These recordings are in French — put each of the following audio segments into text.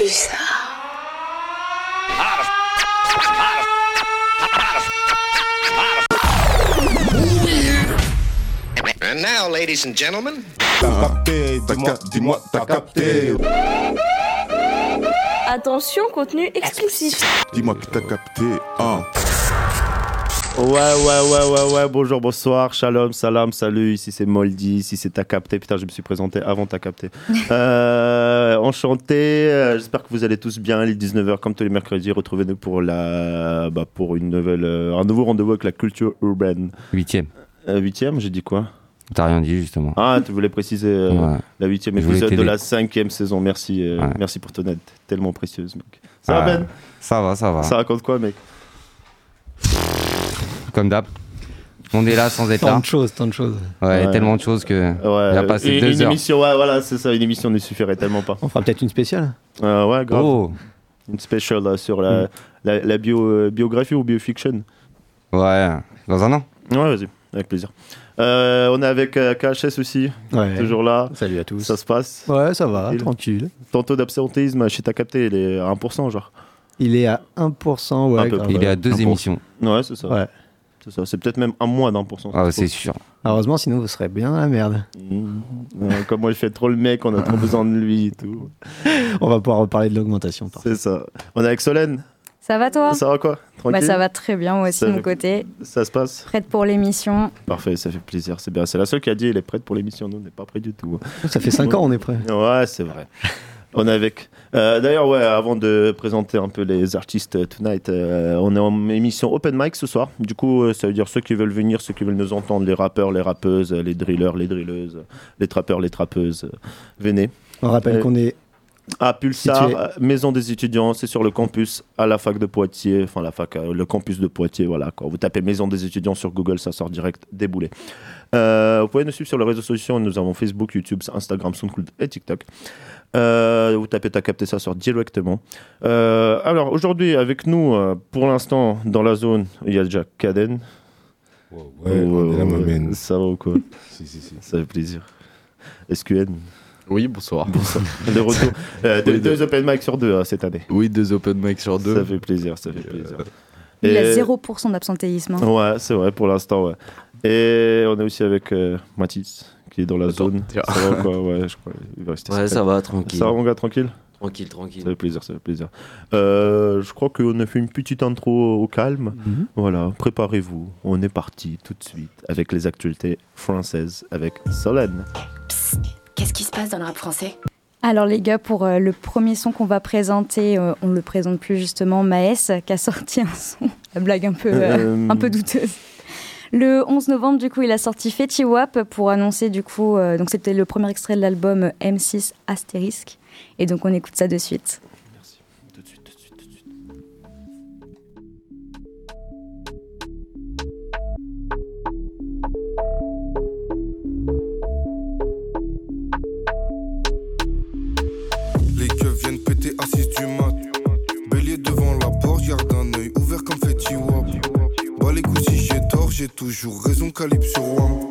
plus ça. And now, ladies and gentlemen, T'as capté, dis-moi, dis-moi, t'as capté. Attention, contenu exclusif. Dis-moi que t'as capté. Hein. Ouais, ouais, ouais, ouais, ouais, bonjour, bonsoir, shalom, salam, salut, ici c'est Moldy, ici c'est T'as capté, putain, je me suis présenté avant T'as capté. Euh, enchanté, euh, j'espère que vous allez tous bien, il est 19h comme tous les mercredis, retrouvez-nous pour, la, bah, pour une nouvelle, euh, un nouveau rendez-vous avec la culture urbaine. Huitième. Euh, huitième, j'ai dit quoi? T'as rien dit justement. Ah, tu voulais préciser euh, Ouais. la huitième épisode de la cinquième saison, merci, euh, Ouais. merci pour ton aide, tellement précieuse, mec. Ça va Ah, Ben? Ça va, ça va. Ça raconte quoi, mec? Comme d'hab. On est là sans être Tant là. de choses, tant de choses. Ouais, Ouais. tellement de choses que. Ouais, Il a passé une, deux une heures. émission, ouais, voilà, c'est ça, une émission ne suffirait tellement pas. On fera peut-être une spéciale. Euh, ouais, grave. Oh Une special là, sur la, la, la bio, euh, biographie ou biofiction. Ouais, dans un an. Ouais, vas-y, avec plaisir. Euh, on est avec euh, KHS aussi, Ouais. toujours là. Salut à tous. Ça se passe. Ouais, ça va, Il- tranquille. Ton taux d'absentéisme chez ta capté, il est à 1%, genre. Il est à 1%, ouais. Il est à deux 1%. émissions. Ouais, c'est ça. Ouais. C'est ça. C'est peut-être même un moins d'un pour cent. Ah, c'est sûr. Heureusement, sinon vous serez bien dans la merde. Mmh. Ouais, comme moi, je fais trop le mec, on a trop besoin de lui et tout. On va pouvoir reparler de l'augmentation. C'est ça. On est avec Solène. Ça va toi? Ça va quoi? Bah ça va très bien moi aussi Ça de mon côté. Ça se passe? Prête pour l'émission. Parfait, ça fait plaisir. C'est bien. C'est la seule qui a dit elle est prête pour l'émission. Nous, on n'est pas prêts du tout. contre. Ça fait 5 ans, on est prêt. Ouais, c'est vrai. On est avec. Euh, D'ailleurs, ouais, avant de présenter un peu les artistes euh, tonight, euh, on est en émission open mic ce soir. Du coup, ça veut dire ceux qui veulent venir, ceux qui veulent nous entendre, les rappeurs, les rappeuses, les drillers, les drilleuses, les trappeurs, les trappeuses, venez. On rappelle qu'on est. À Pulsar, Situé. maison des étudiants, c'est sur le campus à la fac de Poitiers, enfin la fac, le campus de Poitiers, voilà. Quoi. Vous tapez maison des étudiants sur Google, ça sort direct, déboulé. Euh, vous pouvez nous suivre sur les réseaux sociaux, nous avons Facebook, YouTube, Instagram, SoundCloud et TikTok. Euh, vous tapez ta capté, ça sort directement. Euh, alors aujourd'hui avec nous, euh, pour l'instant dans la zone, il y a déjà Kaden. Ouais, on est là, ma ouais, ça va ou quoi Si, si, si. Ça fait plaisir. SQN, Oui, bonsoir. de retour. Euh, deux, deux open mic sur deux hein, cette année. Oui, deux open mic sur deux. Ça fait plaisir, ça fait plaisir. Il a Et- 0% d'absentéisme. hein. Ouais, c'est vrai pour l'instant, ouais. Et on est aussi avec euh, Mathis, qui est dans la Attends, zone. Ça va quoi? Ouais, je crois. Il va rester Ouais, ça va, tranquille. Ça va, mon gars, tranquille? Tranquille, tranquille. Ça fait plaisir, ça fait plaisir. Euh, je crois qu'on a fait une petite intro au calme. Mhm. Voilà, préparez-vous. On est parti tout de suite avec les actualités françaises avec Solène. Qu'est-ce qui se passe dans le rap français? Alors les gars, pour euh, le premier son qu'on va présenter, euh, on le présente plus justement, Maes, qui a sorti un son, la blague un peu, euh, Euh, un peu douteuse. Le 11 novembre, du coup, il a sorti Fetty Wap pour annoncer, du coup, euh, donc c'était le premier extrait de l'album euh, M6 Astérisque. Et donc on écoute ça de suite. J'ai toujours raison, calibre sur Wam.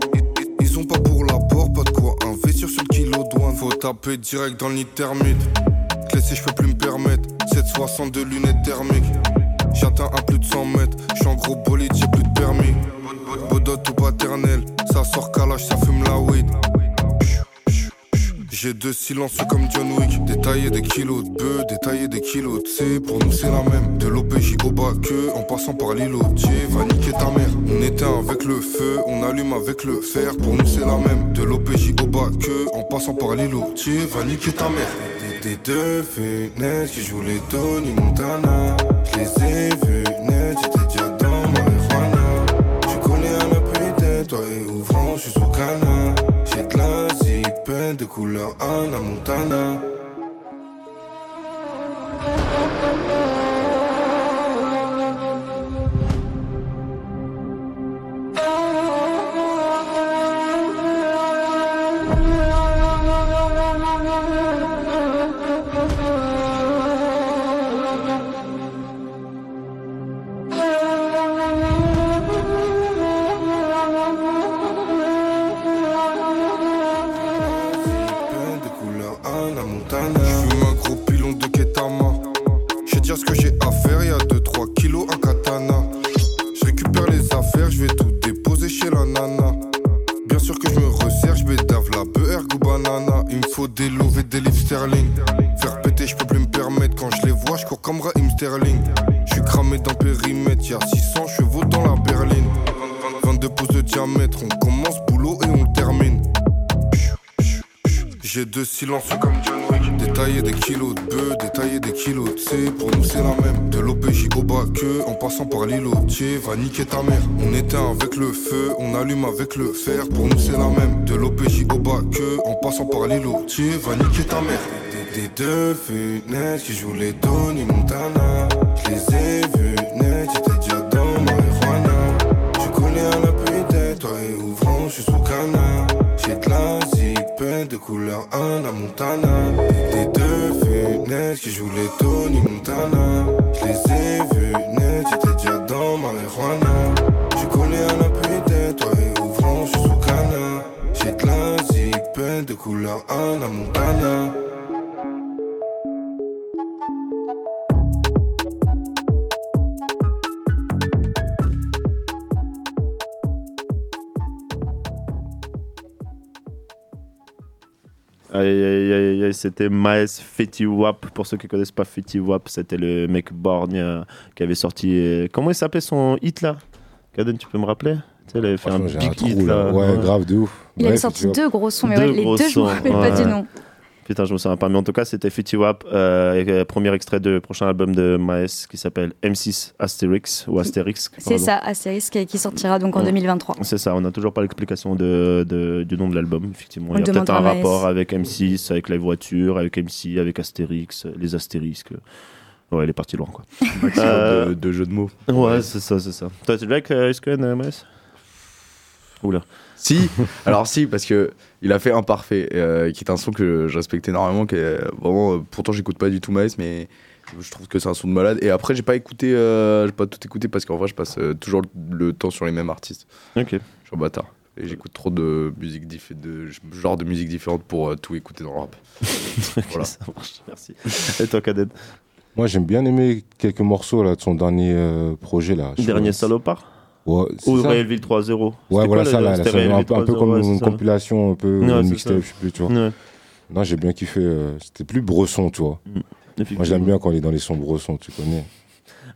Ils, sont pas pour l'apport, pas de quoi investir sur le kilo douane. Faut taper direct dans thermite. Clé, je peux plus me permettre. 762 lunettes thermiques. J'atteins à plus de 100 mètres. J'suis en gros bolide, j'ai plus de permis. Bodot ou paternel, ça sort calage, ça fume la weed. J'ai deux silencieux comme John Wick. Détailler des kilos de bœufs, détailler des kilos de C. Pour nous, c'est la même. De l'OPJ au bas que, en passant par l'îlotier, va niquer ta mère. On éteint avec le feu, on allume avec le fer. Pour nous, c'est la même. De l'OPJ au bas que, en passant par l'îlotier, va niquer ta mère. Des, deux fenêtres qui jouent les Tony Montana. Je les ai vus j'étais déjà dans marijuana. Je connais la pédette, toi et ouvrant, je suis sous canard. De couleur Anna Montana. faut des louves et des livres sterling. Faire péter, je peux plus me permettre. Quand je les vois, je cours comme Raheem Sterling. Je suis cramé d'un périmètre, y'a 600 chevaux dans la berline. 22 pouces de diamètre, on commence boulot et on le termine. J'ai deux silences comme John Wick. Détailler des kilos de bœufs, détailler des kilos de C, pour nous c'est la même. De l'OPJ au bas que, en passant par l'îlotier, va niquer ta mère. On éteint avec le feu, on allume avec le fer, pour nous c'est la même. De l'OPJ au bas que, passant par l'îlotier, va niquer ta mère. Des, des deux fenêtres qui jouent les Tony Montana. Je les ai vus net, j'étais déjà dans marijuana. Je connais à la putain, toi et ouvrant, je suis sous canard. J'ai de la zipette de couleur Anna Montana. Des deux fenêtres qui jouent les Tony Montana. Je les ai vus net, couleur Anna Montana. Aïe, aïe, aïe, aïe, c'était Maes Fetty Wap. Pour ceux qui connaissent pas Fetty Wap, c'était le mec borgne qui avait sorti. euh, Comment il s'appelait son hit là? Kaden, tu peux me rappeler? Tu sais, il avait fait un big trou, hit là. là. Ouais, grave, de ouf. Il avait sorti deux gros sons, mais ouais, les deux, je me rappelle pas du nom. Putain, je me souviens pas. Mais en tout cas, c'était Fetty Wap, euh, euh, premier extrait de prochain album de Maes qui s'appelle M6 Astérix ou Astérix. C'est ça, Astérisque, qui sortira donc en Ouais. 2023. C'est ça, on n'a toujours pas l'explication de, de- du nom de l'album, effectivement. On Il y a peut-être un Maes. rapport avec M6, avec les voitures, avec MC, avec Astérix, les Astérisques. Ouais, il est parti loin, quoi. Maximum Euh, de, de jeux de mots. Ouais, c'est ça, c'est ça. Toi, tu le avec euh, SQN, Maes? Oula. Si, alors si, parce que il a fait Imparfait, euh, qui est un son que je respecte énormément. Qui est vraiment, euh, pourtant, j'écoute pas du tout Maes, mais je trouve que c'est un son de malade. Et après, j'ai pas écouté, euh, j'ai pas tout écouté parce qu'en vrai, je passe euh, toujours le temps sur les mêmes artistes. Ok. Je suis un bâtard. Et j'écoute trop de musique diff- de genre de musique différente pour euh, tout écouter dans le rap. voilà. Ça marche, merci. Et toi, Kaden? Moi, j'aime bien aimer quelques morceaux là, de son dernier euh, projet. là. Dernier salopard? Ouais, Ou. Réelville 3-0 Ouais, voilà quoi, ça, là. ça, un, peu, un peu 3-0, comme ouais, une ça. compilation, un peu Ouais, une c'est mixtape, je sais plus, tu vois. Ouais. Non, j'ai bien kiffé. euh, C'était plus bresson, tu vois. Moi, j'aime bien quand il est dans les sons bressons, tu connais.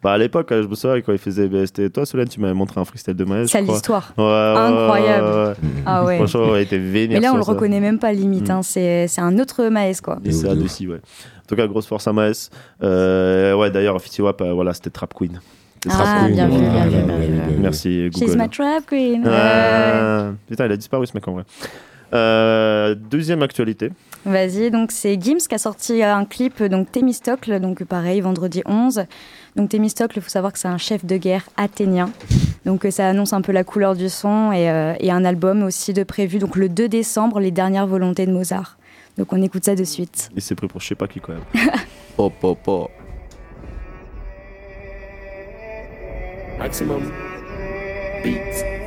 Bah, à l'époque, euh, je me souviens quand il faisait. C'était toi, Solène, tu m'avais montré un freestyle de Maes. Crois. l'histoire. Ouais, ouais, Incroyable. ouais, ouais. Ah ouais. Franchement, ouais, il était vénère. Mais là, on le ça. reconnaît même pas limite. Mm. hein. C'est c'est un autre Maes, quoi. Et c'est adouci, ouais. En tout cas, grosse force à Maes. Euh, ouais, d'ailleurs, Fifty Wap, euh, voilà, c'était Trap Queen. Ah, Trap Queen, bien vu, bien vu, bien vu, bien vu. Merci, She's Google. my trap queen. Euh, Putain, il a disparu ce mec en vrai. Euh, deuxième actualité. Vas-y, donc c'est Gims qui a sorti euh, un clip, donc Thémistocle, donc pareil, vendredi 11. Donc Thémistocle, il faut savoir que c'est un chef de guerre athénien. Donc euh, ça annonce un peu la couleur du son et, euh, et un album aussi de prévu, donc le 2 décembre, Les Dernières Volontés de Mozart. Donc on écoute ça de suite. Il s'est pris pour je sais pas qui quand même. Hop, hop, hop. Maximum Beats.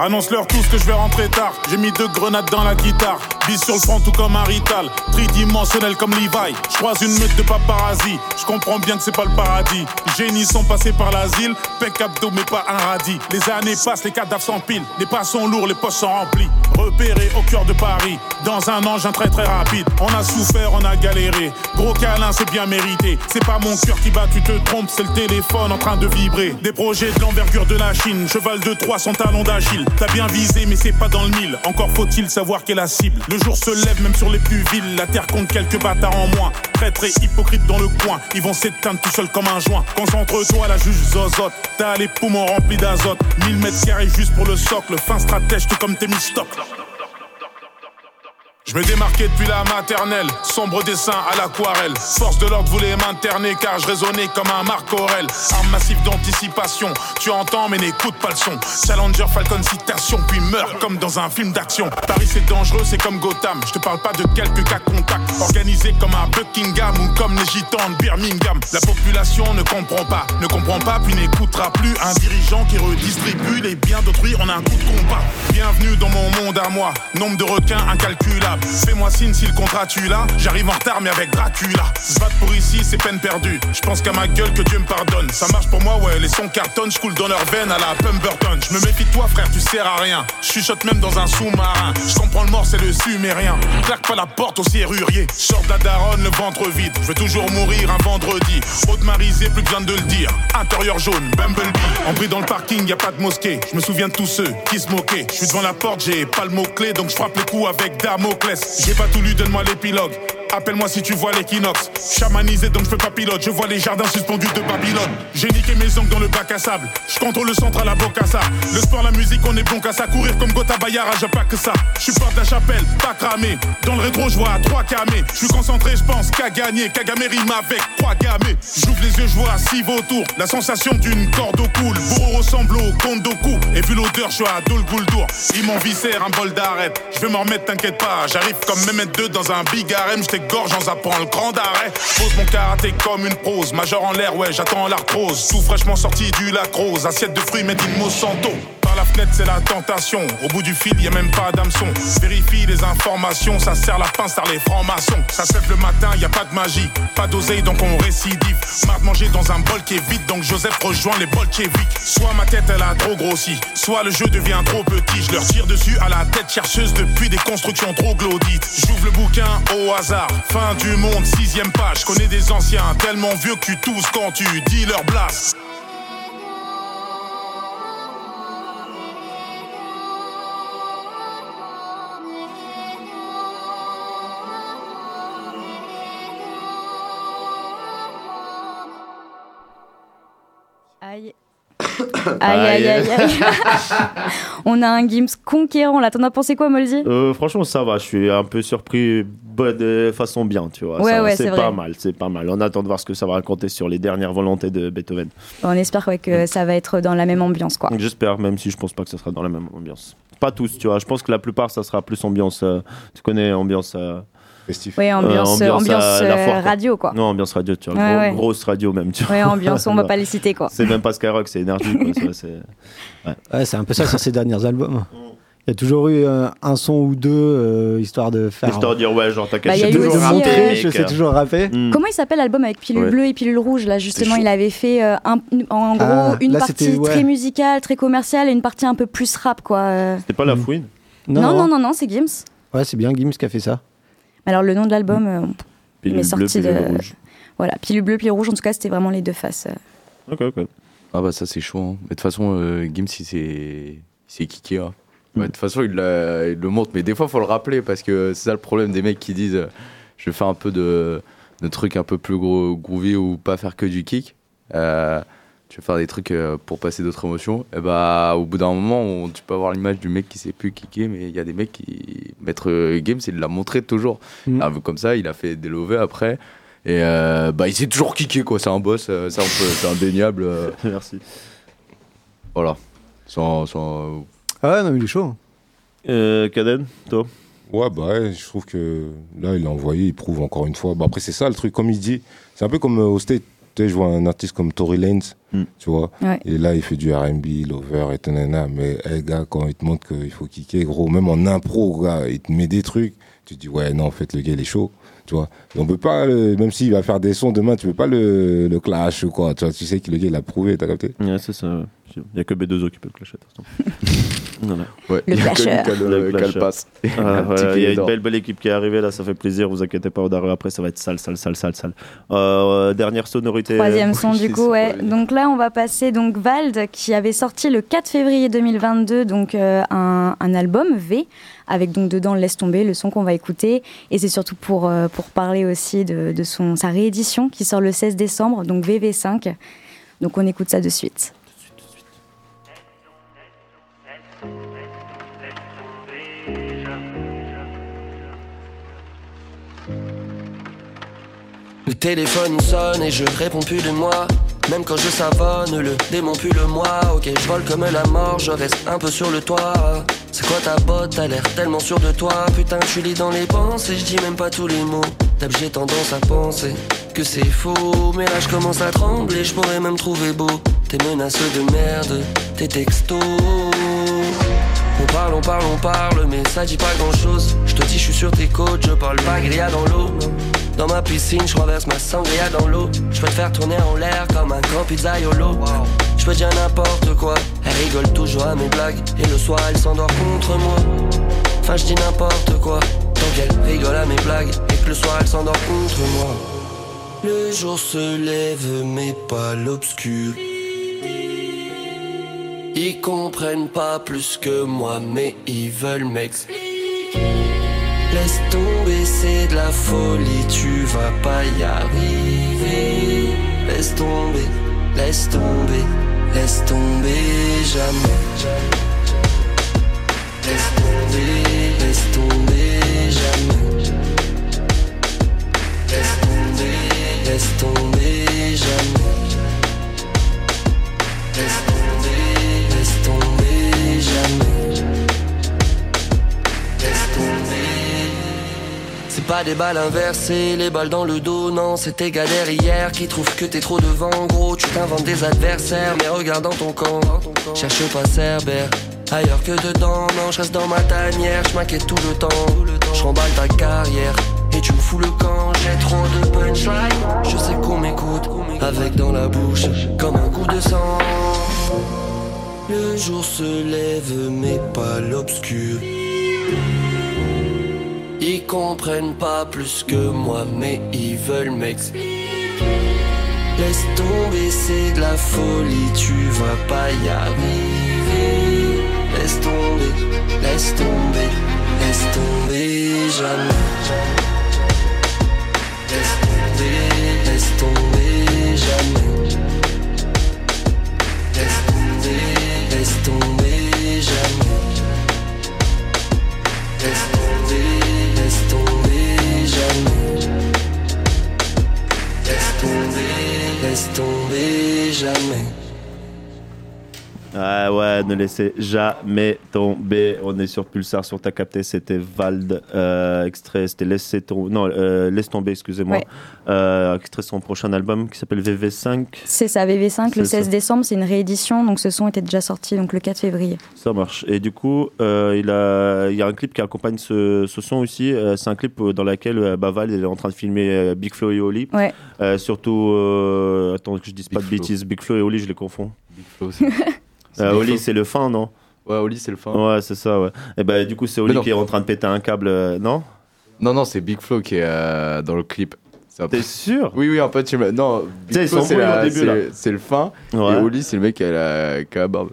Annonce-leur tous que je vais rentrer tard. J'ai mis deux grenades dans la guitare. Bise sur le front tout comme un rital. Tridimensionnel comme Levi. Je croise une meute de paparazzi. Je comprends bien que c'est pas le paradis. Génies sont passés par l'asile. Pec abdo mais pas un radis. Les années passent, les cadavres s'empilent. Les pas sont lourds, les poches sont remplis. Repéré au cœur de Paris. Dans un engin très très rapide. On a souffert, on a galéré. Gros câlin, c'est bien mérité. C'est pas mon cœur qui bat, tu te trompes. C'est le téléphone en train de vibrer. Des projets de l'envergure de la Chine. Cheval de Troie, son talon d'Achille. T'as bien visé, mais c'est pas dans le mille. Encore faut-il savoir quelle est la cible. Le jour se lève même sur les plus villes. La terre compte quelques bâtards en moins. Très très hypocrite dans le coin. Ils vont s'éteindre tout seuls comme un joint. Concentre-toi, la juge zozote. T'as les poumons remplis d'azote. 1000 mètres carrés juste pour le socle. Fin stratège, tout comme tes mistocles. Je me démarquais depuis la maternelle, sombre dessin à l'aquarelle. Force de l'ordre voulait m'interner car je raisonnais comme un Marc Aurel. Arme massive d'anticipation, tu entends mais n'écoute pas le son. Challenger Falcon citation, puis meurt comme dans un film d'action. Paris c'est dangereux, c'est comme Gotham. Je te parle pas de quelques cas contacts, organisés comme à Buckingham ou comme les gitans de Birmingham. La population ne comprend pas, ne comprend pas puis n'écoutera plus un dirigeant qui redistribue les biens d'autrui en un coup de combat. Bienvenue dans mon monde à moi, nombre de requins incalculable. Fais-moi signe si le contrat tu l'as. J'arrive en retard, mais avec Dracula. Battre pour ici, c'est peine perdue. Je pense qu'à ma gueule que Dieu me pardonne. Ça marche pour moi, ouais, les sons cartonnent. Je coule dans leur veine à la Pemberton. Je me méfie de toi, frère, tu sers à rien. Je chuchote même dans un sous-marin. Je comprends le mort, c'est le sumérien. Claque pas la porte au serrurier. Sors de la daronne, le ventre vide. Je veux toujours mourir un vendredi. Haute marisée, plus besoin de le dire. Intérieur jaune, Bumblebee. En bruit dans le parking, y a pas de mosquée. Je me souviens de tous ceux qui se moquaient. Je suis devant la porte, j'ai pas le mot-clé, donc je frappe les coups avec Damoclès. J'ai pas tout lu, donne-moi l'épilogue. Appelle-moi si tu vois l'équinoxe. Chamanisé donc je fais pas pilote. Je vois les jardins suspendus de Babylone. J'ai niqué mes ongles dans le bac à sable. Je contrôle le centre à la Bocassa. Le sport, la musique, on est bon qu'à ça. Courir comme Gotha Bayara, j'ai pas que ça. Je suis la chapelle, pas cramé. Dans le rétro, je vois trois camés. Je suis concentré, je pense qu'à gagner. Kagame rime avec trois gamés. J'ouvre les yeux, je vois six vautours. La sensation d'une corde au cou. Le bourreau ressemble au Kondoku. Et vu l'odeur, je suis à Dol. Ils m'en viscèrent un bol d'arrête. Je vais m'en remettre, t'inquiète pas. J'arrive comme Mehmet 2 dans un big harem. Je gorge en zappant le grand arrêt. Pose mon karaté comme une prose. Major en l'air, ouais, j'attends l'arthrose. Tout fraîchement sorti du lacrose. Assiette de fruits in Monsanto. La fenêtre, c'est la tentation. Au bout du fil, y a même pas d'hameçon. Vérifie les informations, ça sert la pince les francs-maçons. Ça se lève le matin, y a pas de magie. Pas d'oseille, donc on récidive. De manger dans un bol qui est vide, donc Joseph rejoint les bolcheviks. Soit ma tête, elle a trop grossi, soit le jeu devient trop petit. Je leur tire dessus à la tête chercheuse depuis des constructions trop glaudites. J'ouvre le bouquin au hasard. Fin du monde, sixième page. Connais des anciens, tellement vieux que tu tousses quand tu dis leur blast. Aïe, aïe, aïe, aïe. On a un Gims conquérant là. T'en as pensé quoi, Moldy Euh, franchement, ça va. Je suis un peu surpris de façon bien, tu vois. Ouais, Ça- ouais, c'est pas vrai. mal, c'est pas mal. On attend de voir ce que ça va raconter sur les dernières volontés de Beethoven. On espère ouais, que ça va être dans la même ambiance, quoi. J'espère, même si je pense pas que ça sera dans la même ambiance. Pas tous, tu vois. Je pense que la plupart, ça sera plus ambiance. euh, tu connais ambiance. euh, Ouais, ambiance, euh, ambiance, euh, foire, radio, quoi. Non, ambiance radio, tu vois. Ouais, gros- ouais. Grosse radio, même, tu vois. Ouais, ambiance, on va pas les citer, quoi. C'est même pas Skyrock, c'est énergie, c'est- ouais. Ouais, c'est un peu ça sur ses derniers albums. Il y a toujours eu euh, un son ou deux, euh, histoire de faire. Histoire de dire, ouais, genre, t'as Bah, caché eu toujours mec. Je sais toujours rapper. Mm. Comment il s'appelle l'album avec pilule Ouais. bleue et pilule rouge Là, justement, il avait fait euh, un- en gros Ah, une là, partie ouais. très musicale, très commerciale et une partie un peu plus rap, quoi. C'était pas la fouine Non, non, non, non, c'est Gims. Ouais, c'est bien Gims qui a fait ça. Alors, le nom de l'album, euh, il Pilule m'est sorti pilule de. rouge. Voilà, pilule bleue, pilule rouge, en tout cas, c'était vraiment les deux faces. euh. Ok, ok. Ah bah ça c'est chaud. hein. Mais de toute façon, euh, Gims il s'est il s'est kické. hein. Ouais, De toute façon, il, il le montre. Mais des fois, faut le rappeler parce que c'est ça le problème des mecs qui disent euh, je vais faire un peu de, de trucs un peu plus gros, groovy ou pas faire que du kick. Euh, tu vas faire des trucs euh, pour passer d'autres émotions. Et bah, au bout d'un moment, on- tu peux avoir l'image du mec qui sait plus kicker, mais il y a des mecs qui. Maître Games, il l'a montré toujours. Mm. Un peu comme ça, il a fait des lovés après. Et euh, bah, il s'est toujours kické, quoi. C'est un boss, euh, ça, on peut- c'est indéniable. euh. Merci. Voilà. Sans, sans... Ah ouais, non, il est chaud. Euh, Kaden, toi? Ouais, bah ouais, je trouve que là, il a envoyé, il prouve encore une fois. Bah, après, c'est ça le truc, comme il dit. C'est un peu comme euh, au State. Je vois un artiste comme Tory Lanez, Mm. tu vois. Ouais. Et là, il fait du RB, Lover et tanana. Mais, hey, gars, quand il te montre qu'il faut kicker, gros, même en impro, gars, il te met des trucs. Tu te dis, ouais, non, en fait, le gars, il est chaud. Tu vois. Et on peut pas, le- même s'il va faire des sons demain, tu peux pas le, le clash ou quoi. Tu vois, tu sais que le gars, il a prouvé, t'as capté? Ouais, c'est ça. ouais. Il n'y a que B2O qui peut le clasher. Voilà. Ouais, Le il y a que lui clasher. le- Le. Ah, ouais, Il y a une belle, belle équipe qui est arrivée là, ça fait plaisir. Vous inquiétez pas, Odaru, après ça va être sale, sale, sale, sale, sale. Euh, dernière sonorité. Troisième son oui, du coup, ouais. Donc là, on va passer donc Vald qui avait sorti le 4 février 2022 donc euh, un, un album V avec donc dedans Laisse tomber le son qu'on va écouter et c'est surtout pour euh, pour parler aussi de, de son sa réédition qui sort le 16 décembre donc VV5. Donc on écoute ça de suite. Le téléphone sonne et je réponds plus de moi. Même quand je savonne, le démon pue le moi. Ok, je vole comme la mort, je reste un peu sur le toit. C'est quoi ta botte, t'as l'air tellement sûr de toi. Putain, tu lis dans les pensées, je dis même pas tous les mots. D'hab, j'ai tendance à penser que c'est faux. Mais là, je commence à trembler, je pourrais même trouver beau. Tes menaces de merde, tes textos. On parle, on parle, on parle, mais ça dit pas grand chose. Je te dis, je suis sur tes côtes, je parle pas gria dans l'eau. Dans ma piscine, je renverse ma sangria dans l'eau. Je peux te faire tourner en l'air comme un grand pizzaiolo. Je peux dire n'importe quoi, elle rigole toujours à mes blagues. Et le soir, elle s'endort contre moi. Enfin, je dis n'importe quoi, tant qu'elle rigole à mes blagues. Et que le soir, elle s'endort contre moi. Le jour se lève, mais pas l'obscur. Ils comprennent pas plus que moi, mais ils veulent m'expliquer. Laisse tomber, c'est de la folie, tu vas pas y arriver. Laisse tomber, laisse tomber, laisse tomber jamais. Laisse tomber, laisse tomber jamais. Laisse tomber, laisse tomber jamais. Laisse tomber, laisse tomber jamais. Pas des balles inversées, les balles dans le dos, non, c'était gars derrière qui trouve que t'es trop devant, gros, tu t'inventes des adversaires, mais regarde dans ton camp, cherche pas Cerbère. Ailleurs que dedans, non, je reste dans ma tanière, je m'inquiète tout le temps, je remballe ta carrière. Et tu me fous le camp, j'ai trop de punchline Je sais qu'on m'écoute, avec dans la bouche, comme un coup de sang Le jour se lève, mais pas l'obscur Ils comprennent pas plus que moi, mais ils veulent m'expliquer. Laisse tomber, c'est de la folie, tu vas pas y arriver. Laisse tomber, laisse tomber, laisse tomber jamais Laisse tomber, laisse tomber jamais. Laisse tomber, laisse tomber laisse tomber jamais. Ah ouais, ne laissez jamais tomber. On est sur Pulsar, sur ta capté, c'était Vald, euh, extrait, c'était Laissez tomber, non, euh, Laisse tomber, excusez-moi. Ouais. Euh, extrait son prochain album qui s'appelle VV5. C'est ça, VV5, le C'est 16 ça. décembre, c'est une réédition, donc ce son était déjà sorti donc le 4 février. Ça marche. Et du coup, euh, il, a, il y a un clip qui accompagne ce, ce son aussi. Euh, c'est un clip dans lequel bah, Val est en train de filmer euh, Big Flo et Oli. Ouais. Euh, surtout, euh, attends que je dise pas de Flo. bêtises, Big Flo et Oli, je les confonds. Big Flo, Euh, Oli, c'est le fin, non Ouais, Oli, c'est le fin. Ouais, c'est ça, ouais. Et bah, du coup, c'est Oli qui est en train de péter un câble, euh, non Non, non, c'est Big Flo qui est euh, dans le clip. T'es sûr Oui, oui, un peu, tu me- Non, Big Flo, c'est le fin. Ouais. Et Oli, c'est le mec qui a la, qui a la barbe.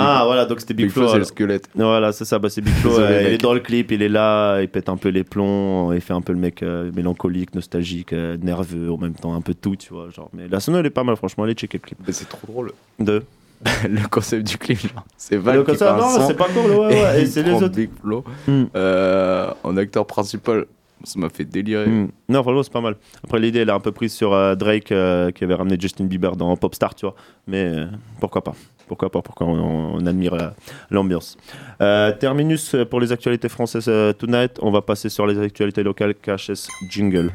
Ah, voilà, donc c'était Big, Big Flo, Flo. c'est le squelette. Voilà, c'est ça, bah, c'est Big Flo. Désolé, euh, il est dans le clip, il est là, il pète un peu les plombs, il fait un peu le mec euh, mélancolique, nostalgique, euh, nerveux, en même temps, un peu tout, tu vois. Genre. Mais la sono, elle est pas mal, franchement, allez checker le clip. Mais c'est trop drôle. De le concept du clip, c'est Val Le qui concept, fait un non, son c'est pas cool, ouais, ouais, et c'est les autres. Big Flo Hmm. euh, en acteur principal. Ça m'a fait délirer. Hmm. Non, franchement, c'est pas mal. Après, l'idée, elle est un peu prise sur euh, Drake euh, qui avait ramené Justin Bieber dans Popstar, tu vois. Mais euh, pourquoi pas? Pourquoi pas? Pourquoi on, on admire euh, l'ambiance? Euh, terminus pour les actualités françaises euh, tonight. On va passer sur les actualités locales. KHS Jingle.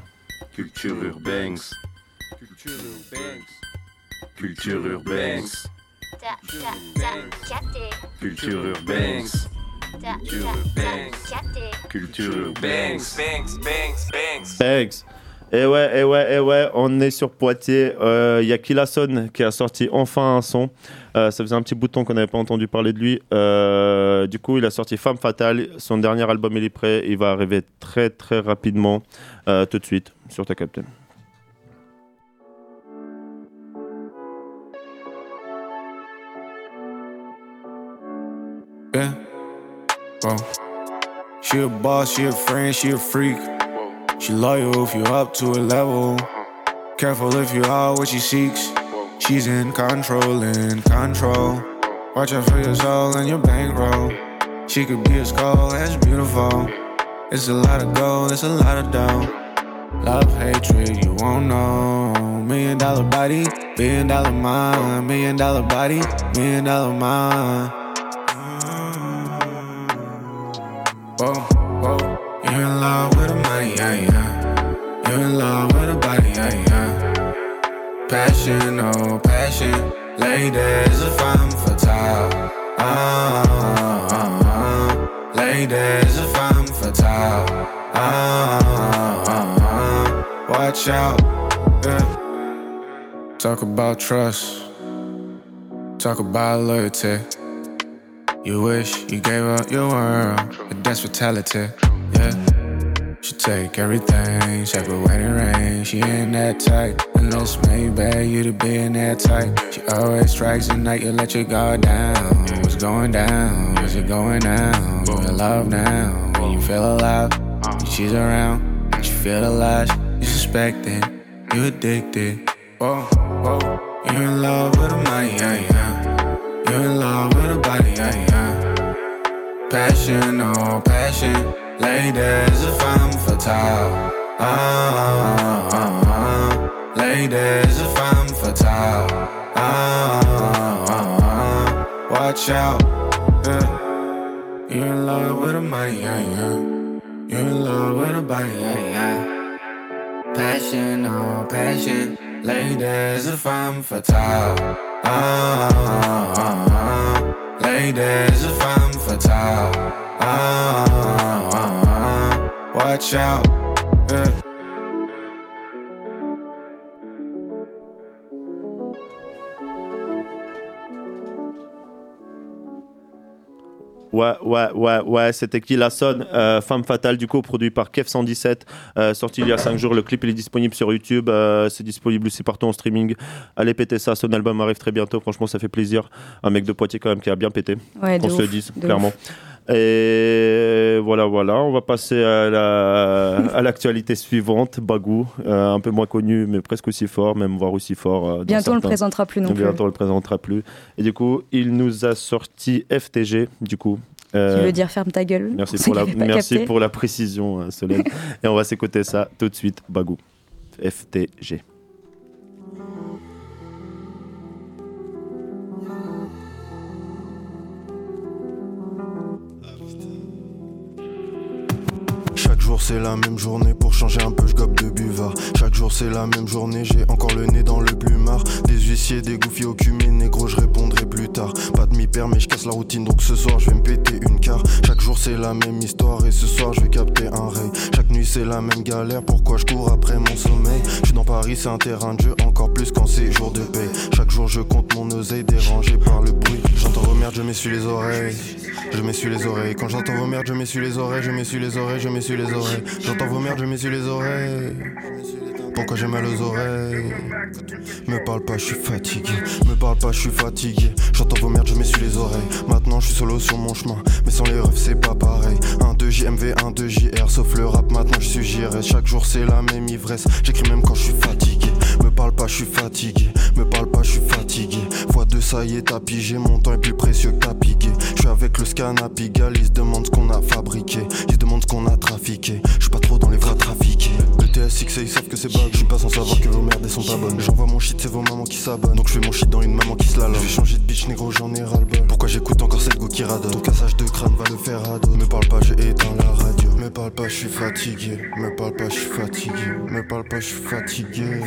Culture urbaine. Culture urbaine. Culture urbaine. Culture urbaine. Thanks. Et ouais, et ouais, et ouais, on est sur Poitiers. Il y a Killason qui a sorti enfin un son. Euh, ça faisait un petit bouton qu'on n'avait pas entendu parler de lui. Euh, du coup, il a sorti Femme Fatale. Son dernier album, il est prêt. Il va arriver très, très rapidement. Euh, tout de suite, sur ta captain. She a boss, she a friend, she a freak. She loyal if you up to a level. Careful if you are what she seeks. She's in control, in control. Watch out for your soul and your bankroll. She could be a skull, that's beautiful. It's a lot of gold, it's a lot of dough. Love, hatred, you won't know. Million dollar body, billion dollar mind. Million dollar body, million dollar mind. Whoa, whoa. You in love with the money, yeah, yeah. You in love with the body, yeah, yeah. Passion, oh, passion. Ladies, a femme fatale. Ah, ah, ah, Ladies, a femme fatale. Ah, ah, ah, ah. watch out. Yeah. Talk about trust. Talk about loyalty. You wish you gave up your world, but that's fatality. Yeah. She take everything, when it rain. She ain't that tight, unless maybe you to be in that tight. She always strikes at night, you let your guard down. What's going down? What's it going down? You in love now, when you feel alive. She's around, but you feel the lies. You suspect it, you addicted. Oh, whoa, whoa, You're in love with a money, yeah, yeah. You in love with a body, yeah, yeah. Passion, oh passion. Ladies, a femme fatale. Ah, ah, ah. Ladies, a femme fatale. Watch out. Yeah. You in love with a money, yeah, yeah. You're in love with a body, yeah, yeah. Passion, oh passion. Ladies, a femme fatale. Ah, ah, ah, ah. Ladies, a femme fatale. Ah, ah, watch out. Yeah. Ouais, ouais, ouais, ouais, c'était qui la sonne euh, Femme Fatale, du coup, produit par Kev117, euh, sorti il y a 5 jours. Le clip, il est disponible sur YouTube, euh, c'est disponible aussi partout en streaming. Allez péter ça, son album arrive très bientôt. Franchement, ça fait plaisir. Un mec de Poitiers, quand même, qui a bien pété. Ouais, Qu'on se le dise, clairement. Et voilà, voilà, on va passer à la- à l'actualité suivante. Bagou, euh, un peu moins connu, mais presque aussi fort, même voire aussi fort. euh, Bientôt, on le certains- présentera plus non plus. Bientôt, on le présentera plus. Et du coup, il nous a sorti FTG, du coup. Qui Euh, veut dire ferme ta gueule? Merci, pour qui la, merci capté. pour la précision, euh, Solène. Et on va s'écouter ça tout de suite. Bagou. FTG. Chaque jour c'est la même journée. Pour changer un peu je gobe de buvard. Chaque jour c'est la même journée. J'ai encore le nez dans le plumard. Des huissiers, des gouffiers au cumé négro je répondrai plus tard. Pas de mi-père mais je casse la routine. Donc ce soir je vais me péter une car. Chaque jour c'est la même histoire. Et ce soir je vais capter un ray c'est la même galère. Pourquoi je cours après mon sommeil? Je suis dans Paris c'est un terrain de jeu encore plus quand c'est jour de paix. Chaque jour je compte mon oseille dérangé par le bruit. J'entends vos merdes je m'essuie les oreilles. Je m'essuie les oreilles. Quand j'entends vos merdes je m'essuie les oreilles Je m'essuie les oreilles je m'essuie les oreilles. J'entends vos merdes je m'essuie les oreilles pourquoi j'ai mal aux oreilles Me parle pas, je suis fatigué. Me parle pas, je suis fatigué. J'entends vos merdes, je m'essuie les oreilles. Maintenant, je suis solo sur mon chemin. Mais sans les refs, c'est pas pareil. Un 2 JMV, un 2 JR. Sauf le rap, maintenant, je suis JRS. Chaque jour, c'est la même ivresse. J'écris même quand je suis fatigué. Me parle pas, je suis fatigué. Me parle pas, je suis fatigué. Fois deux, ça y est, t'as pigé. Mon temps est plus précieux que t'as piqué. Je suis avec le scan à Pigalle. Ils se demandent ce qu'on a fabriqué. Ils se demandent ce qu'on a trafiqué. Je suis pas trop dans les vrais trafiqués. Le TSX, ils savent que c'est bug. Je suis pas sans savoir que vos merdes sont pas bonnes. J'envoie mon shit, c'est vos mamans qui s'abonnent. Donc je fais mon shit dans une maman qui se la Je changer de bitch, négro, j'en ai ras-le-bol. Pourquoi j'écoute encore cette go qui radonne Ton cassage de crâne va le faire dos. Me parle pas, j'ai éteint la radio. Me parle pas, je suis fatigué. Me parle pas, je suis fatigué. Me parle pas, je suis fatigué.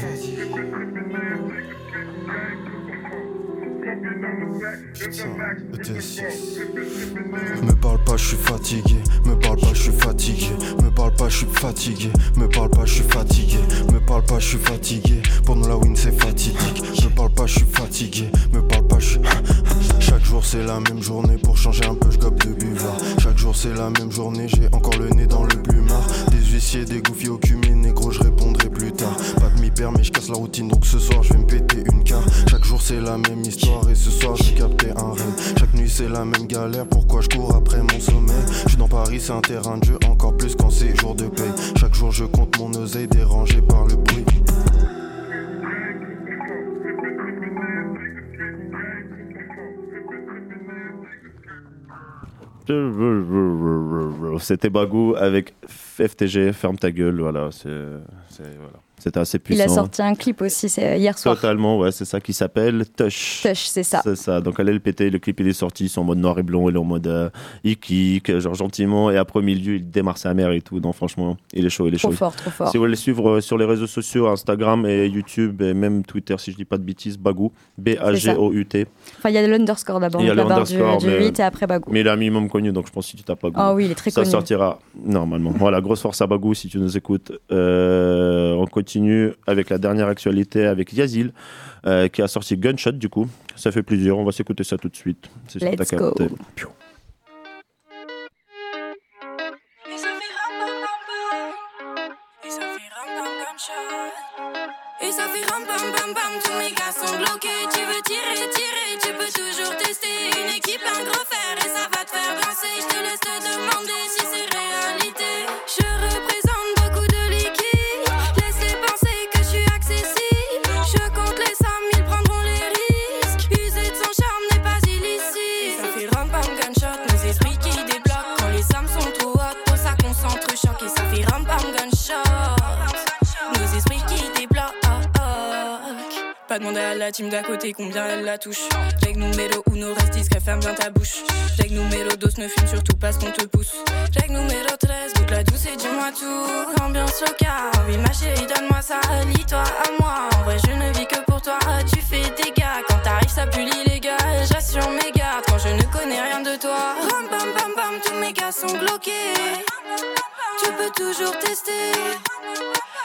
Me parle pas, je suis fatigué. Me parle pas, je suis fatigué. Me parle pas, je suis fatigué. Me parle pas, je suis fatigué. Me parle pas, je suis fatigué. Pour nous la win c'est fatidique. Me parle pas, je suis fatigué. Me parle pas, je suis. Chaque jour c'est la même journée pour changer un peu je gobe de buvard. Chaque jour c'est la même journée, j'ai encore le nez dans le plumard. Des huissiers, des gouffiers au cumé, négro, je répondrai plus tard. Mais je casse la routine donc ce soir je vais me péter une car. Chaque jour c'est la même histoire et ce soir j'ai capté un rêve. Chaque nuit c'est la même galère, pourquoi je cours après mon sommeil? Je suis dans Paris, c'est un terrain de jeu, encore plus quand c'est jour de paye. Chaque jour je compte mon oseille dérangé par le bruit. C'était Bagou avec FTG, ferme ta gueule, voilà, c'est- voilà. C'était assez puissant. Il a sorti un clip aussi c'est hier soir. Totalement, ouais, c'est ça qui s'appelle Tush. Touch, c'est ça. C'est ça. Donc, allez le péter. Le clip, il est sorti. Ils sont en mode noir et blanc. Il est en mode euh, il kick, genre gentiment. Et après, au milieu, il démarre sa mère et tout. Donc, franchement, il est chaud. Il est Trop chaud. fort, trop fort. Si vous voulez le suivre euh, sur les réseaux sociaux, Instagram et YouTube et même Twitter, si je dis pas de bêtises, Bagou. B-A-G-O-U-T. Enfin, il y a l'underscore d'abord. Il y a donc la barre du, l'underscore, du mais- 8 et après Bagou. Mais il est un minimum connu, donc je pense que si tu tapes Bagou. Ah oui, il est très ça connu. sortira normalement. Voilà, grosse force à Bagou si tu nous écoutes. Euh, on continue avec la dernière actualité avec Yazil, euh, qui a sorti Gunshot du coup. Ça fait plaisir, on va s'écouter ça tout de suite. C'est sur Let's ta go. capte. Piou. Et ça fait ram bam bam bam, tous mes gars sont bloqués. Tu veux tirer, tirer, tu peux toujours tester. Une équipe, un gros fer et ça va te faire danser. Je te laisse te demander si Pas à la team d'à côté combien elle la touche. Check numéro uno, reste discret, ferme bien ta bouche. Check numéro dos, ne fume surtout parce qu'on te pousse. Check numéro 13, goûte la douce et dis-moi tout. Ambiance locale, oui ma chérie, donne-moi ça. Lis-toi à moi, en vrai je ne vis que pour toi. Tu fais des gars, quand t'arrives ça pue l'illégal. J'assure mes gardes quand je ne connais rien de toi. Ram bam bam bam, tous mes gars sont bloqués. Tu peux toujours tester.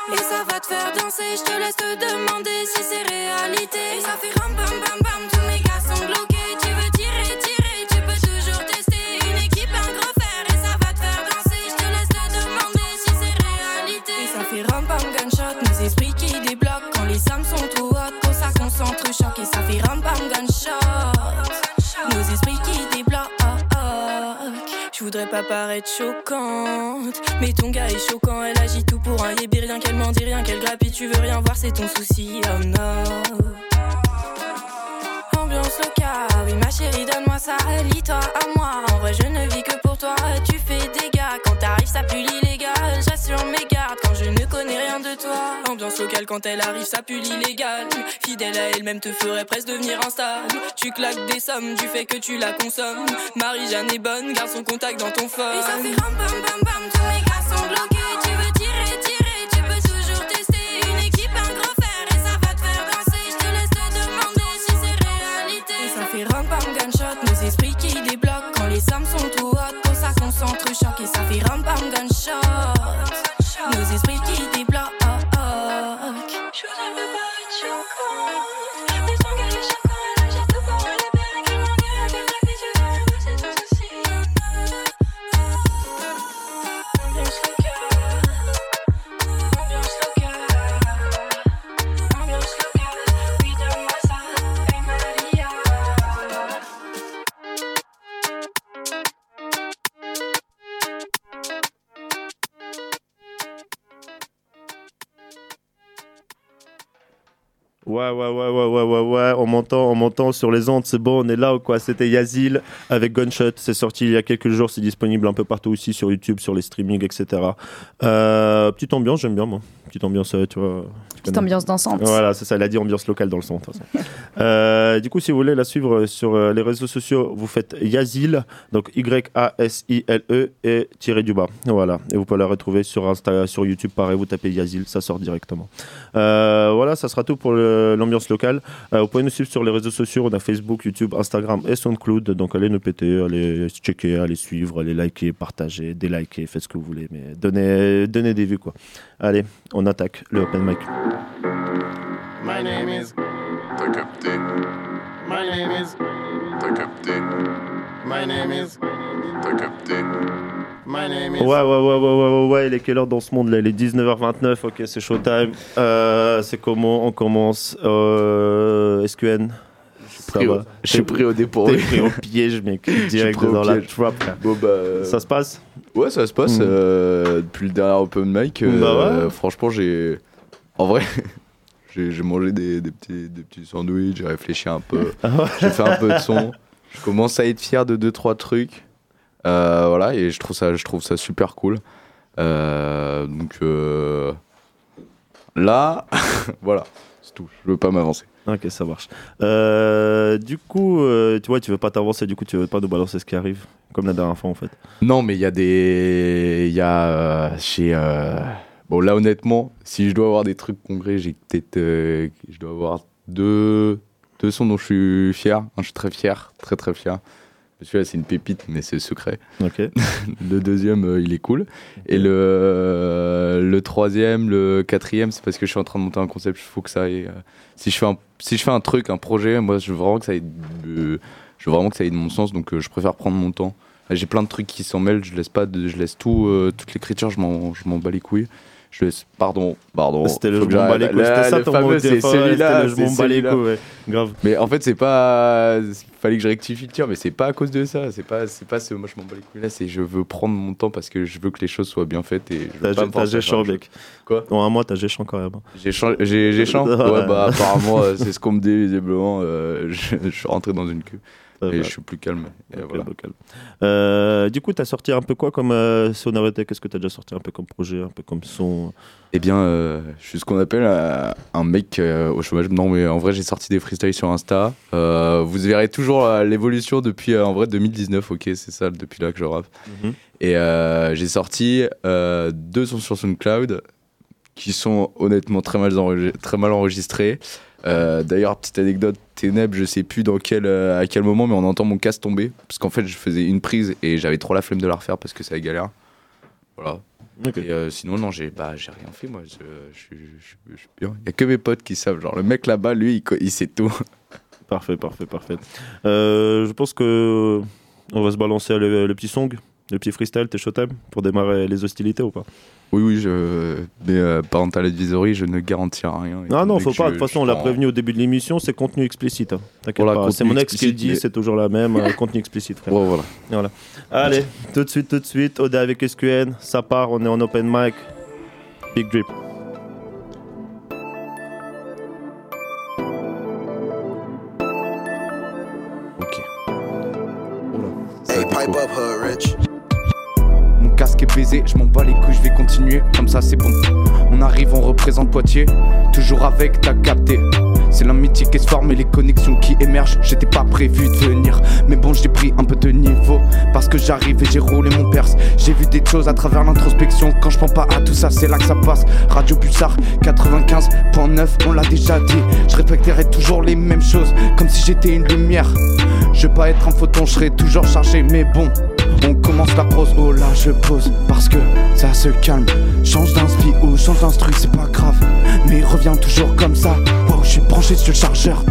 Et ça va te faire danser, je te laisse te demander si c'est réalité. Et ça fait ram bam bam bam, tous mes gars sont bloqués. Tu veux tirer, tirer, tu peux toujours tester. Une équipe, un gros fer et ça va te faire danser. Je te laisse te demander si c'est réalité. Et ça fait ram bam gunshot, nos esprits qui débloquent. Quand les sommes sont trop hautes, pour ça concentre choc. Et ça fait ram bam gunshot, nos esprits qui pas paraître choquante, mais ton gars est choquant. Elle agit tout pour un yébi, rien qu'elle m'en dit, rien qu'elle grappille. Tu veux rien voir, c'est ton souci. Oh no. Ambiance locale, oui ma chérie, donne-moi ça. Lis-toi à moi. En vrai, je ne vis que toi. Tu fais des gars quand t'arrives, ça pue l'illégal. J'assure mes gardes quand je ne connais rien de toi. Ambiance locale quand elle arrive, ça pue l'illégal. Fidèle à elle-même te ferait presque devenir instable. Tu claques des sommes du fait que tu la consommes. Marie-Jeanne est bonne, garde son contact dans ton phone. Et ça fait ram bam bam bam, tous mes gars sont bloqués. Tu veux tirer, tirer, tu peux toujours tester. Une équipe, un gros fer et ça va te faire danser. Je te laisse te demander si c'est réalité. Et ça fait ram bam gunshot, nos esprits qui débloquent. Quand les sommes sont choc. Et ça fait ram bam gunshot, nos esprits qui débloquent. Ouais, ouais, ouais, ouais, ouais, ouais, ouais, on m'entend, on m'entend sur les ondes, c'est bon, on est là ou quoi? C'était Yazil avec Gunshot, c'est sorti il y a quelques jours, c'est disponible un peu partout aussi sur YouTube, sur les streamings, etc. Euh, petite ambiance, j'aime bien moi. Petite ambiance, euh, tu vois. tu Petite ambiance dansante. Voilà, c'est ça, elle a dit ambiance locale dans le son, de toute façon. Euh, du coup, si vous voulez la suivre sur les réseaux sociaux, vous faites Yazil, donc Y-A-S-I-L-E et tiré du bas. Voilà, et vous pouvez la retrouver sur Insta, sur YouTube, pareil, vous tapez Yazil, ça sort directement. Euh, voilà, ça sera tout pour le- l'ambiance locale. Euh, vous pouvez nous suivre sur les réseaux sociaux, on a Facebook, YouTube, Instagram et SoundCloud, donc allez nous péter, allez checker, allez suivre, allez liker, partager, déliker, faites ce que vous voulez, mais donnez, donnez des vues quoi. Allez, on attaque le open mic. My name is. T'as capté. My name is. T'as capté. My name is. T'as capté. My name is. Ouais, ouais, ouais, ouais, ouais, ouais, ouais, il est quelle heure dans ce monde là Il est 19h29, ok, c'est showtime. Euh, c'est comment On commence. Euh, SQN je suis pris au dépourvu. T'es pris au piège, mec. Direct dans la trap. Bon, bah, euh, Ça se passe? Ouais, ça se passe. Mm. euh, depuis le dernier open mic, euh, Bah ouais. franchement, j'ai. En vrai, j'ai mangé des, des petits, des petits sandwichs, j'ai réfléchi un peu, Ah j'ai fait un peu de son. Je commence à être fier de 2-3 trucs. Euh, voilà, et je trouve ça, je trouve ça super cool. Euh, donc euh, là, voilà, c'est tout. Je veux pas m'avancer. Ok, ça marche. Euh, du coup, euh, tu vois, tu veux pas t'avancer, du coup, tu veux pas nous balancer ce qui arrive, comme la dernière fois en fait. Non, mais il y a des. Il y a euh, chez. Bon, là, honnêtement, si je dois avoir des trucs concrets, j'ai peut-être. Je dois avoir deux, deux sons dont je suis fier. Je suis très fier, très très fier. Celui-là, c'est une pépite, mais c'est secret. Le deuxième, euh, il est cool. Et le, euh, le troisième, le quatrième, c'est parce que je suis en train de monter un concept. Il faut que ça aille. euh, si, je fais un, si je fais un truc, un projet, moi, je veux vraiment que ça aille. de- je veux vraiment que ça aille de mon sens, donc euh, je préfère prendre mon temps. J'ai plein de trucs qui s'en mêlent, je laisse pas, de- je laisse tout, toute l'écriture, je m'en bats les couilles. Je pardon, pardon. C'était le je m'en bats les couilles. C'était ça ton fameux, c'est celui-là, je m'en bats les couilles. Grave. Mais en fait, c'est pas. Fallait que je rectifie le tir, mais c'est pas à cause de ça. C'est pas, c'est pas ce moi je m'en bats les couilles là, c'est je veux prendre mon temps parce que je veux que les choses soient bien faites et T'as faire mec. Quoi? En un mois, t'as géchant quand même. hein. J'ai chan- j'ai j'ai chant Ouais, bah apparemment, euh, c'est ce qu'on me dit visiblement. euh, je suis rentré dans une queue et je suis plus calme. Et Ok, voilà. calme. Euh, du coup, t'as sorti un peu quoi comme euh, sonorité Qu'est-ce que t'as déjà sorti un peu comme projet, un peu comme son? Eh bien, euh, je suis ce qu'on appelle un mec au chômage. Non, mais en vrai, j'ai sorti des freestyles sur Insta. Vous verrez toujours l'évolution depuis en vrai 2019. Ok, c'est ça, depuis là que je rappe. Mhm. Et euh, j'ai sorti euh, deux sons sur SoundCloud qui sont honnêtement très mal. Très mal enregistrés. Euh, D'ailleurs, petite anecdote, Ténèbres, je sais plus dans quel, euh, à quel moment, mais on entend mon casque tomber. Parce qu'en fait, je faisais une prise et j'avais trop la flemme de la refaire parce que ça galère. Voilà. Et euh, sinon, non, j'ai bah, rien fait, moi. Je, suis- bien. Il y a que mes potes qui savent. Genre, le mec là-bas, lui, il, sait tout. Parfait, parfait, parfait. Je pense que on va se balancer le, le petit song, le petit freestyle, t'es chaud pour démarrer les hostilités ou pas? Oui, oui, je... mais euh, parental advisory, je ne garantis rien. Ah non, faut pas. De toute façon, on l'a prévenu au début de l'émission, c'est contenu explicite. hein. T'inquiète Voilà, pas. C'est mon ex qui le dit, mais- c'est toujours la même. euh, contenu explicite, frère. Ouais, voilà. Voilà. Allez, tout de suite, tout de suite. Oda avec SQN, ça part, on est en open mic. Big drip. Hey, pipe up, hood baisé, je m'en bats les couilles, je vais continuer, comme ça c'est bon. On arrive, on représente Poitiers, toujours avec, t'as capté. C'est l'amitié qui se forme et les connexions qui émergent. J'étais pas prévu de venir, mais bon, j'ai pris un peu de niveau. Parce que j'arrive et j'ai roulé mon perse. J'ai vu des choses à travers l'introspection. Quand je prends pas à tout ça, c'est là que ça passe. Radio Pulsar 95.9, on l'a déjà dit. Je répéterai toujours les mêmes choses, comme si j'étais une lumière. Je veux pas être un photon, je serai toujours chargé, mais bon. On commence la prose, oh là je pose Parce que ça se calme Change d'inspi ou change d'instru, c'est pas grave Mais reviens toujours comme ça Wow, je suis branché sur le chargeur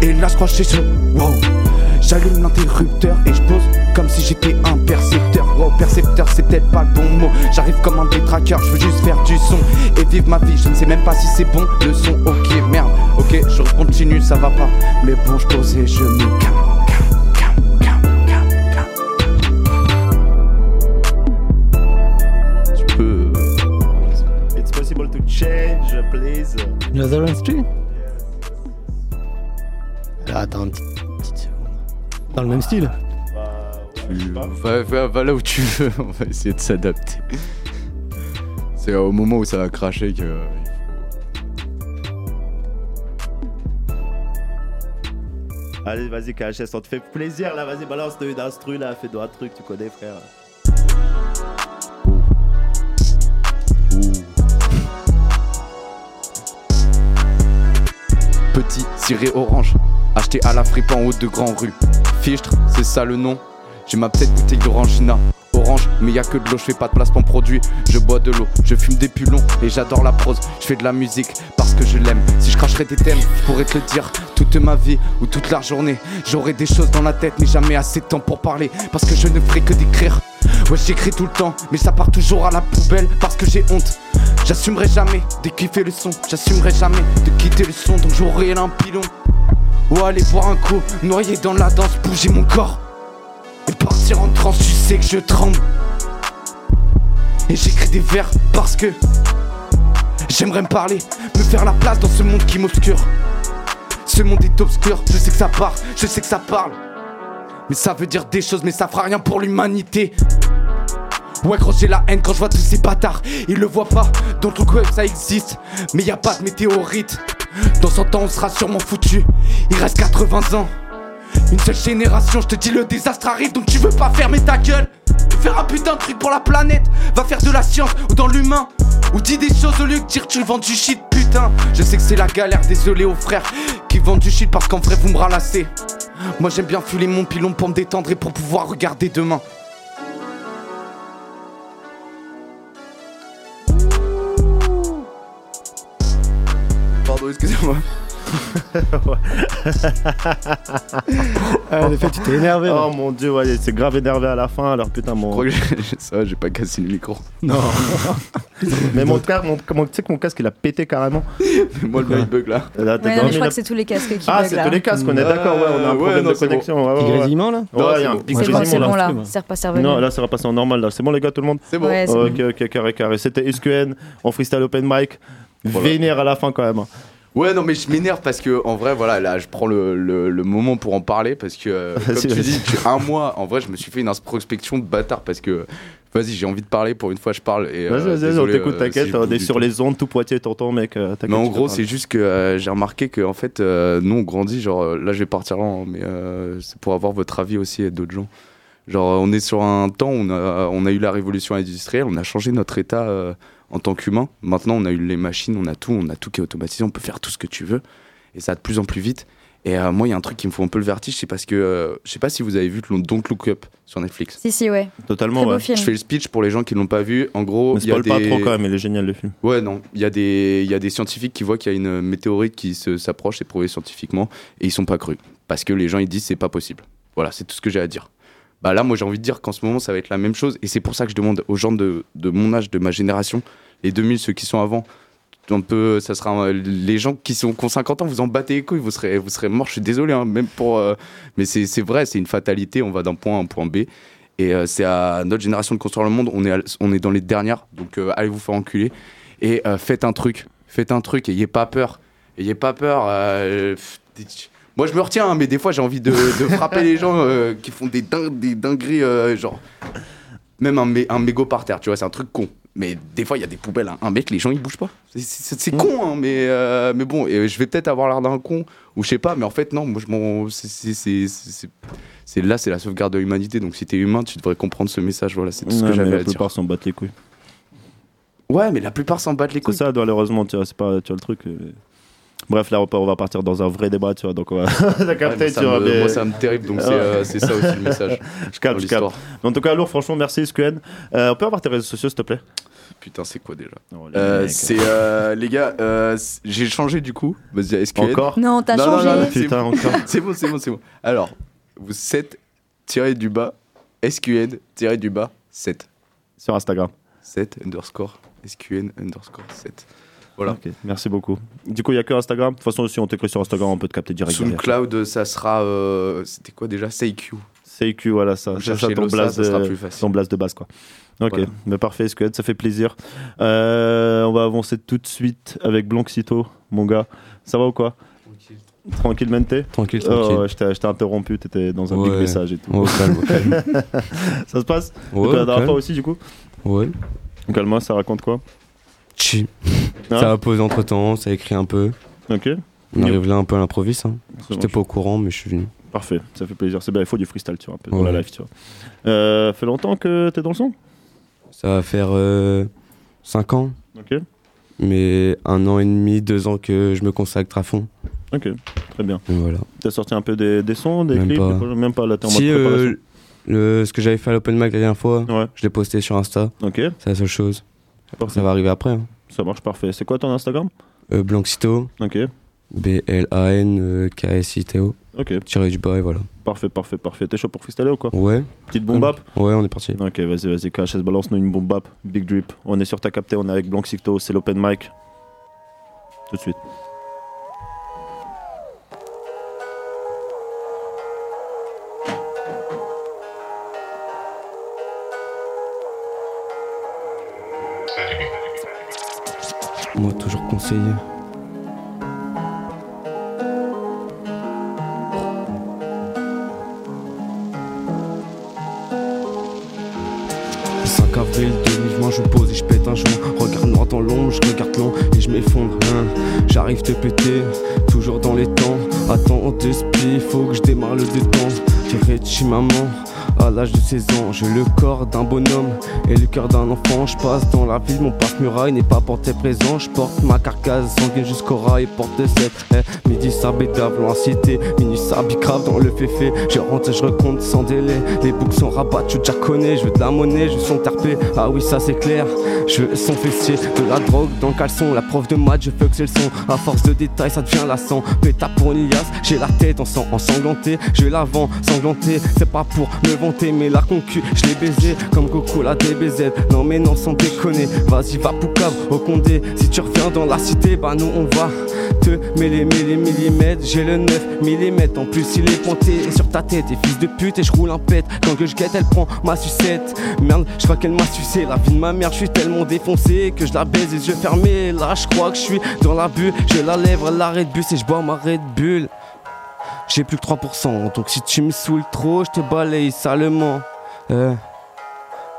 Et là je crois sur Wow J'allume l'interrupteur et je pose comme si j'étais un percepteur. Wow, percepteur, c'est peut-être pas le bon mot. J'arrive comme un détraqueur, je veux juste faire du son et vivre ma vie. Je ne sais même pas si c'est bon le son. Ok, merde, ok, je continue, ça va pas. Mais bon, je pose et je me calme. Tu peux. It's possible to change, please. Another street? Attends, une petite, seconde. Dans le même style Tu- Va, va- va là où tu veux, on va essayer de s'adapter. C'est au moment où ça va cracher que. Allez, vas-y, KHS, on te fait plaisir là, vas-y, balance une instru là, fais-toi un truc, tu connais, frère. Petit ciré orange, acheté à la fripe en haut de Grand Rue. Fichtre, c'est ça le nom. J'ai ma petite bouteille d'orangina. Orange, mais y a que de l'eau, je fais pas de placement produit. Je bois de l'eau, je fume des pulons et j'adore la prose. Je fais de la musique parce que je l'aime. Si je cracherais des thèmes, je pourrais te le dire toute ma vie ou toute la journée. J'aurais des choses dans la tête, mais jamais assez de temps pour parler parce que je ne ferai que d'écrire. Ouais, j'écris tout le temps, mais ça part toujours à la poubelle parce que j'ai honte. J'assumerai jamais de kiffer le son, j'assumerai jamais de quitter le son, donc j'aurai un pilon. Ou aller boire un coup, noyé dans la danse, bouger mon corps. Et partir en transe, tu sais que je tremble. Et j'écris des vers parce que j'aimerais me parler, me faire la place dans ce monde qui m'obscure. Ce monde est obscur, je sais que ça part, je sais que ça parle. Mais ça veut dire des choses, mais ça fera rien pour l'humanité. Ouais gros j'ai la haine quand je vois tous ces bâtards. Ils le voient pas, dans le web ça existe. Mais y a pas de météorite. Dans 100 ans on sera sûrement foutu. Il reste 80 ans. Une seule génération, je te dis le désastre arrive. Donc tu veux pas fermer ta gueule. Faire un putain de truc pour la planète. Va faire de la science ou dans l'humain. Ou dis des choses au lieu de dire tu vends du shit putain. Je sais que c'est la galère, désolé aux frères Qui vendent du shit parce qu'en vrai vous me ralassez. Moi j'aime bien filer mon pilon pour me détendre et pour pouvoir regarder demain Pardon, excusez-moi. Ah, fait, tu t'es énervé. là. Oh mon dieu, ouais, c'est grave énervé à la fin. Alors putain, mon. Je crois que j'ai- ça va, j'ai pas cassé le micro. Non. Mais mon, ca- mon, mon- tu sais que mon casque il a pété carrément. Moi, le bug là. Là, t'es Ouais, non, mais dormi, je crois que c'est tous les casques qui Ah, c'est tous les casques, on est d'accord, ouais, on a un ouais, problème non, de c'est bon. connexion. ouais, ouais, ouais. grésillement, là Ouais, Non, il y a c'est un bon. petit bon, bon là. là, c'est repassé. Non, là, c'est repassé en normal là. C'est bon, les gars, tout le monde C'est bon. Ok, ok, carré, carré. C'était SQN, on freestyle open mic? Vénère à la fin quand même. Ouais, non, mais je m'énerve parce que, en vrai, voilà, là, je prends le, le- le moment pour en parler parce que, euh, comme tu dis, tu- un mois, en vrai, je me suis fait une introspection de bâtard parce que, vas-y, j'ai envie de parler pour une fois, je parle. et, euh, Vas-y, vas-y, vas-y, on t'écoute, euh, t'inquiète. si on est sur les ondes, tout Poitiers, t'entends, mec. euh, t'inquiète, Mais en gros, c'est juste que euh, j'ai remarqué que en fait, euh, nous on grandit. Genre, euh, là, je vais partir là, hein, mais euh, c'est pour avoir votre avis aussi et d'autres gens. Genre, euh, on est sur un temps où on a, on a eu la révolution industrielle, on a changé notre état euh, en tant qu'humain. Maintenant, on a eu les machines, on a tout, on a tout qui est automatisé, on peut faire tout ce que tu veux, et ça va de plus en plus vite. Et euh, moi, il y a un truc qui me fout un peu le vertige, c'est parce que euh, je sais pas si vous avez vu le Don't Look Up sur Netflix. Si, si, ouais. Totalement, Très beau ouais. film. Je fais le speech pour les gens qui l'ont pas vu. En gros, il y a spoil pas des... trop quand même, il est génial le film. Ouais, non. Il y, a des- il y a des scientifiques qui voient qu'il y a une météorite qui se- s'approche, c'est prouvé scientifiquement, et ils sont pas crus. Parce que les gens, ils disent c'est pas possible. Voilà, c'est tout ce que j'ai à dire. Bah là, moi, j'ai envie de dire qu'en ce moment, ça va être la même chose, et c'est pour ça que je demande aux gens de, mon âge, de ma génération, les 2000, ceux qui sont avant, un peu, ça sera euh, les gens qui sont ont 50 ans, vous en battez les couilles, vous serez, vous serez morts. Je suis désolé, hein, même pour, euh, mais c'est vrai, c'est une fatalité. On va d'un point à un point B, et euh, c'est à notre génération de construire le monde. On est, on est dans les dernières, donc allez vous faire enculer et faites un truc, faites un truc, ayez pas peur, ayez pas peur. Moi, je me retiens, hein, mais des fois, j'ai envie de, de frapper les gens euh, qui font des, dingues, des dingueries, euh, genre même un, mé- un mégot par terre, tu vois, c'est un truc con. Mais des fois, il y a des poubelles. hein. Un mec, les gens, ils bougent pas. C'est- C'est c'est con, hein, mais, euh, mais bon, et je vais peut-être avoir l'air d'un con, ou je sais pas, mais en fait, non, moi, je m'en. c'est- c'est- c'est- c'est- C'est là, c'est la sauvegarde de l'humanité. Donc, si t'es humain, tu devrais comprendre ce message. Voilà, c'est tout ce Ouais, que j'avais la à dire. plupart s'en battent les couilles. Ouais, mais la plupart s'en battent les C'est couilles. ça, malheureusement, tu vois, c'est pas, tu vois le truc. euh. Bref, là, on va- on va partir dans un vrai débat, tu vois, donc on va. T'as capté, tu vois, me- mais- Moi, ça me terrible, donc c'est euh, c'est ça aussi le message. Je calme, dans je. Mais En tout cas, lourd, franchement, merci, SQN. Euh, on peut avoir tes réseaux sociaux, s'il te plaît? Putain, c'est quoi déjà? Oh, les Euh. C'est euh, les gars, euh, j'ai changé du coup. Vas-y, est-ce que Encore? Non, t'as Non, non, changé. non, non, c'est Putain, bon. encore. C'est bon, c'est bon, c'est bon. Alors, vous 7 tiré du bas, SQN tiré du bas 7. Sur Instagram. 7 underscore SQN underscore 7. Voilà. Ok, merci beaucoup. Du coup, il n'y a que Instagram. De toute façon, si on t'écrit sur Instagram, on peut te capter direct. Sous le cloud, ça sera. euh, C'était quoi déjà? SayQ. CQ, voilà, ça. Ça ton blast, ça sera de, plus facile. ton blast de base, quoi. Ok, Voilà. mais parfait, SQN, ça fait plaisir. Euh, on va avancer tout de suite avec Blanxito, mon gars. Ça va ou quoi? Tranquille, Mente? Tranquille, Oh, tranquille. ouais, je t'ai interrompu, t'étais dans un big Ouais. message et tout. Au calme, calme. ça se passe? Ouais, Depuis la dernière fois aussi, du coup? Ouais. Calme-moi, ça raconte quoi? Chi. Hein ça a posé entre temps, ça a écrit un peu. Ok. On arrive là un peu à l'improviste. Hein. J'étais pas au courant, mais je suis venu. Parfait, ça fait plaisir. C'est bien, il faut du freestyle, tu vois, un peu dans Ouais. la life, tu vois. Euh, fait longtemps que t'es dans le son? Ça va faire 5 ans, Ok. mais un an et demi, deux ans que je me consacre à fond. Ok, très bien. Et voilà. T'as sorti un peu des, des sons, des Même clips pas. des projets Même pas, là, t'es en mode Si, préparation. euh, le, ce que j'avais fait à l'Open Mic la dernière fois, je l'ai posté sur Insta. Ok. C'est la seule chose. Parfait. Ça va arriver après. hein. Ça marche parfait. C'est quoi ton Instagram? Euh, Blanxito. Ok. B-L-A-N-K-S-I-T-O. Ok. Tiré du bas et voilà. Parfait, parfait, parfait. T'es chaud pour freestyler ou quoi? Ouais. Petite bombe bap? Ouais, on est parti. Ok, vas-y, vas-y, KHS, balance-nous une bombe bap. Big drip. On est sur ta capté, on est avec Blanxito, c'est l'open mic. Tout de suite. Moi, toujours conseillé. je me pose et je pète un joint. Regarde noir dans l'ombre, je regarde long et je m'effondre. hein. J'arrive te péter, toujours dans les temps. Attends, deux spies, faut que je démarre le dedans. Tiré de chez maman. À l'âge de 16 ans, j'ai le corps d'un bonhomme et le cœur d'un enfant. Je passe dans la ville, mon passe-muraille n'est pas porté présent. Je porte ma carcasse sanguine jusqu'au rail, porte 7. Eh, midi ça bédave, loin cité. Minuit ça bicrave dans le féfé. Je rentre et je recompte sans délai. Les boucs sont rabattus, déjà connais. Je veux de la monnaie, je veux son terpé. Ah oui, ça c'est clair. Je veux son fessier, de la drogue dans le caleçon. La prof de maths, je fuck c'est le son. À force de détails, ça devient lassant. Péta pour une j'ai la tête en sang ensanglanté. Je l'avant, sanglanté. C'est pas pour me mais la concu, je l'ai baisé comme Coco la DBZ. Non, mais non, sans déconner. Vas-y, va Poucave, au Condé. Si tu reviens dans la cité, bah nous on va te mêler, mêler millimètres. J'ai le 9 mm, en plus il est pointé et sur ta tête. Et fils de pute, et je roule un pet. Quand que je guette, elle prend ma sucette. Merde, je crois qu'elle m'a sucé. La vie de ma mère, je suis tellement défoncé que je la baise les yeux fermés. Là, je crois que je suis dans la bulle. Je la lèvre, l'arrêt de bus et je bois ma Red Bull. J'ai plus que 3%, donc si tu me saoules trop, je te balaye salement. Eh.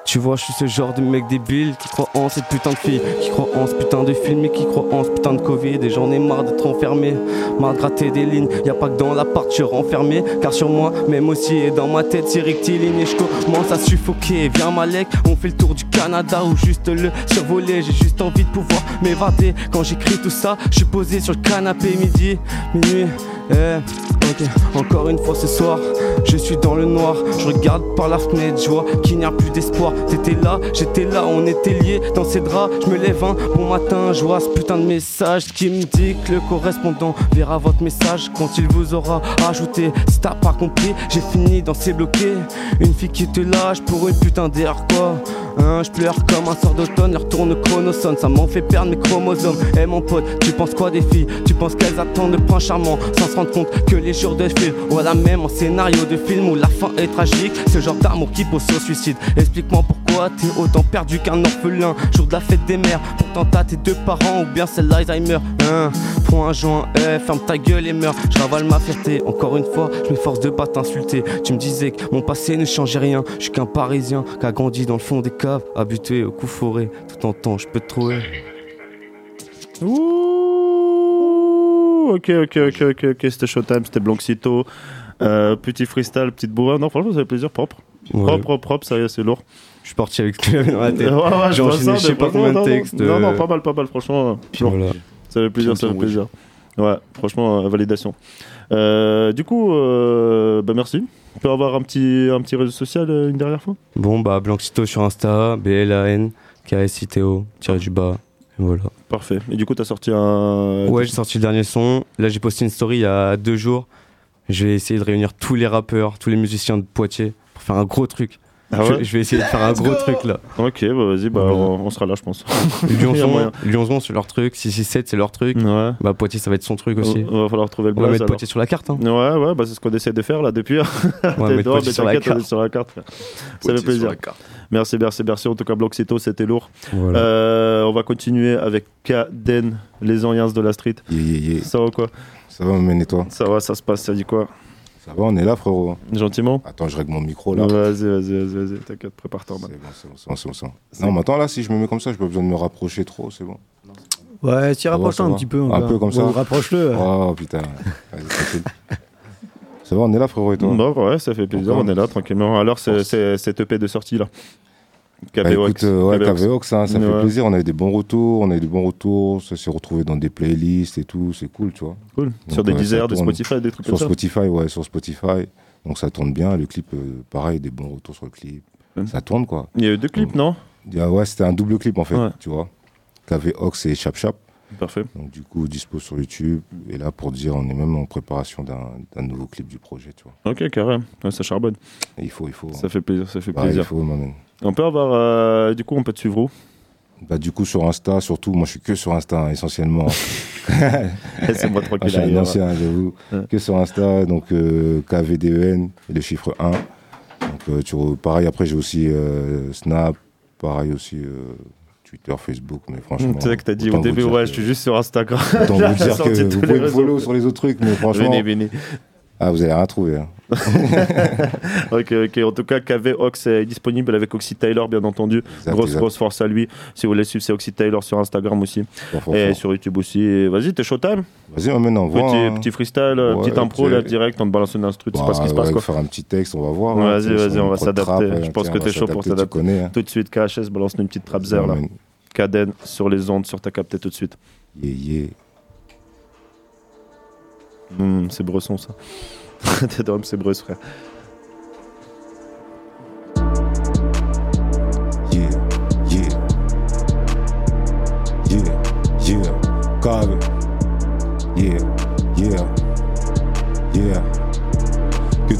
Tu vois, je suis ce genre de mec débile qui croit en cette putain de fille, qui croit en ce putain de film et qui croit en ce putain de Covid. Et j'en ai marre d'être enfermé, marre de gratter des lignes. Y a pas que dans l'appart, je suis renfermé. Car sur moi, même aussi, et dans ma tête, c'est rectiligne. Et je commence à suffoquer. Viens, Malek, on fait le tour du Canada ou juste le survoler. J'ai juste envie de pouvoir m'évader. Quand j'écris tout ça, je suis posé sur le canapé midi, minuit. Eh, encore une fois ce soir, je suis dans le noir. Je regarde par la fenêtre, je vois qu'il n'y a plus d'espoir. T'étais là, j'étais là, on était liés dans ces draps. Je me lève un bon matin, je vois ce putain de message qui me dit que le correspondant verra votre message quand il vous aura ajouté. Si t'as pas compris, j'ai fini dans ces bloqués. Une fille qui te lâche pour une putain d'air quoi. Hein, je pleure comme un sort d'automne, leur tourne chronosone, ça m'en fait perdre mes chromosomes. Eh mon pote, tu penses quoi des filles? Tu penses qu'elles attendent le prince charmant sans se rendre compte que les jours de film, voilà même en scénario de film où la fin est tragique, ce genre d'amour qui pousse au suicide. Explique-moi pourquoi t'es autant perdu qu'un orphelin. Jour de la fête des mères, pourtant t'as tes deux parents ou bien c'est l'Alzheimer. Hein, prends un joint, eh, ferme ta gueule et meurs. Je ravale ma fierté, encore une fois, je m'efforce de pas t'insulter. Tu me disais que mon passé ne changeait rien, je suis qu'un parisien qui a grandi dans le fond des caves, habitué au coup foré. Tout en temps, je peux te trouver. Ok, ok, c'était Showtime, c'était Blanxito. Euh, petit freestyle, petite bourrade. Non, franchement, ça fait plaisir, propre. Ouais. Propre, propre, propre, ça y est, c'est lourd. Je suis parti avec ce que j'avais dans la tête. Ouais, ouais, J'ai enchaîné je sais pas combien de textes. Non, non, euh, pas mal, pas mal, franchement. puis voilà. Ça fait plaisir, ça fait plaisir. Ouais, franchement, euh, validation. Euh, du coup, euh, bah merci. On peut avoir un petit, un petit réseau social euh, une dernière fois? Bon, bah, Blanxito sur Insta, B-L-A-N, K-S-I-T-O, tiré du bas. Voilà. Parfait. Et du coup, t'as sorti un. Ouais, j'ai sorti le dernier son. Là, j'ai posté une story il y a deux jours. Je vais essayer de réunir tous les rappeurs, tous les musiciens de Poitiers pour faire un gros truc. Ah je, ouais je vais essayer de faire un gros truc là. Ok, bah vas-y, bah, on, on sera là, je pense. Lyonzon. Lyonzon, c'est leur truc. 667, c'est leur truc. Ouais. Bah, Poitiers, ça va être son truc aussi. On, on va falloir trouver le On va mettre alors. Poitiers sur la carte. Hein. Ouais, ouais, bah c'est ce qu'on essaie de faire là depuis. Ouais, T'es mettre dehors, Poitiers sur la carte. sur la carte. Ça fait plaisir. Merci, merci, merci. En tout cas, Bloxito, c'était lourd. Voilà. Euh, on va continuer avec Kaden, les Oriens de la street. Yeah, yeah, yeah. Ça va quoi? Ça va, men, et toi Ça va, ça se passe, ça dit quoi? Ça va, on est là, frérot. Gentiment? Attends, je règle mon micro là. Vas-y, vas-y, vas-y, vas-y, t'inquiète, prépare-toi. C'est bon, c'est bon, c'est bon. Non, mais attends, là, si je me mets comme ça, j'ai pas besoin de me rapprocher trop, c'est bon. Ouais, si Ça va, rapproche ça un va. petit peu. Un peu comme ça. Rapproche-le. Oh putain. Vas-y, tranquille. Ça va, on est là, frérot, et toi Bon, ouais, ça fait plaisir, on est là tranquillement. Alors, c'est cette EP de sortie là Bah, KVOX. écoute, euh, ouais, KVOX. Hein, ça Ouais. fait plaisir. On a eu des bons retours, on a eu des bons retours. Ça s'est retrouvé dans des playlists et tout, c'est cool, tu vois. Cool. Sur des Deezer, des. Spotify, des trucs Sur comme ça. Spotify, ouais, sur Spotify. Donc ça tourne bien. Le clip, euh, pareil, des bons retours sur le clip. Ça tourne, quoi. Il y a eu deux clips, non? ouais, c'était un double clip, en fait, Ouais. tu vois. KVOX et Chap Chap. Parfait. Donc du coup, dispo sur YouTube. Et là, pour dire, on est même en préparation d'un nouveau clip du projet, tu vois. Ok, carré. Ouais, ça charbonne. Et il faut, il faut. Ça fait plaisir, ça fait Bah, plaisir. il faut, man. On peut avoir, euh, du coup, on peut te suivre où? Bah, du coup, sur Insta, surtout, moi je suis que sur Insta, hein, essentiellement. Laissez-moi Ah, tranquille. je suis un ancien, j'avoue. Ouais. Que sur Insta, donc euh, KVDEN, et le chiffre 1. Donc, euh, tu re- pareil, après, j'ai aussi euh, Snap, pareil aussi euh, Twitter, Facebook, mais franchement. C'est vrai que t'as dit au début, ouais, je suis juste sur Instagram. Autant vous dire que vous pouvez me follow sur les autres trucs, mais franchement. Venez, venez. Ah, vous allez rien trouver. hein. ok, ok. En tout cas, KV Ox est disponible avec Oxy Taylor, bien entendu. Exact, grosse, exact. grosse force à lui. Si vous voulez suivre, c'est Oxy Taylor sur Instagram aussi. et sur YouTube aussi. Vas-y, t'es showtime Vas-y, on envoie. Petit, hein. petit freestyle, euh, Ouais, petite impro, là, direct, on te balance une instru, tu sais pas ce qui se passe, ouais, quoi. faire un petit texte, on va voir. hein. Vas-y, vas-y, on va s'adapter. ouais, Je pense que on va t'es chaud pour s'adapter, hein. Tout de suite, KHS, balance une petite trap là. Caden sur les ondes, sur ta captée tout de suite. Yeah, yeah. Hmm, c'est Bresson, ça. Tes drums, c'est Bress, frère. Yeah, yeah. Yeah, yeah. Yeah, yeah.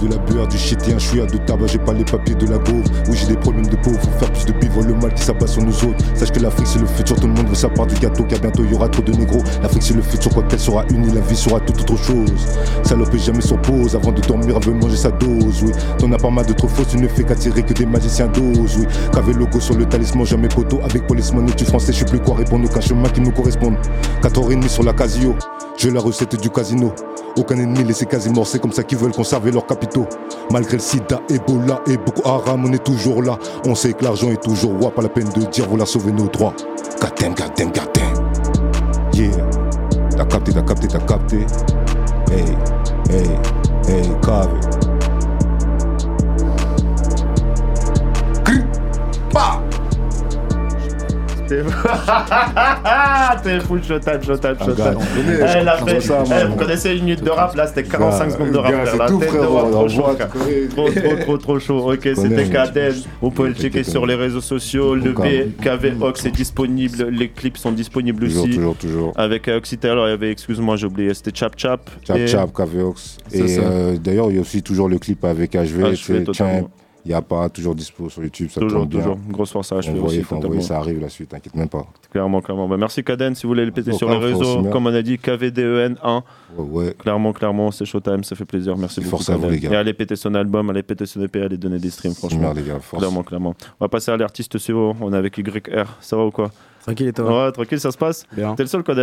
De la beurre, du shit et un chouïa de tabac, j'ai pas les papiers de la gauve. Oui, j'ai des problèmes de peau, faut faire plus de bivre, le mal qui s'abat sur nous autres. Sache que l'Afrique c'est le futur, tout le monde veut sa part du gâteau, car bientôt y aura trop de négros. L'Afrique c'est le futur, quoi qu'elle sera unie, la vie sera toute autre chose. Salope est jamais sur pause, avant de dormir, elle veut manger sa dose, oui. T'en as pas mal de trop fausses, tu ne fais qu'attirer que des magiciens doses, oui. Qu'avec logo sur le talisman, jamais poteau, avec policeman, tu français, je sais plus quoi répondre, aucun chemin qui nous corresponde. 4h30 sur la Casio, j'ai la recette du casino. Aucun ennemi laissé quasi mort, c'est comme ça qu'ils veulent conserver leurs capitaux. Malgré le sida, Ebola et beaucoup haram, on est toujours là. On sait que l'argent est toujours roi, pas la peine de dire, voilà sauver nos droits. Goddamn, goddamn, goddamn. Yeah. T'as capté, t'as capté, t'as capté. Hey, hey, hey, cave. T'es Elle a je fait. comprends ça, Eh, moi. vous connaissez une minute de rap, là c'était 45 Gars, secondes de rap. La tête de rap, trop chaud. Trop, trop, trop, trop chaud. Ok, c'était. Kaden. Vous pouvez le checker sur les réseaux sociaux. Le Encore. B, KV Ox est disponible. Les clips sont disponibles aussi. toujours, toujours. Avec euh, Oxy Taylor, il y avait, excuse-moi, j'ai oublié, c'était Chap Chap. Chap Chap, KVOX. C'est Et euh, d'ailleurs, il y a aussi toujours le clip avec HV. Tiens, il n'y a pas toujours dispo sur YouTube. Ça Toujours, bien. toujours. Grosse force à envoyer, aussi, faut envoyer, totalement. ça arrive la suite, t'inquiète même pas. Clairement, clairement. Bah, merci Kaden. Si vous voulez le péter sur les réseaux, comme on a dit, KVDEN1. Ouais, ouais. Clairement, clairement, c'est Showtime, ça fait plaisir. Merci beaucoup. force à vous, les gars. Et allez péter son album, allez péter son EP, allez donner des streams, franchement. Super, les gars, force. Clairement, clairement. On va passer à l'artiste suivant. On est avec YR. Ça va ou quoi? Tranquille et toi? Ouais, tranquille, ça se passe? Bien. T'es le seul quoi,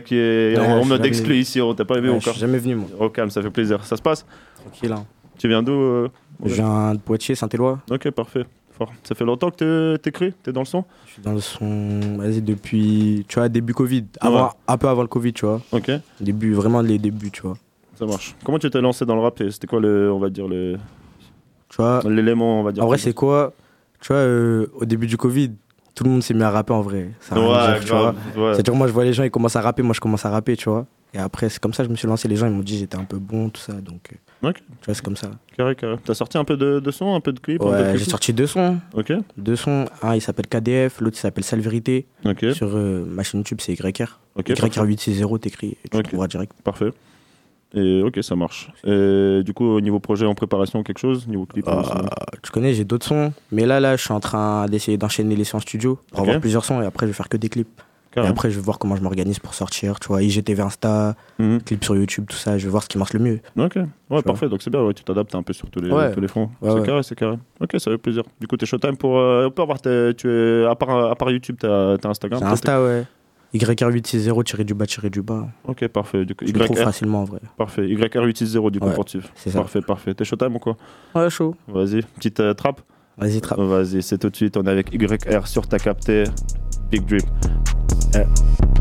qui est Ouais, en mode exclu ici. On t'a pas vu Ouais, encore je suis jamais venu, moi. Au calme, ça fait plaisir. Ça se passe? Tranquille, hein. Tu viens d'où euh, Je viens de Poitiers, Saint-Éloi. Ok, parfait. Fort. Ça fait longtemps que t'écris? T'es dans le son? Je suis dans le son, vas-y, depuis, tu vois, début Covid. Avant, Ouais. Un peu avant le Covid, tu vois. Ok. Début, vraiment les débuts, tu vois. Ça marche. Comment tu t'es lancé dans le rap et C'était quoi le, on va dire le, Tu vois, l'élément, on va dire en vrai, c'est quoi Tu vois, euh, au début du Covid, tout le monde s'est mis à rapper en vrai. Ça ouais. C'est-à-dire, moi, je vois les gens, ils commencent à rapper, moi, je commence à rapper, tu vois. Et après, c'est comme ça que je me suis lancé. Les gens, ils m'ont dit, j'étais un peu bon, tout ça. Donc, euh, Ok. tu vois, c'est comme ça. Carré, carré. T'as sorti un peu de, de son, un peu de clip Ouais, j'ai sorti deux sons. Ok. Deux sons. Un, il s'appelle KDF, l'autre, il s'appelle Sale Vérité. Ok. Sur euh, ma chaîne YouTube, c'est YR. Ok, YR860, t'écris, et tu Ok. trouveras direct. Parfait. Et ok, ça marche. Et du coup, au niveau projet en préparation, quelque chose? Niveau clip Euh, euh, tu connais, j'ai d'autres sons. Mais là, là, je suis en train d'essayer d'enchaîner les sons en studio pour avoir plusieurs sons et après, je vais faire que des clips. Carrément. Et après, je vais voir comment je m'organise pour sortir. Tu vois, IGTV Insta, Mhm. clips sur YouTube, tout ça. Je vais voir ce qui marche le mieux. Ok, ouais, parfait. Donc c'est bien, ouais, tu t'adaptes un peu sur tous les, Ouais. tous les fronts. Ouais, c'est ouais. carré, c'est carré. Ok, ça fait plaisir. Du coup, t'es Showtime pour. euh, on peut avoir. tes- tu es, à, part, à part YouTube, t'as t'as Instagram toi, Insta, ouais. YR860, tiré du bas, tiré du bas. Ok, parfait. Du coup, Tu le trouves YR. facilement en vrai. Parfait. YR860 du coup Ouais, ça. Parfait, parfait. T'es Showtime ou quoi? Ouais, chaud. Vas-y, petite euh, trappe. Vas-y, trappe. Vas-y, c'est tout de suite. On est avec YR sur ta capté. Big Drip. Eh.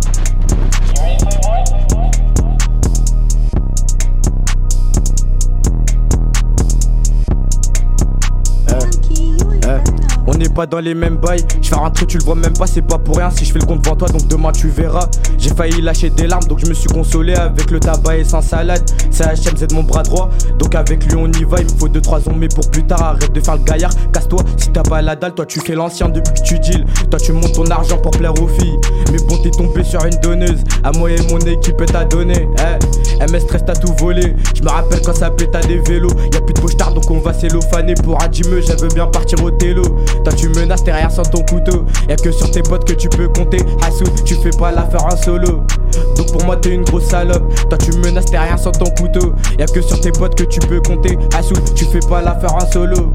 Pas dans les mêmes bails. Je fais rentrer, tu le vois même pas, c'est pas pour rien. Si je fais le compte devant toi, donc demain tu verras. J'ai failli lâcher des larmes, donc je me suis consolé avec le tabac et sans salade. C'est HMZ mon bras droit, donc avec lui on y va. Il me faut 2-3 ans, mais pour plus tard, arrête de faire le gaillard. Casse-toi, si t'as pas la dalle, toi tu fais l'ancien depuis que tu deals. Toi tu montes ton argent pour plaire aux filles. Mais bon, t'es tombé sur une donneuse. À moi et mon équipe t'a donné. Eh, MS stress, t'as tout volé. Je me rappelle quand ça pète à des vélos. Y'a plus de pochetard, donc on va s'élophaner pour un dimeux. J'avais bien partir au télo. Tu menaces, rien sans ton couteau. Y'a que sur tes potes que tu peux compter. Hassou, tu fais pas l'affaire en solo. Donc pour moi, t'es une grosse salope. Toi tu menaces, rien sans ton couteau. Y'a que sur tes potes que tu peux compter. Hassou, tu fais pas l'affaire en solo.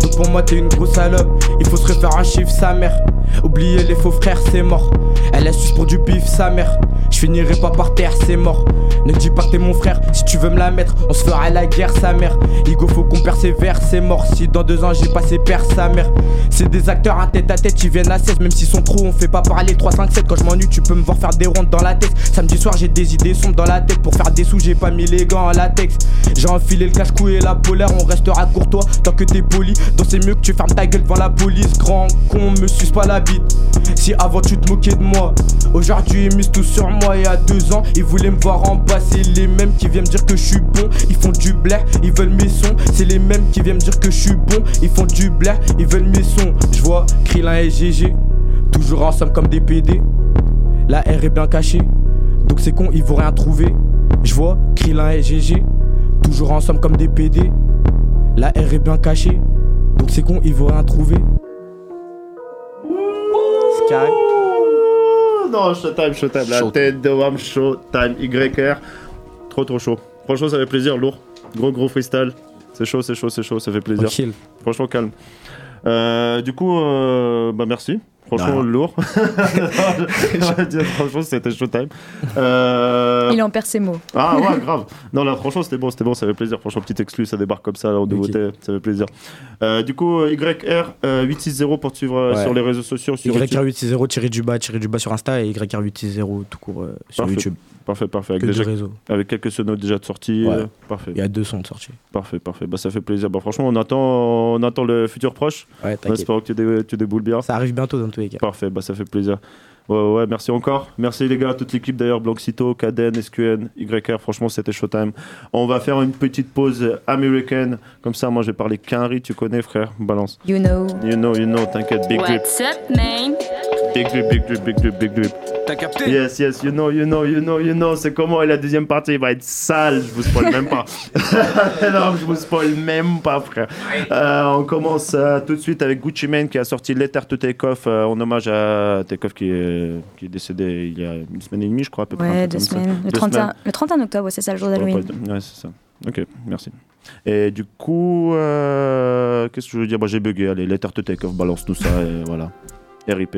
Donc pour moi, t'es une grosse salope. Il faut se refaire un chiffre, sa mère. Oubliez les faux frères, c'est mort. Elle est juste pour du sa mère. Je finirai pas par terre, c'est mort. Ne dis pas que t'es mon frère, si tu veux me la mettre, on se fera la guerre, sa mère. Igo, faut qu'on persévère, c'est mort. Si dans deux ans j'ai passé père, sa mère. C'est des acteurs à tête à tête, ils viennent à 16, même s'ils sont trop, on fait pas parler 3, 5, 7. Quand je m'ennuie, tu peux me voir faire des rondes dans la tête. Samedi soir, j'ai des idées sombres dans la tête. Pour faire des sous, j'ai pas mis les gants en latex. J'ai enfilé le cache-cou et la polaire, on restera courtois tant que t'es poli. Donc c'est mieux que tu fermes ta gueule devant la police. Grand con, me suce pas la bite. Si avant tu te moquais de moi, aujourd'hui ils misent tout sur moi. Il y a deux ans, ils voulaient me voir en bas. C'est les mêmes qui viennent me dire que je suis bon. Ils font du blaire, ils veulent mes sons. C'est les mêmes qui viennent me dire que je suis bon. Ils font du blaire, ils veulent mes sons. Je vois Krillin et GG, toujours ensemble comme des PD. La R est bien cachée, donc c'est con, ils vont rien trouver. Je vois Krillin et GG, toujours ensemble comme des PD. La R est bien cachée, donc c'est con, ils vont rien trouver. Carré. Non, Showtime, Showtime. La tête de Wam, Showtime, YR. Trop, trop chaud. Franchement, ça fait plaisir, lourd. Gros, gros freestyle. C'est chaud, c'est chaud, c'est chaud, ça fait plaisir. Tranquille. Franchement, calme. Euh, du coup, euh, bah merci. Franchement, Non. lourd. Dire, franchement, c'était Showtime. Euh, Il en perd ses mots. Ah ouais, grave. Non, là, franchement, c'était bon, c'était bon, ça fait plaisir. Franchement, petit exclu, ça débarque comme ça, en nouveauté, ça fait plaisir. Euh, du coup, euh, YR euh, 860 pour te suivre Ouais. sur les réseaux sociaux. Sur YouTube. YR860, Thierry Duba, Thierry Duba sur Insta et YR860 tout court euh, sur Parfait. YouTube. Parfait, parfait. Avec, Que déjà- du réseau. avec quelques sonos déjà de sortie. Ouais. euh, parfait. Il y a deux sons de sortie. Parfait, parfait. Bah, ça fait plaisir. Bah, franchement, on attend, on attend le futur proche. Ouais, On t'inquiète. espère que tu, dé- tu déboules bien. Ça arrive bientôt dans tous les cas. Parfait, bah, ça fait plaisir. Ouais, ouais, merci encore. Merci les gars, toute l'équipe d'ailleurs, Blanxito, Caden, SQN, YR. Franchement, c'était showtime. On va faire une petite pause américaine. Comme ça, moi, j'ai parlé Quinry, tu connais, frère? Balance. You know. You know, you know, t'inquiète. Big drip. What's up, man? Big drip, big drip, big drip, big drip. T'as capté Yes, yes, you know, you know, you know, you know. C'est comment et la deuxième partie il va être sale. Je vous spoil même pas. non, je vous spoil même pas, frère. Euh, on commence euh, tout de suite avec Gucci Mane qui a sorti Letter to Take Off euh, en hommage à Take Off qui est, qui est décédé il y a une semaine et demie, je crois, à peu près. un Ouais, deux comme ça. semaines. Le Deux 31, semaines. le 31 octobre, c'est ça le jour d'Halloween. Ouais, c'est ça. Ok, merci. Et du coup, euh, qu'est-ce que je veux dire? Bah, J'ai bugué. Allez, Letter to Take Off, balance tout ça et voilà. RIP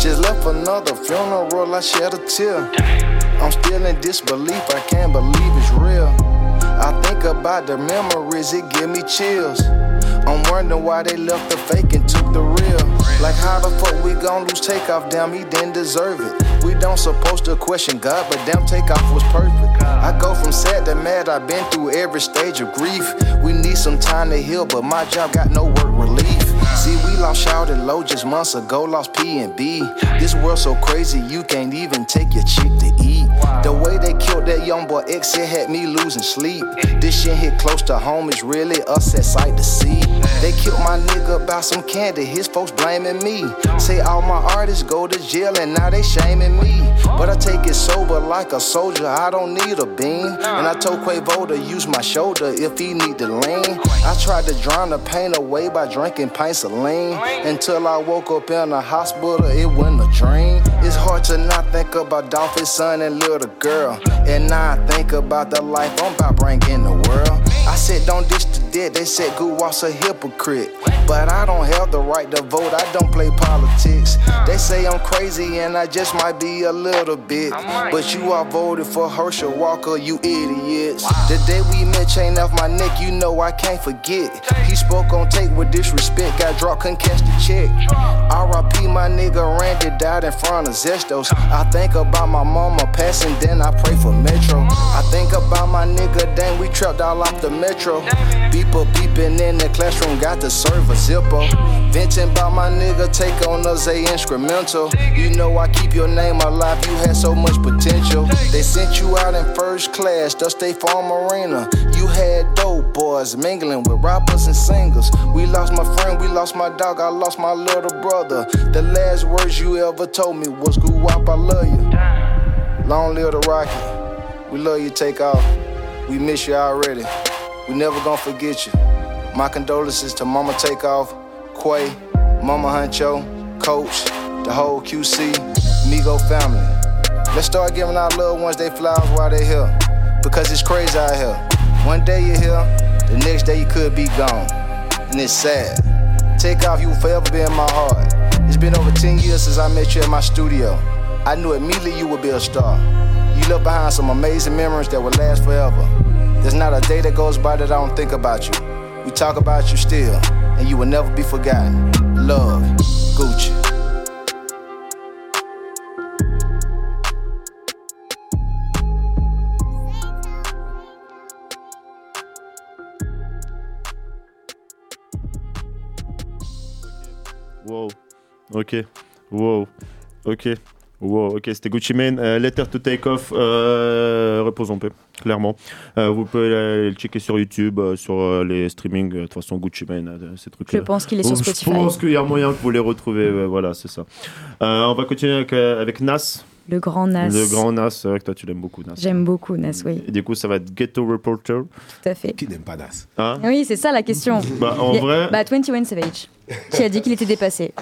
Just left another funeral, I shed a tear. I'm still in disbelief, I can't believe it's real. I think about the memories, it give me chills. I'm wondering why they left the fake and took the real. Like how the fuck we gon' lose takeoff? Damn, he didn't deserve it. We don't supposed to question God, but damn takeoff was perfect. I go from sad to mad, I've been through every stage of grief. We need some time to heal, but my job got no work relief. See, we lost shouted low just months ago, lost P and B. This world so crazy, you can't even take your chick to eat. The way they killed that young boy X, it had me losing sleep. This shit hit close to home, it's really sad sight to see. They killed my nigga by some candy, his folks blaming me. Say all my artists go to jail and now they shaming me. But I take it sober like a soldier, I don't need a beam. And I told Quavo to use my shoulder if he need to lean. I tried to drown the pain away by drinking pints Until I woke up in the hospital, it wasn't a dream. It's hard to not think about Dolphin's son and little girl. And now I think about the life I'm about bringing the world. I said, don't dish the dead. They said, Goo was a hypocrite. But I don't have the right to vote. I don't play politics. They say I'm crazy and I just might be a little bit. But you all voted for Herschel Walker, you idiots. The day we met, chain off my neck, you know I can't forget. He spoke on tape with disrespect, got dropped, couldn't catch the check. RIP, my nigga Randy died in front of Zestos. I think about my mama passing, then I pray for Metro. I think about my nigga, dang, we trapped all off the Metro. Beeper beeping in the classroom, got to serve a zipper. Venting about my nigga, take on us a instrumental. You know I keep your name alive, you had so much potential. They sent you out in first class, the State Farm Arena. You had dope boys mingling with rappers and singers. We lost my friend, we lost my dog, I lost my little brother. The last words you ever told me was "Goo wop, I love you." Long live the rocket. We love you, take off. We miss you already. We never gonna forget you. My condolences to Mama Takeoff, Quay, Mama Huncho, Coach, the whole QC, Migo family. Let's start giving our loved ones they flowers while they here. Because it's crazy out here. One day you're here, the next day you could be gone. And it's sad. Take off, you will forever be in my heart. It's been over 10 years since I met you at my studio. I knew immediately you would be a star. You left behind some amazing memories that will last forever. There's not a day that goes by that I don't think about you. We talk about you still, and you will never be forgotten. Love, Gucci. Wow. Ok. Wow. Ok. Wow. Ok, c'était Gucci Mane. Euh, Letter to Take Off. Euh, repose en paix, clairement. Euh, vous pouvez aller le checker sur YouTube, euh, sur euh, les streamings. De toute façon, Gucci Mane, euh, ces trucs Je pense qu'il est sur Spotify. Je pense qu'il y a moyen que vous les retrouvez. voilà, c'est ça. Euh, on va continuer avec, euh, avec Nas. Le grand Nas. Le grand Nas. C'est vrai que toi, tu l'aimes beaucoup, Nas. J'aime beaucoup Nas, oui, Et du coup, ça va être Ghetto Reporter. tout à fait. Qui n'aime pas Das Hein? Oui, c'est ça la question. Bah, en a- vrai- Bah, 21 Savage, qui a dit qu'il était dépassé.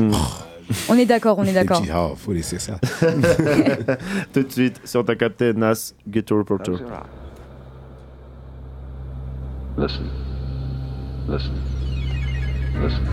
On est d'accord, on est d'accord. Puis, ah, faut laisser ça. Tout de suite, sur ta capté, Nas, Ghetto Reporter. Listen. Listen. Listen.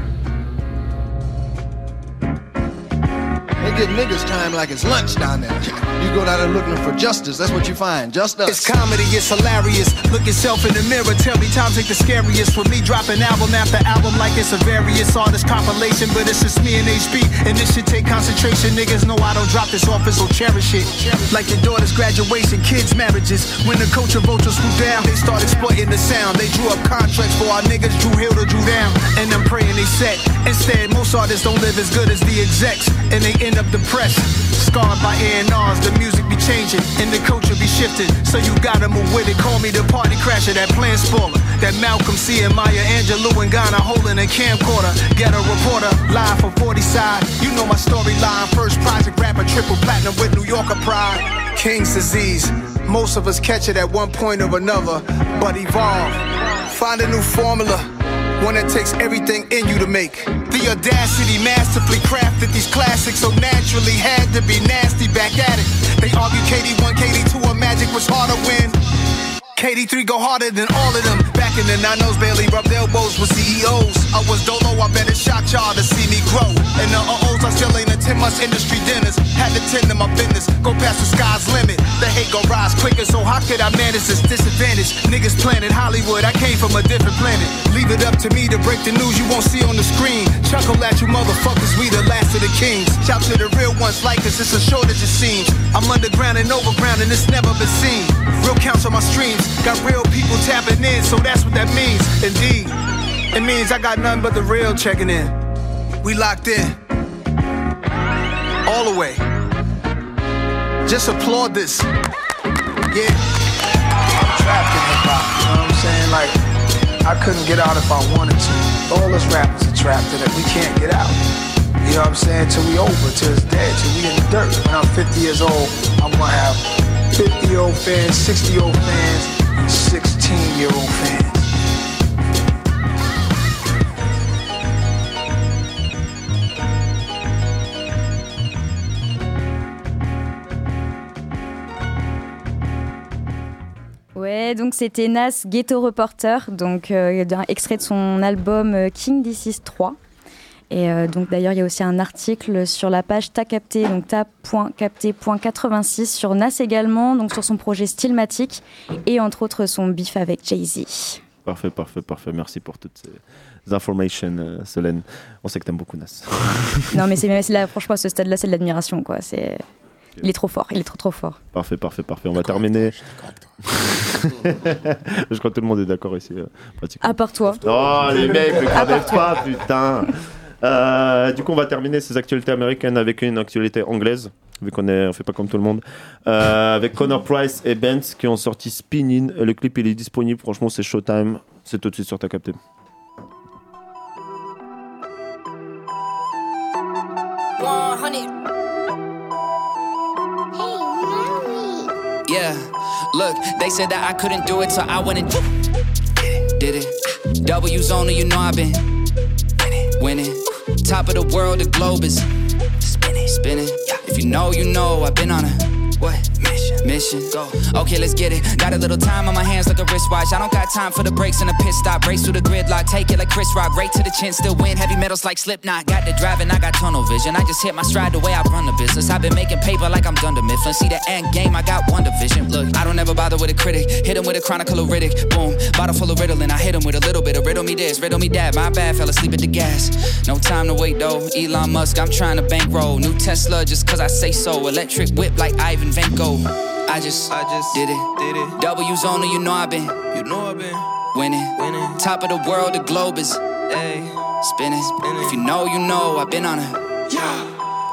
They get niggas time like it's lunch down there. You go down there looking for justice, that's what you find. Just us. It's comedy, it's hilarious. Look yourself in the mirror, tell me times ain't the scariest. With me dropping album after album like it's a various artist compilation, but it's just me and HB. And this should take concentration. Niggas know I don't drop this office, so cherish it. Like your daughter's graduation, kids' marriages. When the culture vultures swoop down, they start exploiting the sound. They drew up contracts for our niggas, Drew Hill to Drew down. And I'm praying they set. Instead, most artists don't live as good as the execs, and they end up depressed. Scarred by A&Rs, the music be changing and the culture be shifting. So you gotta move with it. Call me the party crasher, that plan spoiler. That Malcolm C and Maya Angelou and Ghana holding a camcorder. Get a reporter, live from 40 side. You know my storyline. First project rapper, triple platinum with New Yorker pride. King's disease. Most of us catch it at one point or another, but evolve. Find a new formula. One that takes everything in you to make. The audacity masterfully crafted these classics so naturally had to be nasty back at it. They argue KD1, KD2, or Magic was harder when. KD3 go harder than all of them. Back in the 90s, barely rubbed elbows with CEOs. I was dolo, I bet it shocked y'all to see me grow. And the uh-ohs, I still ain't attend much industry dinners. Had to tend to my business, go past the sky's limit. The hate gon' rise quicker, so how could I manage this disadvantage? Niggas planet Hollywood, I came from a different planet. Leave it up to me to break the news you won't see on the screen. Chuckle at you motherfuckers, we the last of the kings. Shout to the real ones like us, it's a shortage it seems. I'm underground and overground and it's never been seen. Real counts on my streams, got real people tapping in, so that's what that means. Indeed, it means I got nothing but the real checking in. We locked in, all the way. Just applaud this. Yeah. I'm trapped in hip hop, you know what I'm saying? Like, I couldn't get out if I wanted to. All us rappers are trapped in it, we can't get out. You know what I'm saying? Till we over, till it's dead, till we in the dirt. When I'm 50 years old, I'm gonna have 50 old fans, 60 old fans, 16 year old fans. Ouais, donc c'était Nas Ghetto Reporter, donc euh, d'un extrait de son album euh, King Disease 3. Et euh, donc d'ailleurs, il y a aussi un article sur la page Ta Capté, donc ta.capté.86 sur Nas également, donc sur son projet Stillmatic et entre autres son bif avec Jay-Z. Parfait, parfait, parfait. Merci pour toutes ces informations, euh, Solène. On sait que t'aimes beaucoup Nas. non, mais c'est là, franchement, à ce stade-là, c'est de l'admiration, quoi. C'est, il est trop fort, il est trop trop fort. Parfait, parfait, parfait. On va terminer. Je crois que tout le monde est d'accord ici. euh, pratiquement. À part toi. Oh, les mecs, ne pas, putain. Euh, du coup, on va terminer ces actualités américaines avec une actualité anglaise, vu qu'on on fait pas comme tout le monde. Euh, avec Connor Price et Benz qui ont sorti Spinning. Le clip, il est disponible. Franchement, c'est Showtime. C'est tout de suite sur ta capté. Yeah, look, they said that I couldn't do it, so I went and. did it. W's only, you know I've been winning. Top of the world, the globe is spinning, spinning. If you know, you know, I've been on a what mission? Go. Okay, let's get it. Got a little time on my hands like a wristwatch. I don't got time for the breaks and the pit stop. Race through the gridlock, take it like Chris Rock. Right to the chin, still win. Heavy metals like Slipknot. Got the driving, I got tunnel vision. I just hit my stride the way I run the business. I've been making paper like I'm Dunder Mifflin. See the end game, I got one division. Look, I don't ever bother with a critic. Hit him with a chronicle of Riddick. Boom, bottle full of Ritalin. I hit him with a little bit of riddle me this, riddle me that. My bad, fell asleep at the gas. No time to wait though. Elon Musk, I'm trying to bankroll. New Tesla just cause I say so. Electric whip like Ivan Van Gogh. I just, I just did it, did it. W's only, you know I've been, you know I've been winning, winning. Top of the world, the globe is, ay, spinning. spinning. If you know, you know, I've been on a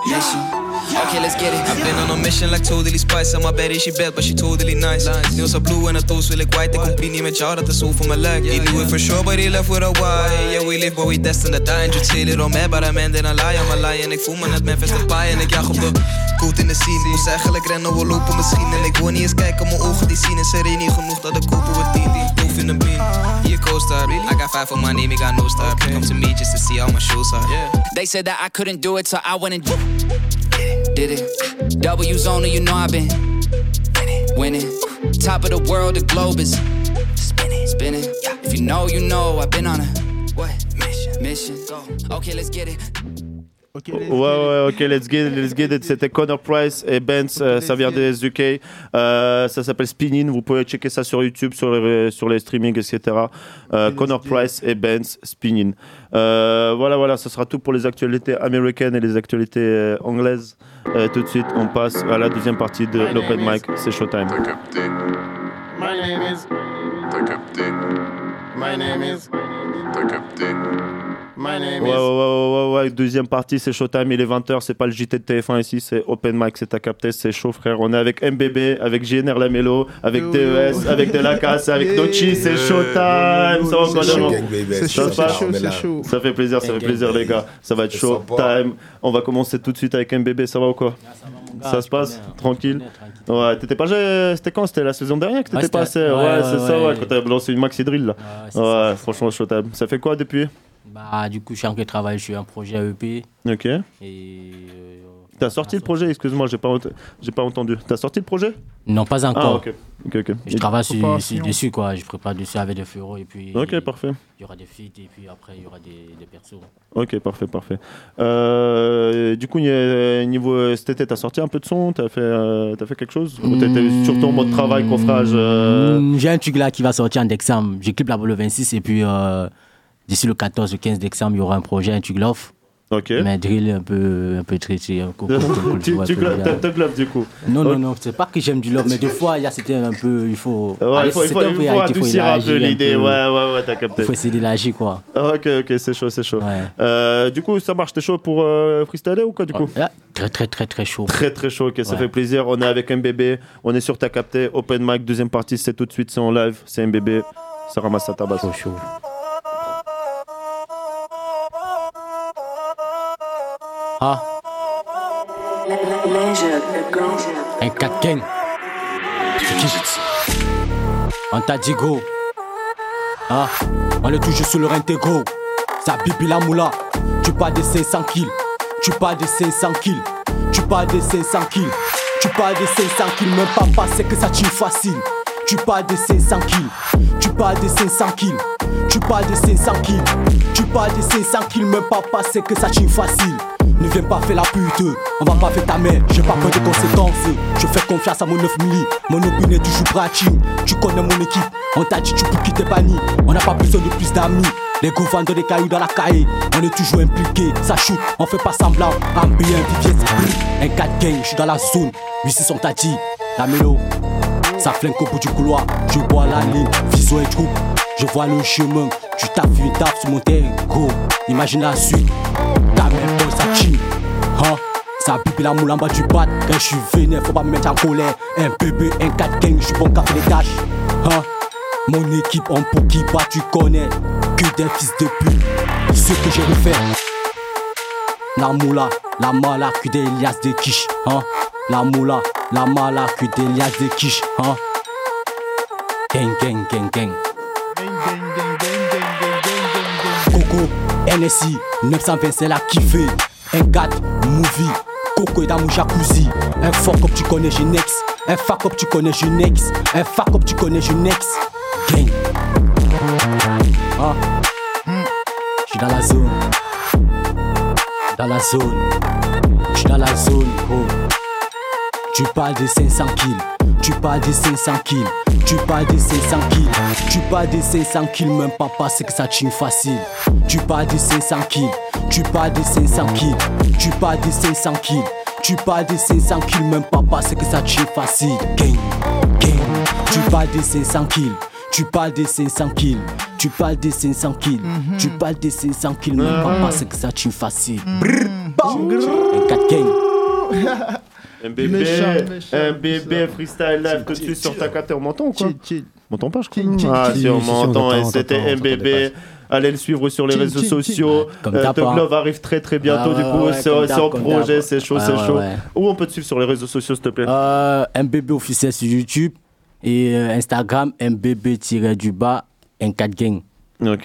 mission. Okay, let's get it. I've been on a mission like totally spice. En mijn baddie, she bad, but she totally nice. Nails are blue en het toes wil ik white. Ik compete niet met jou, dat is zo voor mijn lijk He knew it for sure, but he left with a why. Yeah, we live, but we destined to die. And you say little man, but I'm ending a lie. I'm a lie en ik voel me net Memphis de paai En ik jag op de coat in de scene. Moest eigenlijk rennen, we lopen misschien. En ik wil niet eens kijken, mijn ogen die zien. En ze niet genoeg, dat ik kopen we tien. Doof in een bean, hier co-star. I got five for my name, ik got no star. Come to me just to see how my shows are. They said that I couldn't do it, so I went and did it. W's only, you know I've been winning. Top of the world, the globe is spinning, spinning. If you know, you know, I've been on a what mission? Mission. Go. Okay, let's get it. Ouais, ouais, ok, let's get, let's get it. C'était Connor Price et Benz, euh, ça vient des UK. Euh, ça s'appelle Spinning. Vous pouvez checker ça sur YouTube, sur les, sur les streamings, etc. Euh, Connor Price et Benz, Spinning. Euh, voilà, voilà, ça sera tout pour les actualités américaines et les actualités euh, anglaises. Euh, tout de suite, on passe à la deuxième partie de l'Open Mic. C'est Showtime. My name is. T'as capté. My name is. T'as capté. My name Ouais, ouais, is. ouais, ouais, ouais, deuxième partie, c'est Showtime, il est 20h, c'est pas le JT de TF1 ici, c'est Open Mic, c'est ta capté, c'est chaud frère. On est avec MBB, avec JNR Lamelo, avec DES, avec Delacasse, avec Nochi, c'est Showtime. Ça va quoi C'est chaud, C'est chaud, se passe c'est chaud, c'est chaud. Ça fait plaisir, ça fait plaisir les gars. Ça va être C'est Showtime. On va commencer tout de suite avec MBB, ça va ou quoi? Ça se passe? Tranquille Ouais, t'étais pas. C'était quand? C'était la saison dernière que t'étais Ouais, passé? Ouais, ouais, c'est ouais, ça, ouais, ouais. quand t'avais lancé une maxi drill là. c'est Ouais, franchement, Showtime. Ça fait quoi depuis? Bah, du coup, je suis en train de travailler sur un projet EP. Ok. Et. euh, T'as sorti le projet, excuse-moi, j'ai pas, ent- j'ai pas entendu. T'as sorti le projet? Non, pas Ah, encore. ok. Ok, ok. Je Et- travaille sur, sur- dessus, quoi. Je prépare dessus avec des feuilles et puis. Ok, parfait. Il y aura des feats et puis après, il y aura des, des persos. Ok, parfait, parfait. Euh, du coup, y a- niveau cet été, t'as sorti un peu de son? T'as fait, euh, t'as fait quelque chose? Ou t'étais surtout en mode travail, confrage euh, Mm, J'ai un truc là qui va sortir en décembre. J'équipe là pour le 26 et puis euh, d'ici le 14 ou 15 décembre, il y aura un projet, un truc love. Ok. Mais drill un peu, un peu un peu- Tu, ouais, tu un peu glo- bien. t'as- t'as glove, du coup Non, non, non, c'est pas que j'aime du love, mais des fois, c'était un peu. Il faut. Ouais, Allez, il faut, il faut, un il faut adoucir un peu l'idée. Ouais, ouais, ouais, t'as capté. Il faut essayer d'élargir, quoi. Ah, Ok, ok, c'est chaud, c'est chaud. Euh, du coup, ça marche, t'es chaud pour euh, freestyler ou quoi, du coup? Très, très, très, très chaud. Très, très chaud, ok, ça fait plaisir. On est avec MBB, on est sur ta capté, Open Mic, deuxième partie, c'est tout de suite, c'est en live, c'est MBB, ça ramasse sa tabasse. chaud. Ah. Un 4 gang. On t'a dit go. Ah, on est toujours sur le intégro. Ça bibi la moula. Tu pas de 500 kills. Tu pas de 500 kills. Tu pas de 500 kills. Tu pas de 500 kills. Même pas passer que ça tue facile. Tu pas de 500 kills. Tu pas de 500 kills. Tu pas de 500 kills. Pas de 500 kills. Même pas passer que ça tue facile. Ne viens pas faire la pute, on va pas faire ta mère, j'ai pas peur des conséquences. Je fais confiance à mon 9 milli, mon opinion est toujours pratique. Tu connais mon équipe, on t'a dit tu peux quitter Bani. On n'a pas besoin de plus d'amis. Les vendent des cailloux dans la cahier, on est toujours impliqué, ça shoot, on fait pas semblant. Un bien, Vivier, un 4 gang, je suis dans la zone. 8 on t'a la mélo, ça flingue au bout du couloir. Je vois la ligne, vision et troupe. Je vois le chemin, tu tapes une tape sur mon terrain. Go, imagine la suite. Ta mère pour ça chine. Hein? Ça pipe la moule en bas du bat. Quand je suis vénère, faut pas me mettre en colère. Un bébé, un 4 gang, je suis bon qu'à faire les tâches. Hein? Mon équipe en pour qui pas, tu connais. Que des fils de pute. Ce que j'ai refait. La moula, la mala, que des liasses de quiche. Hein? La moula, la mala, que des liasses de quiche. Hein? Gang, gang, gang, gang. NSI, 920 c'est la kiffé. Un 4, movie, Coco et dans jacuzzi. Un fuck up tu connais Ginex. Un fuck up tu connais Ginex. Un fuck up tu connais Ginex. Gang. Ah. J'suis dans la zone. Dans la zone. J'suis dans la zone, oh. Tu parles de 500 kills. Tu parles de 500 kills. Tu parles de 500 kills. Tu parles de 500 kills, même papa, c'est que ça chine facile. Tu parles de 500 kills. Tu parles de 500 kills. Tu parles de 500 kills. Tu parles de 500 kills, même papa, c'est que ça chine facile. Gang, gang. Tu parles de 500 kills. Tu parles de 500 kills. Tu parles de 500 kills. Tu parles de 500 kills, même papa, c'est que ça chine facile. Brrr, bam. Un 4 gang. Un bébé, un freestyle live que tu es sur ta carte, on m'entend ou quoi m'entend pas, je crois. Ah, chill. si, on Si, si, on m'entend. c'était un bébé. Allez le suivre sur les Chill, réseaux chill, sociaux. Comme Euh, Thug hein. Love arrive très très bientôt. Ah, du ouais, coup, ouais, c'est en comme projet, c'est chaud, Ouais, c'est ouais, chaud. ouais. Où on peut te suivre sur les réseaux sociaux, s'il te plaît? Euh, MBB officiel sur YouTube et euh, Instagram MBB-du-bas N4 Gang.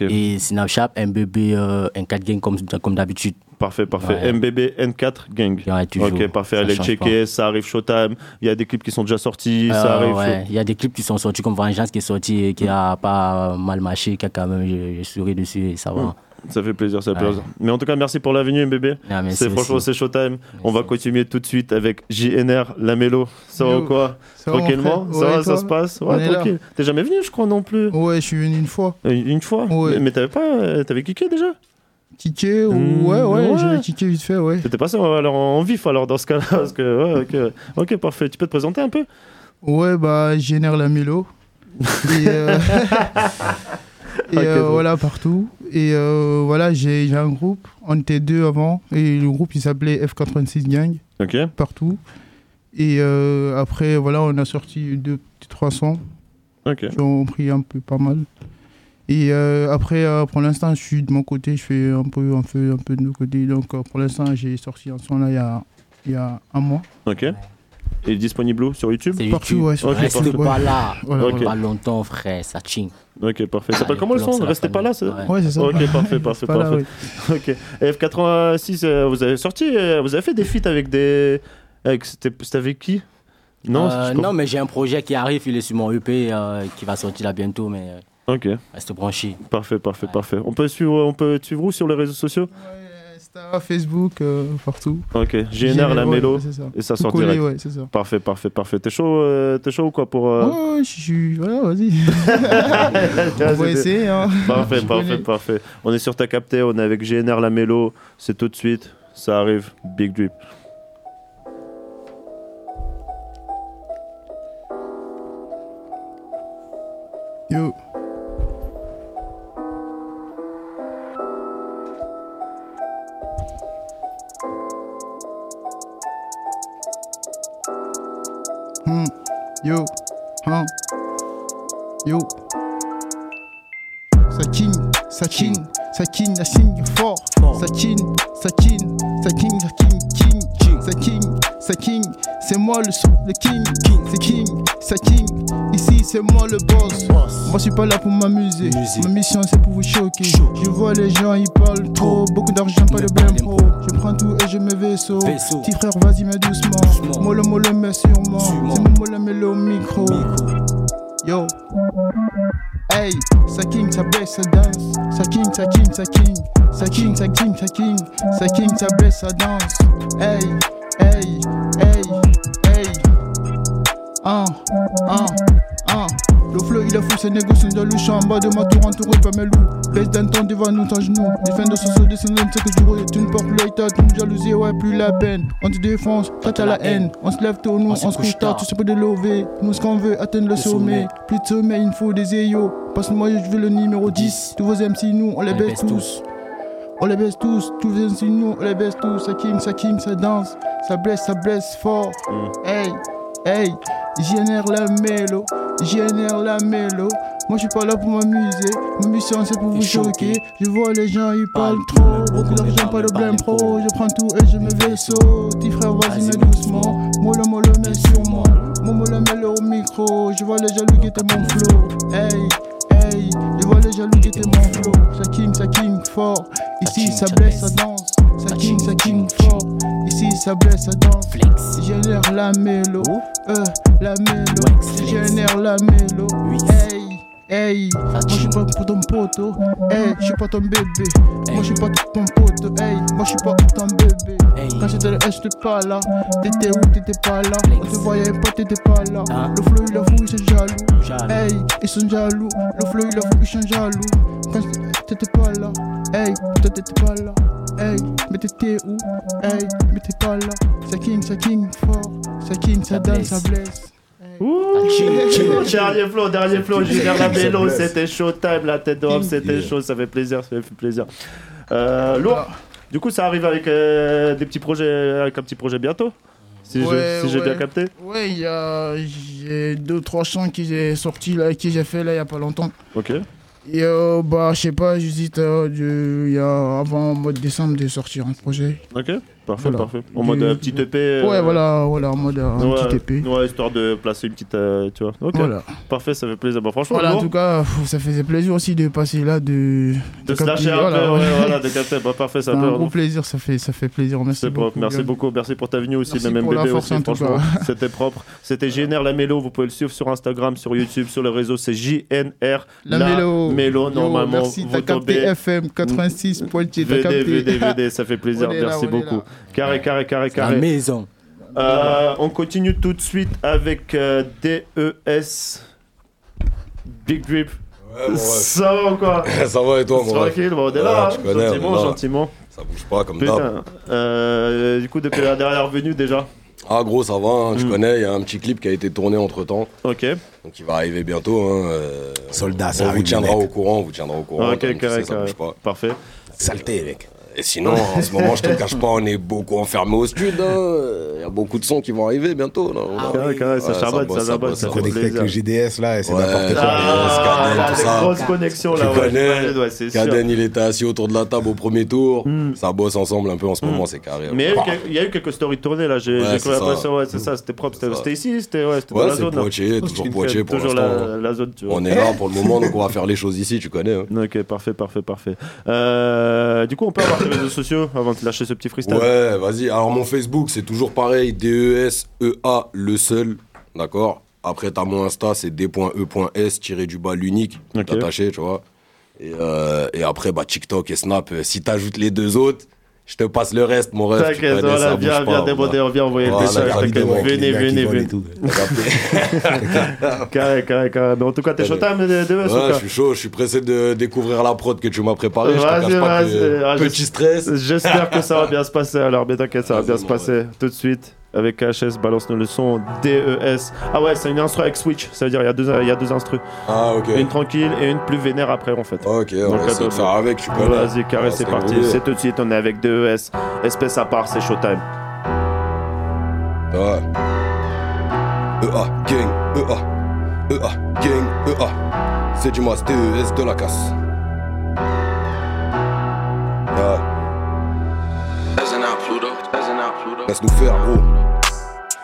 Et Snapchat MBB euh, N4 Gang comme, comme d'habitude. Parfait, parfait. Ouais. MBB N4 Gang. toujours. Ok, parfait. Ça Allez le checker. Ça arrive Showtime. Il y a des clips qui sont déjà sortis. ça Euh, arrive. ouais, Il y a des clips qui sont sortis comme Vengeance qui est sorti et qui a pas mal marché, qui a quand même, j'ai j'ai souri dessus et ça va. Mm. Ça fait plaisir, ça fait Ouais. plaisir. Mais en tout cas, merci pour la venue, MBB. Ah, merci c'est franchement, c'est Showtime. On va continuer tout de suite avec JNR, la mélo. Ça va ou quoi Ça Tranquillement Ça Ouais, va, ça se passe Ouais, tranquille. T'es jamais venu, je crois, non plus Ouais, je suis venu une fois. Une, une fois Ouais. Mais, mais t'avais pas. euh, T'avais kické déjà Ticket ou... Mmh, Ouais, ouais, ouais. ticket vite fait, ouais. T'étais passé alors en vif alors dans ce cas-là parce que ouais, ok, ok parfait. Tu peux te présenter un peu? Ouais, bah, je génère la mélo. Et, euh, et euh, voilà, partout. Et euh, voilà, j'ai un groupe. On était deux avant. Et le groupe, il s'appelait F86 Gang. Ok. Partout. Et après, voilà, on a sorti deux, trois sons. Ok. Qui ont pris un peu pas mal. Et euh, après, euh, pour l'instant, je suis de mon côté, je fais un peu, un peu, un peu de nos côtés. Donc, euh, pour l'instant, j'ai sorti un son là il y a, il y a un mois. Ok. Et disponible où? Sur YouTube? C'est Partout, YouTube. ouais, sur Ok, Reste parfait. pas là. Voilà, Ok. Pas longtemps, frère, ça ching. Ok, parfait. Ça s'appelle comment le son Restez pas là, c'est. Ouais, c'est ça. Ok, parfait, parfait, Pas là, parfait. Ok. Et F86, euh, vous avez sorti, euh, vous avez fait des feats avec des. Avec, c'était, c'était avec qui? Non, Euh, non, mais j'ai un projet qui arrive, il est sur mon EP euh, qui va sortir là bientôt, mais euh, Ok. reste branché. Parfait, parfait, parfait. On peut suivre, on peut te suivre où sur les réseaux sociaux? Insta, Facebook, euh, partout. Ok. GNR, la ouais, mélo. ouais, ça. Et ça Tout sort collé, direct. ouais, c'est ça. Parfait, parfait, parfait. T'es chaud, euh, t'es chaud ou quoi pour. euh, Ouais, ouais, je suis. Voilà, vas-y. On va essayer, hein. Parfait, parfait, parfait. On est sur ta capté, on est avec GNR la mélo. C'est tout de suite, ça arrive. Big Drip. Yo. Yo. Hein. Yo. Ça king, ça king, ça king, ça signe fort. Ça king, ça king, ça king, ça king, king, ça king, ça king. C'est moi le son, le king, c'est king, ça king. Ici c'est moi le boss. Moi je suis pas là pour m'amuser. Ma mission c'est pour vous choquer. Je vois les gens ils parlent trop, beaucoup d'argent pas de blême pro. Je prends tout et je mets vaisseau. Petit frère vas-y mais doucement. Mollo mollo mais sûrement. C'est mon mollo mais le micro. Yo. Hey, ça king, ça baisse, ça danse. Ça king, ça king, ça king. Ça king, ça king, ça king. Ça king, ça baisse, ça danse. Hey, Un, un, un. Le flow il est fou, ces négociants dans le champ en bas de ma tour entouré par mes loups. Baisse d'un temps devant nous, ton genou. Défendre ce saut, descendant, c'est que je dirais. Tu ne portes l'état, tu me jalousie, ouais, plus la peine. On te défonce, toi t'as la haine. On se lève tôt, nous, on se couche tard, tu sais pas de lever. Nous, ce qu'on veut, atteindre le sommet. Plus de sommet, il me faut des ayos. Passe-moi, je veux le numéro 10. Tous vos MC, nous, on les baisse tous. On les baisse tous, tous les MC, nous, on les baisse tous. Ça king, ça king, ça danse. Ça blesse, ça blesse fort. Hey, hey, génère la mélo, génère la mélo. Moi je suis pas là pour m'amuser, ma mission c'est pour vous choquer. Je vois les gens ils parlent trop, beaucoup d'argent pas de blême pro. Je prends tout et je me vaisseau. Petit frère vas-y mais doucement, mollo mollo mais sûrement. Mon mollo mais au micro, je vois les jaloux guetter mon flow. Hey, hey, je vois les jaloux guetter mon flow. Ça king, ça king fort. Ici, ça blesse, ça danse. Ça king, ça king fort. Ici, ça blesse, ça danse. Génère la mélo. Euh, la mélo. Génère la mélo. Hey. Hey, moi je suis pas pour ton poteau, hey, je suis pas ton bébé, moi je suis pas ton poteau, hey, moi je suis pas ton bébé. Quand j'étais là, j'étais pas là, t'étais où, t'étais pas là, on te voyait pas, t'étais pas là. Le flow il a fou, ils sont jaloux, hey, ils sont jaloux, le flow il a fou, ils sont jaloux. Quand t'étais pas là, hey, toi t'étais pas là, hey, mais t'étais où, hey, mais t'es pas là. Ça king, ça king fort, ça king, ça danse, ça blesse. Dernier flow, dernier flow, Julien la Ça mélo, blesse. c'était showtime, la tête d'homme, c'était chaud, ça fait plaisir, ça fait plaisir. Euh, lourd. Du coup, ça arrive avec euh, des petits projets, avec un petit projet bientôt, si Ouais, si j'ai ouais. bien capté. Ouais, il y a j'ai deux trois chants qui j'ai sortis là, qui j'ai fait là il y a pas longtemps. Ok. Et euh, bah je sais pas, j'hésite euh, il y a avant mois de décembre de sortir un projet. Ok, parfait, Voilà. parfait. En mode euh, petit EP. euh, Ouais, voilà, voilà, en mode euh, un ouais, petit épée. Ouais, histoire de placer une petite, euh, tu vois. Ok. Voilà. Parfait, ça fait plaisir. Bah, franchement, Voilà, en tout cas, pff, ça faisait plaisir aussi de passer là, de, de se capter- lâcher un voilà, peu, ouais, voilà, de capter. Bah, parfait, ça C'est un gros plaisir, ça fait, ça fait plaisir. Merci beaucoup. propre. Merci beaucoup, merci pour ta venue aussi, Merci même MBB aussi, franchement, c'était propre. C'était JNR La Mélo, vous pouvez le suivre sur Instagram, sur YouTube, sur les réseaux, c'est JNR La Mélo. Mélo, normalement, merci, t'as capté. FM 86 Poitiers, t'as VD. VD, VD, ça fait plaisir, merci beaucoup. Là. Carré, carré, carré, La carré. maison. Euh, on continue tout de suite avec euh, DES Big Drip. bon, ouais. Ça va ou quoi? Ça va et toi, mon Tranquille, bon, on est Ouais, là, tu hein. connais, gentiment, là. gentiment. Ça bouge pas comme Putain, d'hab. euh, du coup, depuis la dernière venue déjà? Ah gros, ça va, hein, tu Mm. connais, il y a un petit clip qui a été tourné entre temps. Ok. Donc il va arriver bientôt. Hein, euh, Soldat, ça On vous tiendra au courant, on vous tiendra au courant. Ok, carré, sais, ça carré. bouge pas. Parfait. Saleté, mec. Et sinon, en ce moment, je te le cache pas, on est beaucoup enfermés au stud. Il y a beaucoup de sons qui vont arriver bientôt. Là. Carré, ça Ouais, charbonne, ça ça bosse. fait Connecté avec le GDS là, et c'est Ouais, n'importe quoi. Ah, ça. grosses connexions Tu là, ouais. connais, Ouais, c'est sûr. Caden, il était assis autour de la table au premier tour. Ça bosse ensemble un peu en ce moment, Mm. c'est carré. Mais il y a eu quel- il y a eu quelques stories tournées là, j'ai ça. l'impression, ouais, c'est ça, c'était propre, c'était ici, c'était dans la zone. Poitiers, toujours Poitiers pour Toujours l'instant. la, la zone, tu vois. On est là pour le moment, donc on va faire les choses ici, tu connais. hein. Ok, parfait, parfait, parfait. Euh, du coup, on peut avoir tes réseaux sociaux avant de lâcher ce petit freestyle? Ouais, vas-y. Alors mon Facebook, c'est toujours pareil, D-E-S-E-A, le seul, d'accord? Après, t'as mon Insta, c'est D.E.S, tiré du bas, l'unique, tout Ok. attaché, tu vois. Et, euh, et après, bah, TikTok et Snap, euh, si t'ajoutes les deux autres, je te passe le reste, mon rêve. T'inquiète, voilà, viens, viens déborder, viens envoyer le message, venez, venez, venez. Carré, carré, carré. Mais en tout cas, t'es showtime de de- de- ou Ouais, je suis chaud, je suis pressé de découvrir la prod que tu m'as préparée. Vas-y, vas-y. petit stress. J'espère que ça va bien se passer alors, mais t'inquiète, ça va bien se passer tout de suite. Avec KHS, balance-nous le son DES. Ah ouais, c'est une instru avec Switch, ça veut dire il y a deux, il y a deux instrus. Ah ok. Une tranquille et une plus vénère après en fait. Ok, on va essayer de faire avec. Vas-y, carré, Ah, c'est parti. C'est tout de suite, on est avec DES. Espèce à part, c'est showtime. Ouais. EA, gang, EA. EA, gang, EA. C'est du master ES de la casse. Ouais. Laisse-nous faire, gros.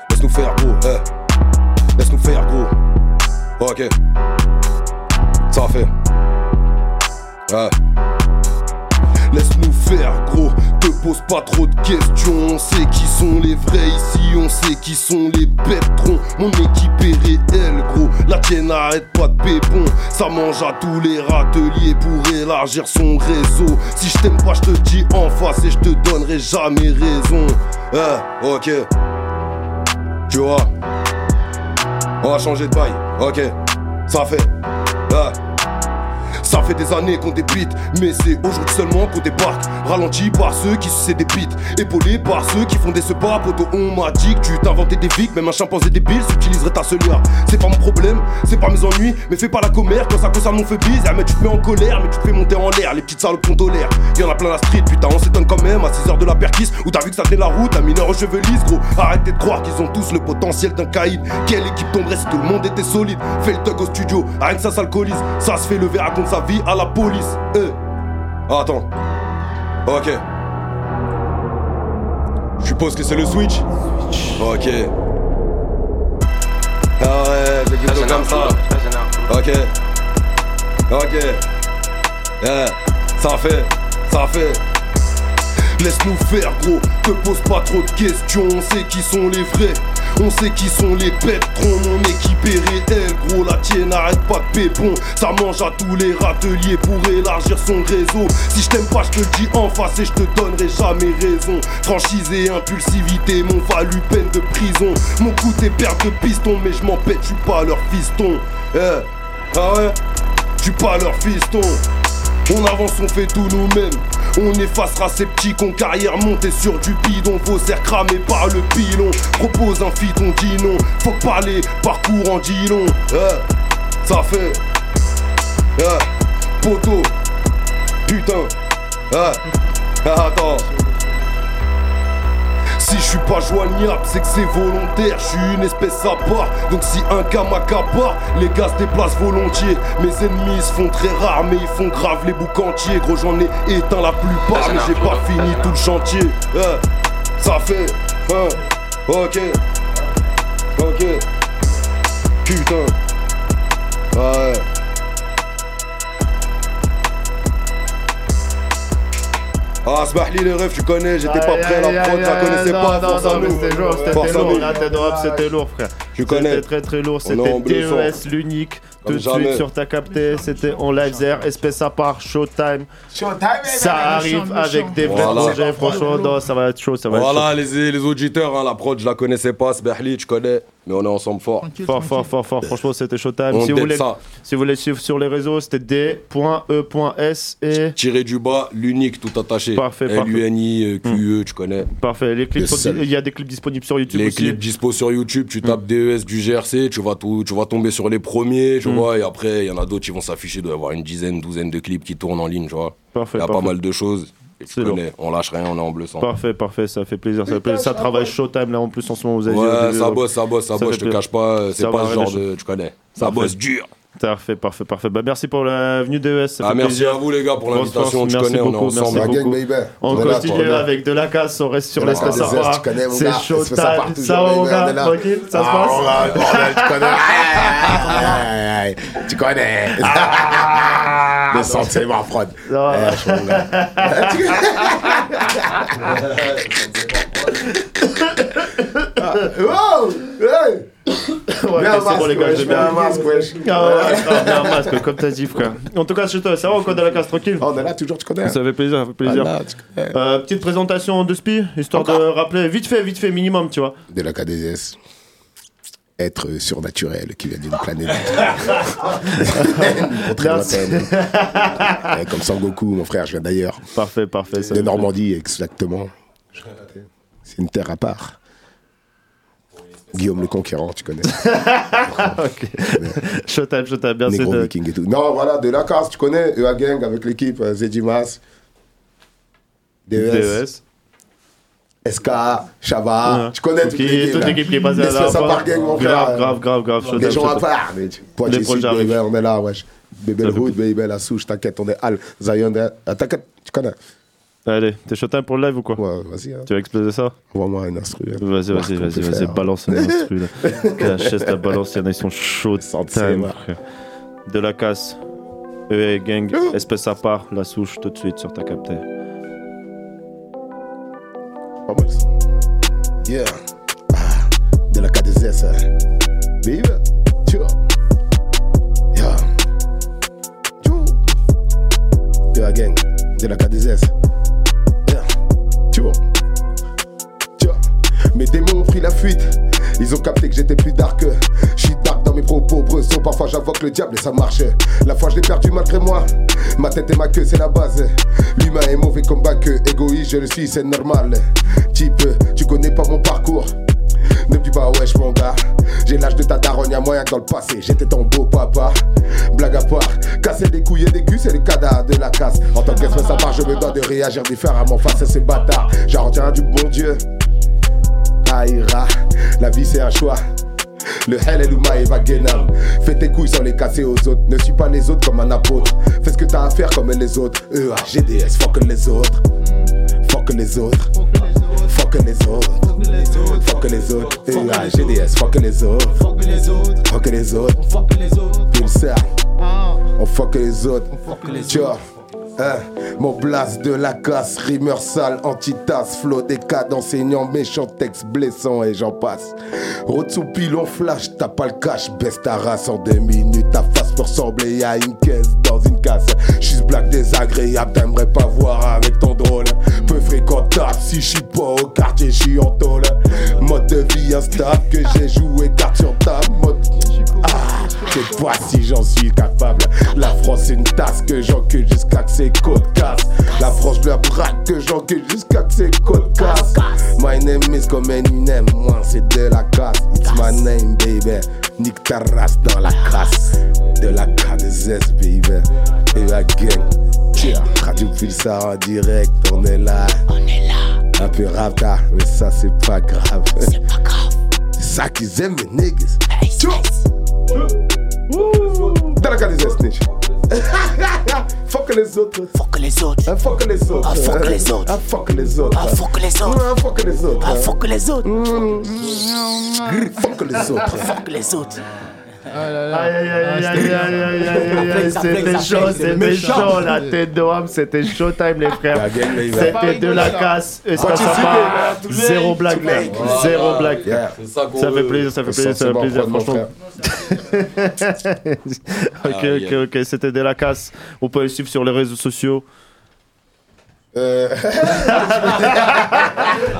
Laisse-nous faire, gros. eh. Laisse-nous faire, gros. Ok. Ça fait. Laisse-nous faire, gros. Te pose pas trop de questions. On sait qui sont les vrais ici. On sait qui sont les bêterons. Mon équipe est réelle, gros. La tienne arrête pas de pépon. Ça mange à tous les râteliers pour élargir son réseau. Si je t'aime pas, je te dis en face et je te donnerai jamais raison. Eh, ok. Tu vois? On va changer de bail. Ok. Ça fait. Ça fait des années qu'on débite, mais c'est aujourd'hui seulement qu'on débarque. Ralenti par ceux qui sucent des bites, épaulé par ceux qui font des sepas. Poto, on m'a dit que tu t'inventais des vics, même un chimpanzé débile s'utiliserait ta selière. C'est pas mon problème, c'est pas mes ennuis, mais fais pas la commère quand ça concerne mon feu bise. Ah, mais tu te mets en colère, mais tu te fais monter en l'air, les petites salopes qu'on tolère. Y'en a plein la street, putain, on s'étonne quand même à 6h de la perquise où t'as vu que ça tenait la route, un mineur aux cheveux gros. Arrêtez de croire qu'ils ont tous le potentiel d'un caïd. Quelle équipe tomberait si tout le monde était solide? Fais le tug au studio, rien que ça s'alcoolise. Ça se fait lever, raconte vie à la police. Eh. Attends. Ok. Je suppose que c'est le switch. Ok. Ah ouais, c'est ça. Ok. Ok. Yeah. Ça fait. Ça fait. Laisse-nous faire gros, te pose pas trop de questions, on sait qui sont les vrais, on sait qui sont les pétrons, mon équipe est réelle. Gros, la tienne n'arrête pas de pépon, ça mange à tous les râteliers pour élargir son réseau, si je t'aime pas je te le dis en face et je te donnerai jamais raison, franchise et impulsivité m'ont valu peine de prison, mon coup t'es perte de piston mais je m'en pète, je suis pas leur fiston, Eh, ah ouais, pas leur fiston. On avance, on fait tout nous-mêmes. On effacera ces petits cons carrière montée sur du bidon. Vos airs cramés par le pilon. Propose un fit, on dit non. Faut parler, parcours en dit long. Eh, ça fait. Eh, poteau. Putain. Eh, attends. Si je suis pas joignable, c'est que c'est volontaire, je suis une espèce à part. Donc si un gars m'accapare, les gars se déplacent volontiers. Mes ennemis se font très rares, mais ils font grave les boucs entiers. Gros, j'en ai éteint la plupart, mais j'ai pas fini tout le chantier. Eh, ça fait. hein, ok. Ok. Putain. Ouais. Ah, Smahli, les refs, tu connais, j'étais pas prêt, la prod, aïe, connaissait non, pas, non, force à non, mais nous. C'était lourd, c'était lourd. nous. La tête de rap, c'était lourd, frère. Tu connais. C'était très très lourd. C'était DES, sang. l'unique. Tout de suite sur ta capté. C'était en live. Espèce à part, Showtime. Showtime, Ça arrive avec des vrais Voilà. projets. Franchement, ça va être chaud. Ça va Voilà, être chaud. les, les auditeurs, hein, la prod, je la connaissais pas, Smahli, tu connais, mais on est ensemble fort. Fort, fort, fort, fort. Franchement, c'était Showtime. On Si vous, voulez, ça. si vous voulez suivre sur les réseaux, c'était D.E.S et. Tiré du bas, l'unique, tout attaché. Parfait, parfait. L-U-N-I, euh, Q-E, tu connais. Parfait. Les clips il y a des clips disponibles sur YouTube Les aussi. clips dispo sur YouTube, tu tapes DES du GRC, tu vas, tout, tu vas tomber sur les premiers, tu Mm. vois, et après, il y en a d'autres qui vont s'afficher, il doit y avoir une dizaine, douzaine de clips qui tournent en ligne, tu vois. Parfait, Il y a pas mal de choses. Tu connais, on lâche rien, on est en bleu sang. Parfait, parfait, ça fait plaisir. Ça, fait plaisir. ça travaille Showtime là en plus en ce moment. Vous avez Ouais, début, ça bosse, ça bosse, ça bosse, je te plaisir. cache pas, euh, c'est Ça pas ce genre de. Tu connais. Ça Parfait. bosse dur. Parfait, parfait, parfait. Bah, merci pour la venue DES. Ah, merci plaisir. à vous, les gars, pour l'invitation. Tu connais, on est beaucoup, ensemble. merci beaucoup. On continue là. avec de la casse, on reste sur la l'espace casse, à part. tu connais, mon C'est chaud, ça ça va, on là. tranquille, ça se Ah, passe. tu connais. Aïe, aïe, Tu connais. Je gars. Wow! Hey! Ouais, ok, c'est bon, masque, les gars, wesh, j'ai mets bien un masque, wesh. Ah ouais, ah, mets un masque, comme t'as dit, frère. En tout cas, chez toi, ça va, quoi, de la casse, tranquille? On est là, toujours, tu connais. Ça fait plaisir, ça fait plaisir. Tu connais. Euh, petite présentation de Spi, histoire de rappeler, vite fait, vite fait, minimum, tu vois. de la KDS. Être surnaturel qui vient d'une planète très lointaine. Ouais, Comme Sangoku, mon frère, je viens d'ailleurs. Parfait, parfait. ça De Normandie, exactement. C'est une terre à part. Guillaume le Conquérant, tu connais. ok. Showtime, showtime, merci Negro de. Viking et tout. Non, voilà, de la casse, tu connais. EA Gang avec l'équipe euh, Zedimas. DES. DES. SK, Chava. Tu connais toute Qui- l'équipe. toute là. l'équipe qui est passée à la gang, mon Grave, frère. grave, grave, grave, Les showtime, gens à part. Poitiers Sud, on est là, wesh. Bébé Ça le fait Hood, baby, la souche, t'inquiète, on est Al, Zion, t'inquiète, tu connais. Allez, t'es chotin pour le live ou quoi Ouais, vas-y. Hein. Tu vas exploser ça un instru. Hein. Vas-y, vas-y, vas-y, vas-y, vas balance un instru. La chaise, la balance, y'en a, ils sont chauds. De la casse. Eh, gang, oh. espèce à part, la souche tout de suite sur ta capteur. Yeah. Ah, de la K2S. Vive. Tu vois. Yeah. Tu vois. De la gang. De la K2S. Mes démons ont pris la fuite. Ils ont capté que j'étais plus dark. Je suis dark dans mes propos, bresson. Parfois j'invoque le diable et ça marche. La foi, je l'ai perdu malgré moi. Ma tête et ma queue, c'est la base. L'humain est mauvais comme que Égoïste, je le suis, c'est normal. Type, tu connais pas mon parcours. Ne me dis pas wesh mon gars J'ai l'âge de ta daronne, y'a moyen que dans le passé J'étais ton beau papa. Blague à part, casser des couilles et des culs c'est le cadavre de la casse. En tant qu'espèce je me dois de réagir différemment face à ces bâtards. J'en retiens du bon Dieu. Aïra, la vie c'est un choix. Le hell et l'uma et Fais tes couilles sans les casser aux autres. Ne suis pas les autres comme un apôtre. Fais ce que t'as à faire comme les autres. EA, GDS, fuck les autres. Fuck les autres Fuck les autres Fuck les autres GDS, fuck les autres Fuck les autres Pulsar On fuck les autres Tu vois Hein, mon blast de la casse, rimeur sale, antitasse, flow des cas d'enseignants méchants, texte blessant et j'en passe. Rotsoupi, on flash, t'as pas le cash, baisse ta race en deux minutes, ta face peut ressembler à une caisse dans une casse. J'suis black désagréable, t'aimerais pas voir avec ton drôle. Fréquentable, si j'suis pas au quartier, j'suis en tôle. Mode de vie instable que j'ai joué carte sur table, mode. Ah, je sais pas si j'en suis capable. La France c'est une tasse que j'encule jusqu'à que ses côtes cassent. La France je la braque que j'encule jusqu'à que ses côtes cassent. My name is comme Eminem, moi c'est de la casse. It's my name baby. Nique ta race dans la crasse. De la K2S baby. Et la gang. Tiens, Radio Pulsar en direct, on est là. On est là. Un peu rapta, mais ça c'est pas grave. C'est pas grave. C'est ça qu'ils aiment les niggas. Tchou. Dans la K2S snitch. Fuck les autres. Fuck les autres. Ah, fuck les autres. Ah, fuck les autres. Ah, fuck les autres. Ah, fuck les autres. Ah, fuck les autres. Ah, fuck les autres. Fuck les autres. Fuck les autres. C'était chaud, c'était chaud la tête de Wam, c'était showtime les frères. C'était de la casse. Est-ce que ça part man. Zéro blague, zéro blague. Ça fait plaisir, ça fait plaisir, ça fait plaisir, franchement. ok, Ah, ok, ok, c'était de la casse. Vous pouvez le suivre sur les réseaux sociaux. Euh,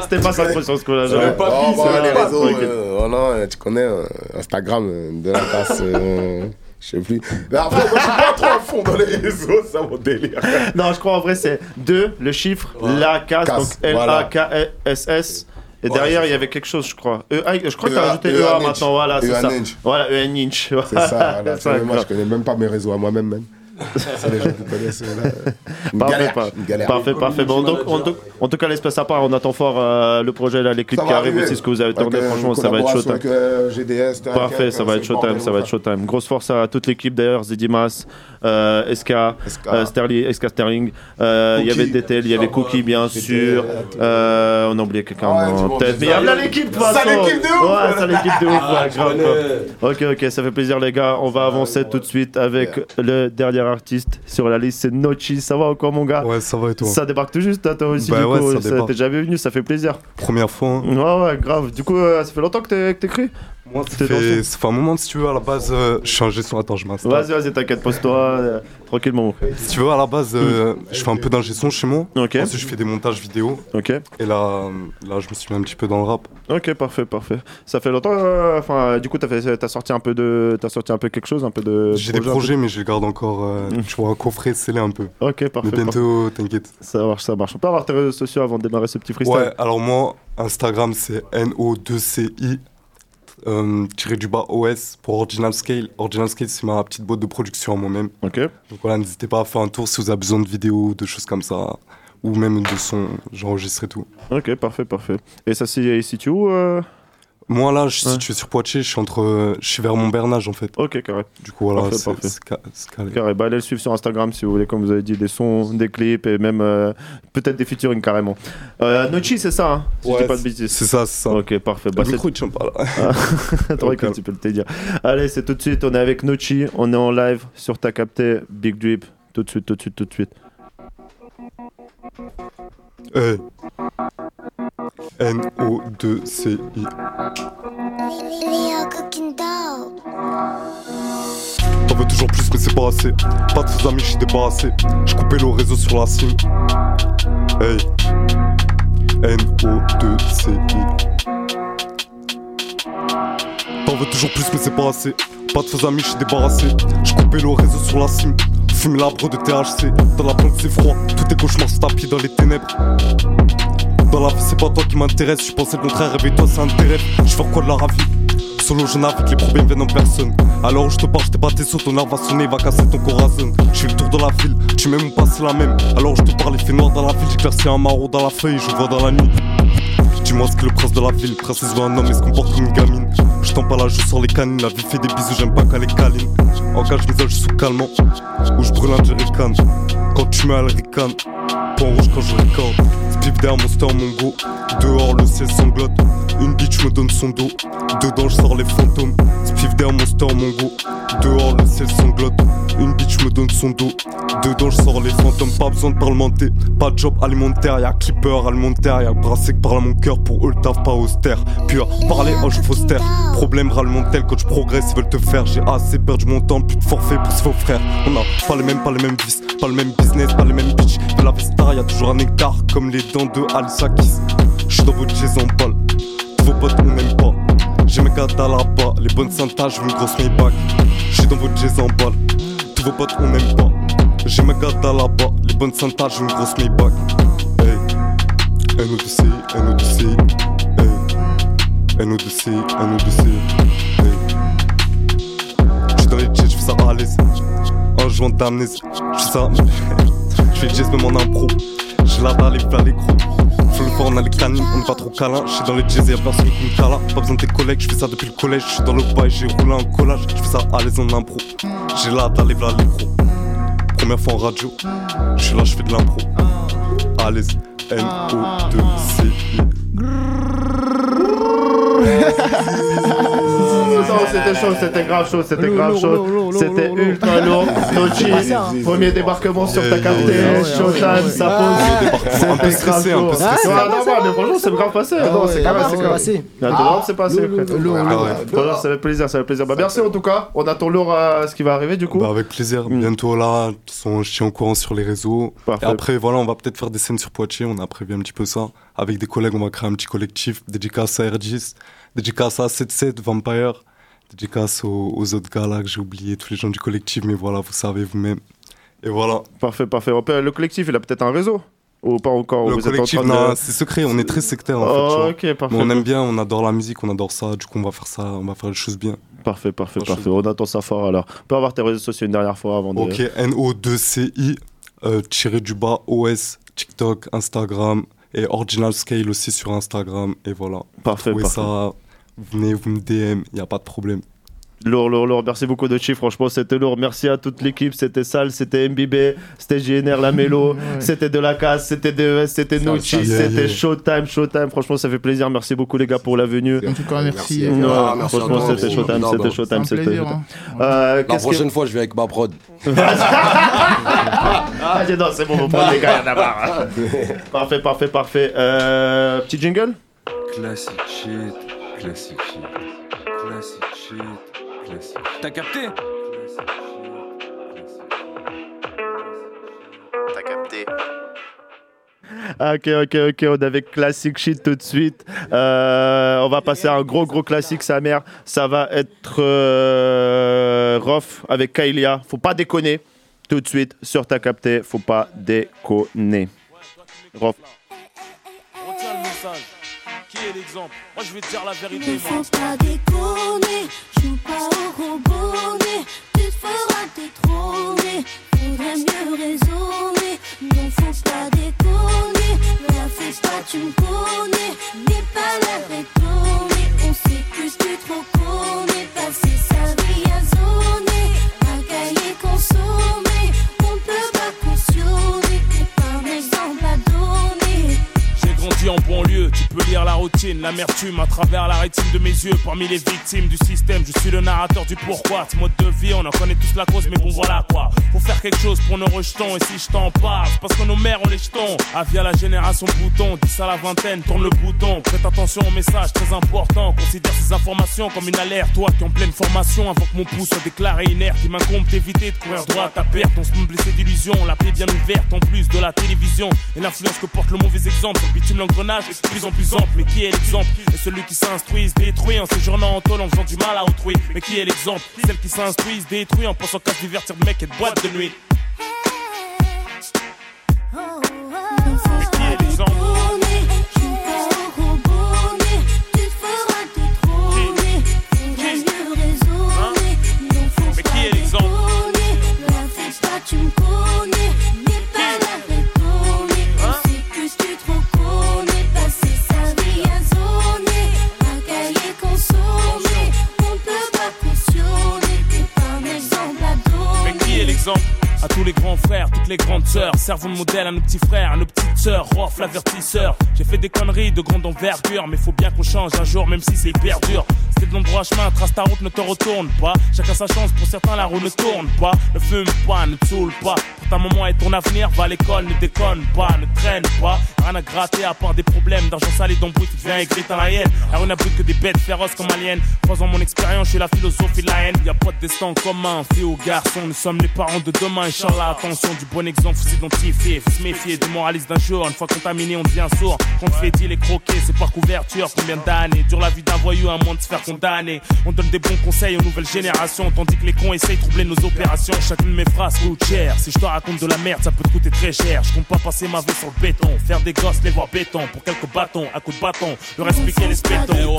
C'était pas ça le prochain ce qu'on a Oh, jamais. bah, les pas réseaux, euh, oh non, tu connais euh, Instagram euh, de la casse, euh, je sais plus. Mais après, moi, je suis pas trop à fond dans les réseaux, c'est mon délire. Non, je crois en vrai c'est 2, le chiffre, la casse, donc L-A-K-S-S. Et Ouais, derrière, il y avait quelque chose, je crois. E- je crois que EA, t'as rajouté EA Ninja. maintenant, voilà, c'est EA ça. Voilà, EA Ninja. C'est ça, voilà. Ça, Tu moi, je connais même pas mes réseaux à moi-même, même. C'est les gens qui connaissent. Là. Une Parfait, galère, par- une galère. parfait, parfait. Bon, donc, en, tout, en tout cas, l'espace à part, on attend fort euh, le projet, là, les clips qui arrivent aussi, ce que vous avez tourné. Avec, Franchement, ça va être avec, euh, GDS, Parfait, ça va être showtime, ça va être showtime. Grosse force à toute l'équipe d'ailleurs, Zidimas, euh, SK, euh, Sterling, SK Sterling, euh, il y avait. DTL, il y avait Cookie bien sûr, euh, on a oublié quelqu'un Ah en tête, mais il y a l'équipe de toute Ça, façon. l'équipe de ouf. Ouais, ça l'équipe de ouf, Ah, grave. Ok, ok, ça fait plaisir les gars, on va avancer tout de suite avec le dernier artiste sur la liste, c'est Nochi, ça va encore mon gars Ouais, ça va et toi Ça débarque tout juste, hein, toi aussi Bah du ouais, coup, ça ça- t'es jamais venu, ça fait plaisir. Première fois. hein. Ouais, ouais, grave. Du coup, euh, ça fait longtemps que t'écris? Moi, ça fait, ça fait un moment, si tu veux, à la base, euh, je suis un gestion. Attends, je m'installe. Vas-y, vas-y, t'inquiète, pose-toi euh, tranquillement. Si tu veux, à la base, euh, je fais un peu d'ingé son chez moi. Ok. Ensuite, je fais des montages vidéo. Ok. Et là, là, je me suis mis un petit peu dans le rap. Ok, parfait, parfait. Ça fait longtemps. euh, Enfin, du coup, t'as fait, t'as sorti un peu de, t'as sorti un peu quelque chose, un peu de. J'ai des projet, un projets, peu- mais je les garde encore, euh, tu vois, coffret, scellé un peu. Ok, parfait. Mais bientôt, t'inquiète. Ça marche, ça marche. On peut avoir tes réseaux sociaux avant de démarrer ce petit freestyle? Ouais, alors moi, Instagram, c'est NO2CI. Euh, tiré du bas OS pour Original Scale. Original Scale, c'est ma petite boîte de production à moi-même. Ok. Donc voilà, n'hésitez pas à faire un tour si vous avez besoin de vidéos, de choses comme ça, ou même de son. J'enregistre et tout. Ok, parfait, parfait. Et ça se situe où euh? Moi là, je suis Ouais. situé sur Poitiers, je suis entre, je suis vers Montbernage en fait. Ok, carré. Du coup voilà, c'est calé. Carré. Bah, allez le suivre sur Instagram si vous voulez, comme vous avez dit, des sons, des clips et même euh, peut-être des featuring carrément. Euh, Nochi, c'est ça, hein, si je dis pas de bêtises. C'est ça, c'est ça. Ok, parfait. Bah, Le micro, tient pas là. Ah, T'aurais tu peux le te dire. Allez, c'est tout de suite. On est avec Nochi. On est en live sur ta capté Big Drip. Tout de suite, tout de suite, tout de suite. Hey. N-O-2-C-I. Leo cooking dope. T'en veux toujours plus, mais c'est pas assez. Pas de faux amis, j'suis débarrassé. J'coupais le réseau sur la cime. Hey. N-O-2-C-I. T'en veux toujours plus, mais c'est pas assez. Pas de faux amis, j'suis débarrassé. J'coupais le réseau sur la cime. Fume l'arbre de THC. Dans la plante, c'est froid. Tout est cauchemar sur tapis dans les ténèbres. Dans la vie, c'est pas toi qui m'intéresse. Je pensais le contraire, réveille-toi, c'est un. Je fais quoi de la ravie Solo, je navigue, les problèmes viennent en personne. Alors je te parle, je t'ai tes sauts, ton nerf va sonner, va casser ton corazon. Je fais le tour de la ville, tu m'aimes ou pas, c'est la même. Alors je te parle, il fait noir dans la ville, j'éclaircis un marron dans la feuille, je vois dans la nuit. Dis-moi ce que le prince de la ville, princesse veut un homme et se comporte comme une gamine? Je t'en pas la joue sur les canines, la vie fait des bisous, j'aime pas quand les câline. En cas, je je sous calmant, ou je brûle un jerrycan. Quand tu mets à ricane, rouge quand je ricane. Spliff derrière mon star, mon go. Dehors, le ciel sanglote. Une bitch me donne son dos. Dedans, je sors les fantômes. Spliff derrière mon star, mon go. Dehors, le ciel sanglote. Une bitch me donne son dos. Dedans, je sors les fantômes. Pas besoin de parlementer. Pas de job alimentaire. Y'a clipper alimentaire. Y'a brassé que parle à mon cœur. Pour eux, le taf pas austère. Pur, parler, oh, je faustère. Problème, râle mon tel. Quand je progresse, ils veulent te faire. J'ai assez perdu mon temps. Plus de forfait pour ses faux frères. On a pas les mêmes, pas les mêmes vices. Pas le même business, pas les mêmes bitches. De la star, y'a toujours un hectare. Comme les dents de Alisakis. J'suis dans votre jazz en balle. Vos potes, on n'aime pas. J'ai mes gars là-bas. Les bonnes syntages, une grosse Maybach. J'suis dans votre jazz en balle. Tous vos potes, on n'aime pas. J'ai mes gars là-bas. Les bonnes syntages, une grosse Maybach. Hey. NO2C, NO2C. Hey. NO2C, NO2C. Hey. J'suis dans les jets, j'fais ça à l'aise. Un joint d'amnésie. J'fais ça. J'fais jazz même en impro. J'ai la dalle et plein l'écrou. Faut le fort, on a les canines, on est pas trop câlin. J'suis dans les jazz, y'a personne qui me cala. Pas besoin de tes collègues, j'fais ça depuis le collège. J'suis dans le bail, j'ai roulé un collage. J'fais ça à l'aise en impro. J'ai la dalle et plein l'écrou. Première fois en radio. J'suis là, j'fais de l'impro. À l'aise. N-O-2-C-I. C'était chaud, c'était grave chaud, c'était grave chaud. C'était ultra lourd. Nochi, premier débarquement sur ta capté. Showtime, ça pose. Un peu stressé, un peu stressé. Non, non, non, mais franchement, c'est grave passé. Non, c'est grave, c'est grave. passé. C'est passé. Ça fait plaisir, ça fait plaisir. Bah, merci en tout cas. On attend lourd à ce qui va arriver du coup. Bah, avec plaisir. Bientôt là, je tiens au courant sur les réseaux. Et après, voilà, on va peut-être faire des scènes sur Poitiers. On a prévu un petit peu ça. Avec des collègues, on va créer un petit collectif. Dédicace à R10, dédicace à 77 Vampire, dédicace aux, aux autres gars là que j'ai oublié, tous les gens du collectif. Mais voilà, vous savez vous-même. Et voilà. Parfait, parfait. Le collectif, il a peut-être un réseau Ou pas encore Le Vous collectif, de- c'est secret, on est très sectaire en fait. Oh, parfait. Mais on aime bien, on adore la musique, on adore ça. Du coup, on va faire ça, on va faire les choses bien. Parfait, parfait, parfait. On attend ça fort alors. On peut avoir tes réseaux sociaux une dernière fois avant de. Ok, NO2CI, euh, tiré du bas OS, TikTok, Instagram et Original Scale aussi sur Instagram. Et voilà. Parfait, parfait. ça, venez, vous me DM, il n'y a pas de problème. Lourd, lourd, lourd. Merci beaucoup de chiffres. Franchement, c'était lourd. Merci à toute l'équipe. C'était Sal, c'était MBB, c'était JNR, la Mélo, c'était de la casse, c'était DES, c'était Nucci, c'était. Showtime, Showtime. Franchement, ça fait plaisir. Merci beaucoup, les gars, pour la venue. En tout cas, merci. Ouais, Ah, merci franchement, c'était Showtime, c'était Showtime, c'était hein. Euh, La que- prochaine fois, je vais avec ma prod. Ah, non, c'est bon, mon pote, les gars, y'en a marre. Parfait, parfait, parfait. Euh, petit jingle? Classic shit, classic shit, classic shit, classic shit. T'as capté T'as capté. Ok, ok, ok, on est avec Classic Shit tout de suite. Euh, on va passer à un gros, gros classique, sa mère. Ça va être euh, Rof avec Kailia. Faut pas déconner. Tout de suite, sur ta capté, faut pas déconner. Rof. Retiens le message. L'exemple Moi je vais te dire la vérité. Ne faut pas déconner, joue pas au robonnet, tu te feras détrôner, faudrait mieux raisonner. Non, faut pas déconner, la fais pas, tu me connais, n'aie pas l'air étonné, on sait plus que trop connaît, passer sa vie à zoner, à cahier consommer, En banlieue, tu peux lire la routine, l'amertume à travers la rétine de mes yeux. Parmi les victimes du système, je suis le narrateur du pourquoi. Ce mode de vie, on en connaît tous la cause, mais bon voilà quoi. Faut faire quelque chose pour nos rejetons, et si je t'en parle, parce que nos mères ont les jetons. Avis à la génération bouton, 10 à la vingtaine, tourne le bouton. Prête attention au message très important, considère ces informations comme une alerte. Toi qui en pleine formation, avant que mon pouce soit déclaré inerte, il m'incombe d'éviter de courir droit à ta perte. On se blessé d'illusion, la plaie bien ouverte en plus de la télévision. Et l'influence que porte le mauvais exemple, bitume est de plus en plus ample. Mais qui est l'exemple? Et celui qui s'instruit, se détruit en séjournant en tôle en faisant du mal à autrui. Mais qui est l'exemple? Celle qui s'instruit, se détruit en pensant qu'à se divertir. De mecs et de boîtes de nuit. Mais qui à tous les grands frères, toutes les grandes sœurs. Servons de modèle à nos petits frères, à nos petites sœurs. Rof, l'avertisseur. J'ai fait des conneries de grande envergure, mais faut bien qu'on change un jour, même si c'est hyper dur. C'était de l'endroit chemin, trace ta route, ne te retourne pas. Chacun sa chance, pour certains la roue ne tourne pas. Ne fume pas, ne saoule pas. Pour ta maman et ton avenir, va à l'école, ne déconne pas, ne traîne pas. Rien à gratter à part des problèmes d'argent sale et d'embrouille, tu deviens écrit dans la haine. La n'a plus que des bêtes féroces comme aliens. Croisant mon expérience, je suis la philosophie de la haine. Y a pas de destin commun, fille ou garçon. Nous sommes les parents de demain, Inch'Allah. Attention, du bon exemple, faut s'identifier, faut se méfier des moralistes d'un jour. Une fois contaminé, on devient sourd. Dire les croquer, c'est par couverture. Combien d'années dure la vie d'un voyou à moins de se faire On donne des bons conseils aux nouvelles générations, tandis que les cons essayent de troubler nos opérations. Chacune de mes phrases coûte cher. Si je te raconte de la merde, ça peut te coûter très cher. Je compte pas passer ma vie sur le béton. Faire des gosses, les voir béton. Pour quelques bâtons, à coups de bâton. Leur expliquer les spétons.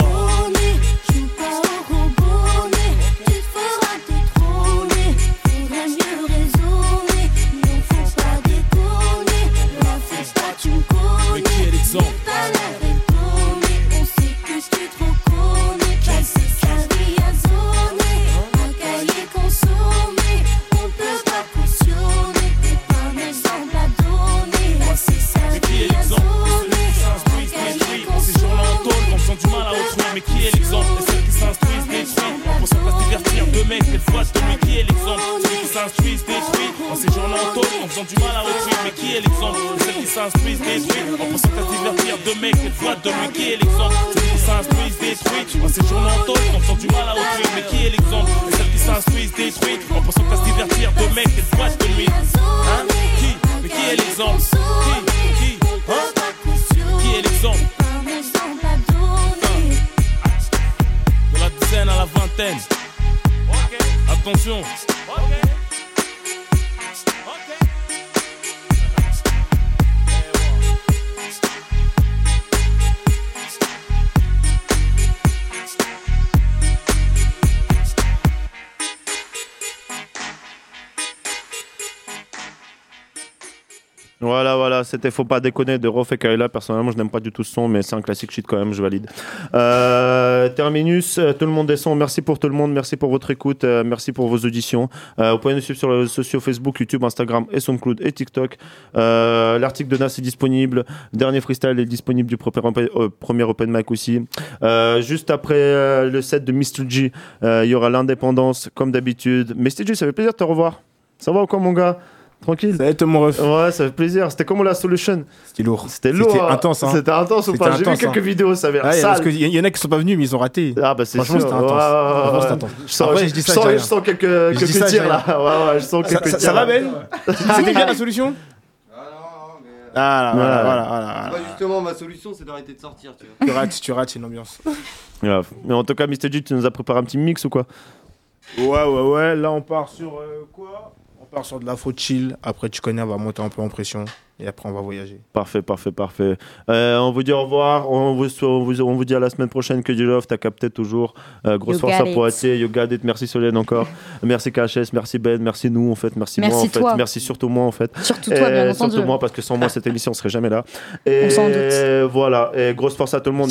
C'était Faut pas déconner de Rof et Kaila. Personnellement, je n'aime pas du tout ce son, mais c'est un classique shit quand même, je valide. Euh, terminus, euh, tout le monde descend. Merci pour tout le monde, merci pour votre écoute, euh, merci pour vos auditions. Vous pouvez nous suivre sur les réseaux sociaux Facebook, YouTube, Instagram et SoundCloud et TikTok. L'article de Nas est disponible. Dernier freestyle est disponible du premier open, mic aussi. Juste après le set de Mr. G, il y aura l'indépendance, comme d'habitude. Mr. G, ça fait plaisir de te revoir. Ça va ou quoi, mon gars? Tranquille. Ça va être mon ref. Ouais, ça fait plaisir. C'était comment la solution C'était lourd. C'était lourd. C'était hein. intense. Hein. C'était intense ou pas J'ai vu quelques hein. vidéos, ça avait l'air Ouais, Parce qu'il y, y en a qui sont pas venus, mais ils ont raté. Ah bah c'est Franchement, c'était intense. Ouais, ouais, intense. Je sens, Après, je je dis ça, sens, je sens quelques, Je quelques dis ça, je tirs là. Ouais, ouais, je sens Ça- quelques ça- tirs. ça va, là. Ben C'était bien la solution Ah là, voilà, Ouais. voilà, voilà. Moi, justement, ma solution, c'est d'arrêter de sortir, tu vois. Tu rates, tu rates, c'est une ambiance. Mais en tout cas, Mr. G, tu nous as préparé un petit mix ou quoi? Ouais, ouais, ouais. Là, on part sur euh, quoi? Part sur de l'afro chill. Après, tu connais, on va monter un peu en pression. Et après, on va voyager. Parfait, parfait, parfait. Euh, on vous dit au revoir. On vous, on vous, on vous dit à la semaine prochaine que du love. T'as capté toujours. Euh, grosse You force à it. Poitiers. You got it. Merci Solène encore. merci KHS. Merci Ben. Merci nous en fait. Merci, Merci moi en fait. Merci surtout moi en fait. Surtout toi, bien entendu. Surtout moi parce que sans moi cette émission on serait jamais là. Et On s'en doute. voilà. Et grosse force à tout le monde.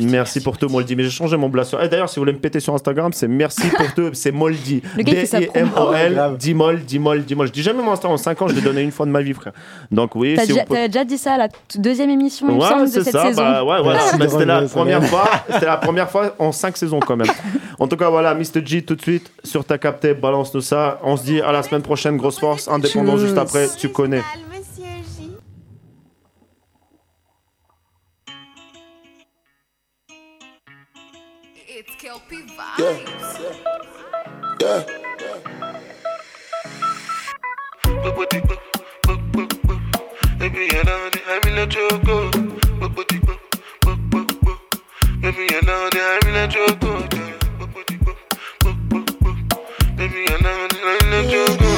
Merci, G. Pour tout Moldy. Mais j'ai changé mon blason. Et d'ailleurs si vous voulez me péter sur Instagram c'est merci pour tout. C'est Moldy. D-I-M-O-L. Dimol, Dimol, Dimol. Je dis jamais mon Instagram en 5 ans. Je l'ai donné une fois de ma vie frère. Donc oui. T'as si déjà, pouvez- déjà dit ça à la t- deuxième émission, il me Ouais, semble, de c'est cette ça. saison. Bah, ouais, ouais, Ah. bah, c'était la première fois. C'était la première fois en 5 saisons quand même. En tout cas, voilà, Mr. G tout de suite sur ta capté, balance-nous ça. On se dit à la semaine prochaine, grosse force, indépendant juste après, tu connais. It's Kelpie Yeah. vibes. Yeah. Baby, you know that I'm in a choco. Baby, you know that I'm in a choco. Baby, you know in a.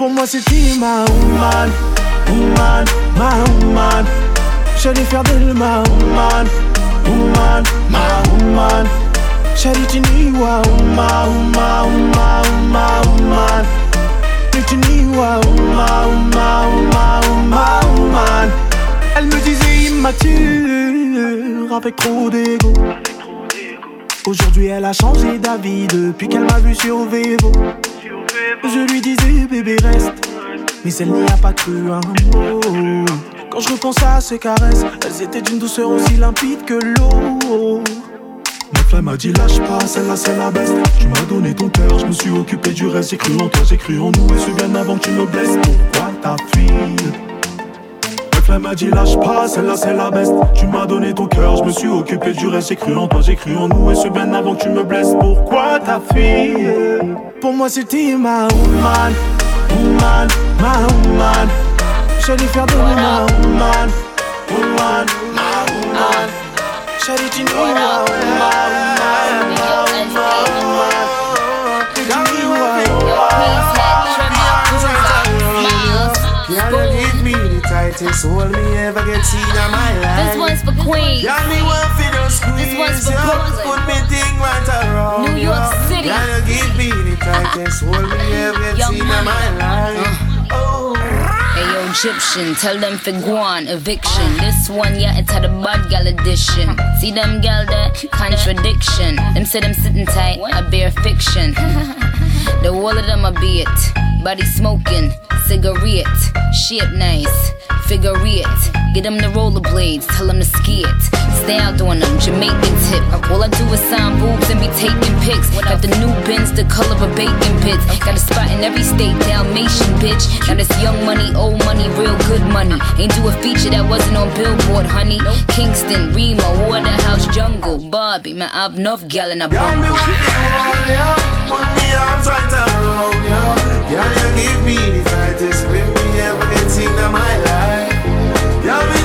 Pour moi c'était ma woman, woman, ma woman J'allais faire d'elle ma woman, woman, ma woman J'allais tenir wa woman, woman, woman, woman, woman Mais tenir wa woman, woman, Elle me disait immature, avec trop d'ego. Aujourd'hui elle a changé d'avis depuis qu'elle m'a vu sur Vevo Je lui disais bébé reste. Mais elle n'y a pas cru un mot. Quand je repense à ses caresses Elles étaient d'une douceur aussi limpide que l'eau. Ma femme m'a dit lâche pas, celle-là c'est la best. Tu m'as donné ton cœur, je me suis occupé du reste. J'ai cru en toi, j'ai cru en nous. Et ce bien avant que tu me blesses. Pourquoi ta fille Ma femme m'a dit lâche pas, celle-là c'est la best. Tu m'as donné ton cœur, je me suis occupé du reste. J'ai cru en toi, j'ai cru en nous Et ce bien avant que tu me blesses. Pourquoi ta fille? Pour moi c'était ma woman, woman, ma woman. J'allais faire de moi ma woman, woman, ma woman. J'allais tenir ma woman, woman, the tightest hold me ever get seen in my life. This one's for Queens. Girl, me want for those squeeze. This one's for. Brooklyn. Put me thing right around. New York ya. City. You give me the tightest hold me ever get seen in my life. Uh. Oh. Ayo, Egyptian, tell them for guan, eviction. This one, yeah, it's had a bad gal edition. See them gal that contradiction. Them say them sitting tight, I bear fiction. the wall of them a be it. Body smoking, cigarette, shit nice, figure it. Get them the rollerblades, tell them to ski it. Stay out on them, Jamaican tip. All I do is sign boobs and be taking pics. Got the new bins, the color of a bacon bits. Got a spot in every state, Dalmatian bitch. Now this young money, old money, real good money. Ain't do a feature that wasn't on Billboard, honey. Kingston, Remo, Waterhouse, Jungle, Barbie. Man, I've enough gal in a. Put me arms right around you. Give me the tightest grip me ever seen in my life. Girl,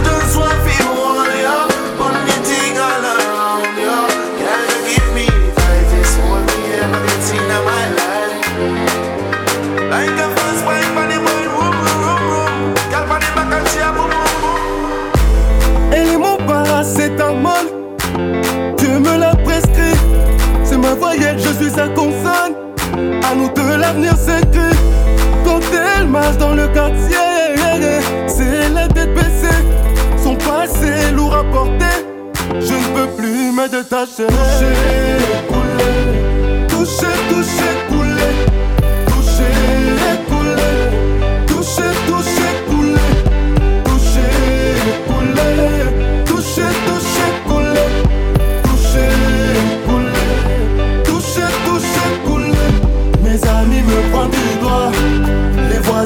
l'avenir s'écrit Quand elle marche dans le quartier C'est la tête baissée Son passé lourd à porter. Je ne peux plus me détacher. Toucher, couler Toucher, toucher,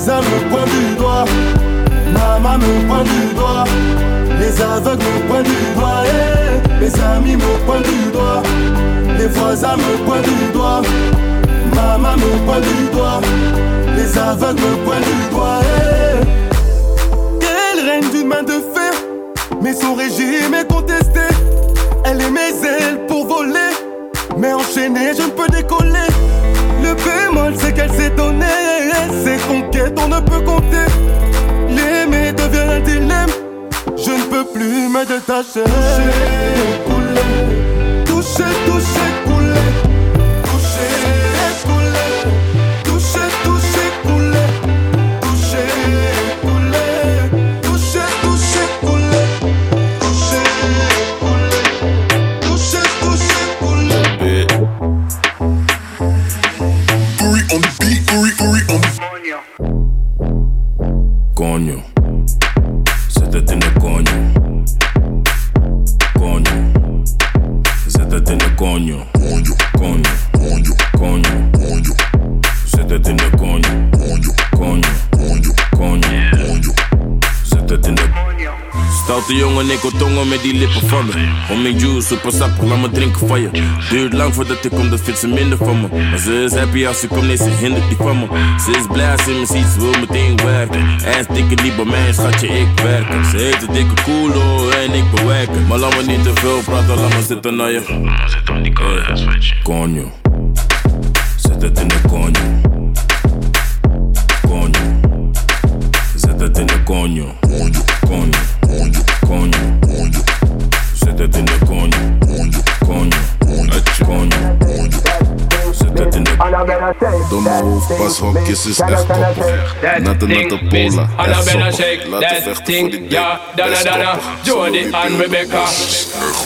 Les voisins me pointent du doigt. Maman me pointe du doigt. Les aveugles me pointent du doigt. Eh. Mes amis me pointent du doigt. Les voisins me pointent du doigt. Maman me pointe du doigt. Les aveugles me pointent du doigt. Eh. Elle règne d'une main de fer. Mais son régime est contesté. Elle est mes ailes pour voler. Mais enchaînée je ne peux décoller. Le bémol c'est qu'elle s'est donnée Ses conquêtes on ne peut compter. L'aimer devient un dilemme. Je ne peux plus me détacher. Toucher, Toucher, Toucher, wil tongen met die lippen van me. Om mijn juice, super sap, laat me drinken van je. Duurt lang voordat ik kom, dat vindt ze minder van me. Maar ze is happy als ze komt, nee, ze hindert die van me. Ze is blij als ze me ziet, ze wil meteen werken. En dikke niet bij mij, schatje, ik werken. Ze heet de dikke koelo en ik bewerken. Maar laat me niet te veel praten, laat me zitten naar je. Zitten op die Konjo. Zet het in de konjo. Konjo. Zet het in de. Konjo. don't mijn pas hokjes is echt popper. Natte natte pola, echt soppig. shake Laten that vechten voor thing, die ja, dik, best koppig. Jody and Rebecca.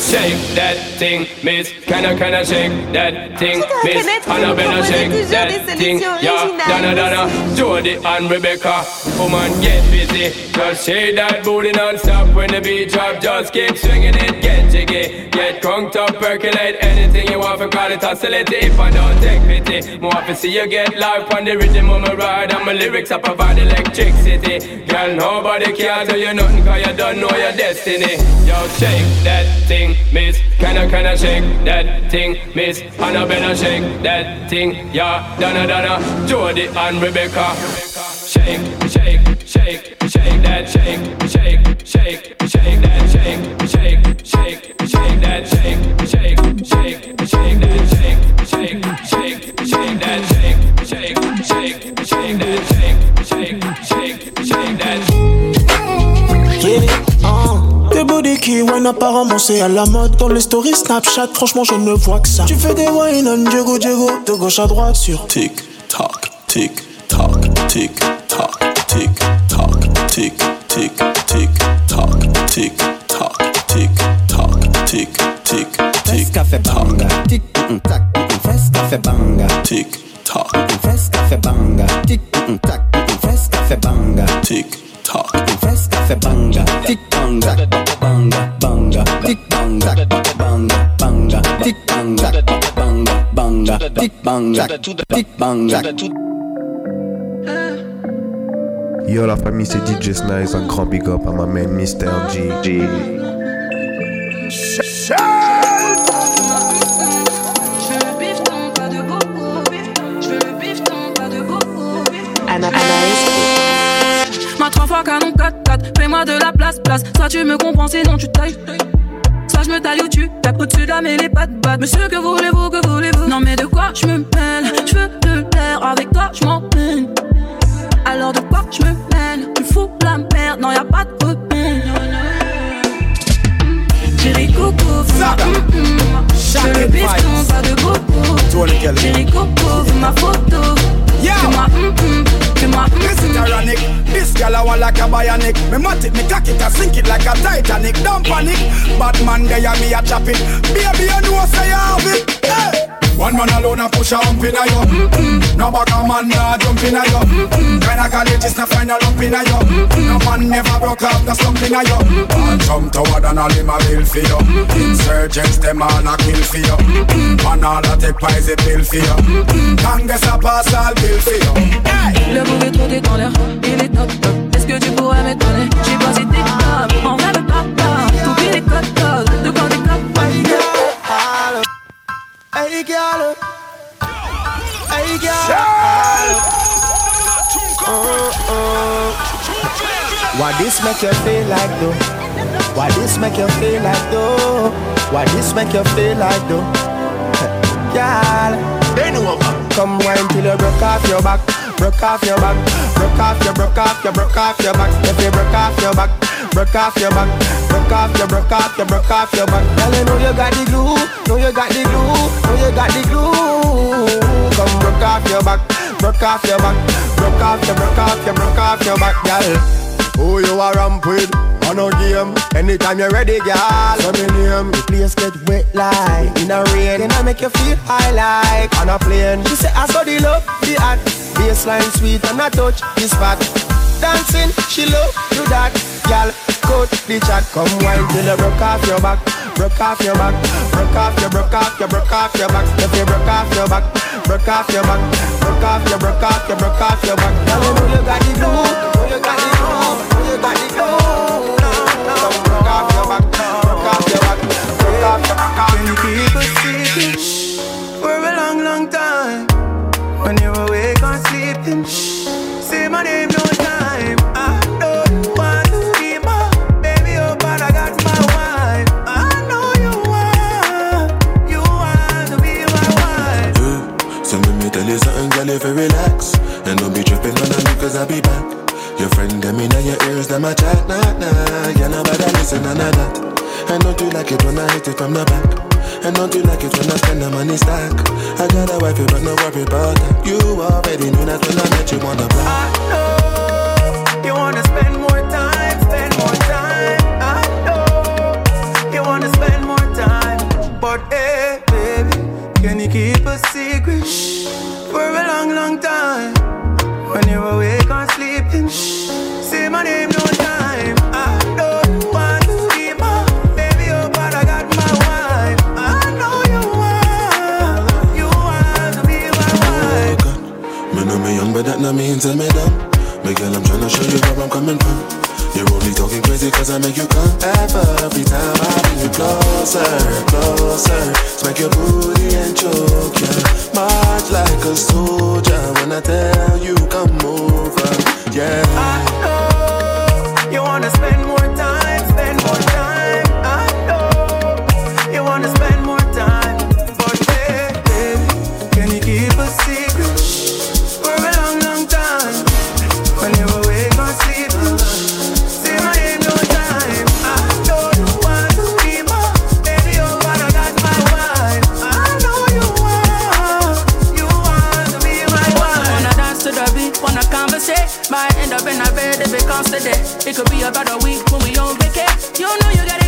Shake that thing, miss, can I, can I shake that thing, miss, Annabella shake that thing, ja, Dana Dana, Jody and Rebecca. Woman, get busy, just shake that booty non-stop when the beat drop, just keep swinging it, get jiggy, get crunked up, percolate anything you want, for call it oscillate if I don't take pity. More to see you get life on the rhythm of my ride, and my lyrics up provide electricity. Girl, nobody can do you nothing, cause you don't know your destiny. Yo, shake that thing, miss, can I, can I shake that thing, miss, Annabella shake that thing, yeah, Donna Donna, Jody and Rebecca. Shake, shake, shake, shake that, shake, shake, shake, shake that, shake, shake, shake, shake that, shake, shake, shake, shake that, shake, qui wine apparemment c'est à la mode. Dans les stories Snapchat franchement je ne vois que ça. Tu fais des wine on Diego Diego De gauche à droite sur Tic tac tic tac tic tac tic tac tic tic tic tac tic tac tic tac tic tic tic café banga. Tic tac fes café banga. Tic tac. Fes café banga. Tic tac fes café banga. Tic tac fes café banga tic banga banga banga tic banga banga banga tic banga banga banga tic banga tic banga Yo la famille c'est DJ Snice, un grand big up à ma main Mr. G. G. Canon 4-4, fais-moi de la place, place. Soit tu me comprends, sinon tu tailles. Soit je me taille ou tu tapes au-dessus de la mêlée, pas de batte. Monsieur, que voulez-vous, que voulez-vous? Non, mais de quoi je me mêle? Je veux de l'air, avec toi je m'emmène. Alors de quoi je me mêle? Tu fous la merde, non, y'a pas de repère. Chérie Coco, hum. Je veux le piston, pas de bobo. Chérie Coco, ma photo. Fais-moi hum. Fais-moi hum, This is ironic. This gal I want like a bionic. Me mat it, me cock it, I sink it like a Titanic. Don't panic. Batman there, me a chop it. Baby, you know say you have it. Hey. One man alone a push a hump in a yo. No back a man nah jump in a yo. Kinda college is no final lump in a yo. No man never broke up, no slump in a yo. All jump toward and all him a bill for you. Insurgents them all a kill for you. Man all a take poison pill for you. Congress a pass all bill for you. Le mauvais trop est dans l'air, il est top top. Est-ce que tu pourrais m'étonner J'ai pas t'es top, vrai mais pas top. T'oublies les codes codes, de quand Hey girl. Hey girl. Why this make you feel like though? Why this make you feel like though? Why this make you feel like though? Girl. Come wine till you broke off your back Broke off your back Broke off your, broke off your, broke off your back. If you broke off your back Broke off your back Broke off your, broke off your, broke off your back Girl you know you got the glue Know you got the glue Know you got the glue. Come broke off your back Broke off your back Broke off your, broke off your, broke off your back Girl. Who you a ramp with? On a game. Anytime you're ready, girl. Say me name The place get wet like In a rain. Then I make you feel high like On a plane. She say I saw the love, the act Baseline sweet and I touch the spot Dancing, she love do that Girl, cut the chat Come wine till you broke off your back Broke off your back Broke off your, broke off your, broke off your back If you broke off your back Broke off your back Broke off, you broke off, you broke off your back. Now you know you got the glue, know you got the glue, know you got the glue. Girl, if you relax And don't be tripping on me cause I'll be back. Your friend them in your ears, them a chat, nah, nah. Yeah, nobody listen, none of that And don't you like it when I hit it from the back? And don't you like it when I spend the money stack? I got a wife, but no worry about that. You already knew that when I met you on the block. I know You wanna spend can you keep a secret for a long, long time? When you're awake or sleeping, say my name no time. I don't want to be my baby, oh, but I got my wife. I know you want, you want to be my wife. Me know me young, but that not mean tell me dumb. Me girl, I'm tryna show you where I'm coming from. Only talking crazy cause I make you come Every time I bring you closer, closer. Smack your booty and choke ya March like a soldier. When I tell you come over, yeah. I know You wanna spend more time, spend more time. Comes to that. It could be about a week when we on vacay. You know you got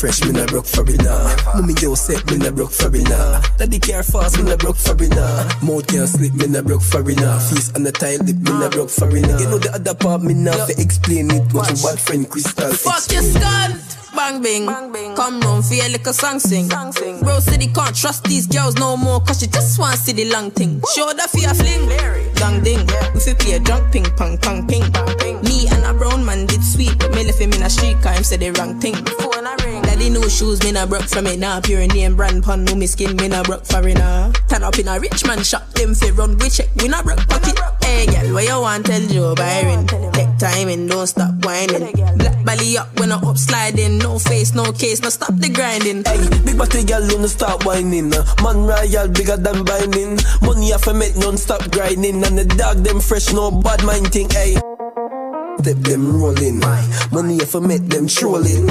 fresh, me not broke for it nah. Mommy yo set, me not broke for it nah. Daddy care fast, me not broke for it nah. Mouth can't sleep, me not broke for it nah. Face on the tile lip, me not broke for it nah. You know the other part, me not fi explain it. Watch your bad friend Crystal. Fuck your skull. Bang bing. Come round for your little song sing. Bro city can't trust these girls no more cause she just want to see the long thing. Show that for your fling. Dang ding. We fi play a drunk ping pong pong ping. ping. Me and a brown man did sweet but me left him in a street car him say the wrong thing. Phone a ring. Daddy no shoes me na broke from it now. Pure name brand pun no me skin me na broke for it now. Turn up in a rich man shop them fi run we check we na broke pocket. Hey girl what you want tell Joe Byron. Take time and don't stop whining. Black belly up when I up sliding. No face no case no stop the grinding. Hey, big body girl don't stop whining. Uh, man royal bigger than binding. Money off a make non-stop grinding. And the dog them fresh no bad mind thing. Hey, step them rolling. Money off a make them trolling.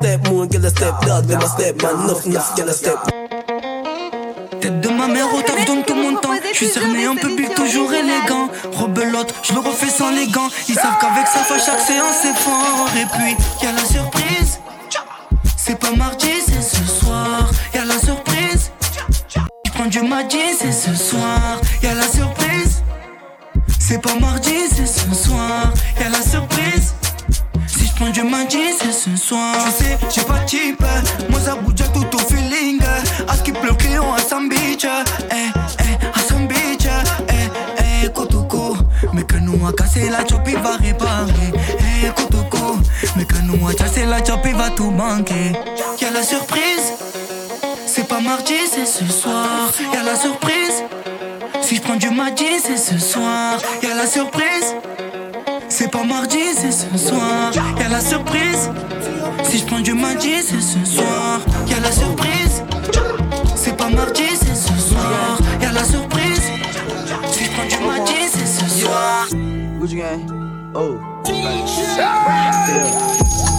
Step more, get a step dog, them a step man, enough, enough, get a step. Tête de ma mère au taf, donne tout mon temps. Je suis cerné un peu big, toujours élégant. Rebelote, je le refais sans les gants. Ils savent qu'avec ça, fois chaque séance c'est fort. Et puis, y a la surprise. C'est pas mardi, c'est ce soir. Y a la surprise. Je prends du mardi, c'est ce soir. Y a la surprise. C'est pas mardi, c'est ce soir. Y a la surprise. Si je prends du mardi, c'est ce soir. Tu sais, j'ai pas de. Moi, ça bouge tout au feeling. À ce qui pleut, client à Beach. Eh, Nous a cassé la chop, il va réparer. Eh, Kotoko. Mais que nous a cassé la chop, il va tout manquer. Y'a la surprise. C'est pas mardi, c'est ce soir. Y'a la surprise. Si je prends du mardi, c'est ce soir. Y'a la surprise. C'est pas mardi, c'est ce soir. Y'a la surprise. Si je prends du mardi, c'est ce soir. Y'a la surprise. C'est pas mardi, c'est ce soir. Y'a la surprise. Si je prends du mardi, c'est ce soir. Gucci gang. Oh.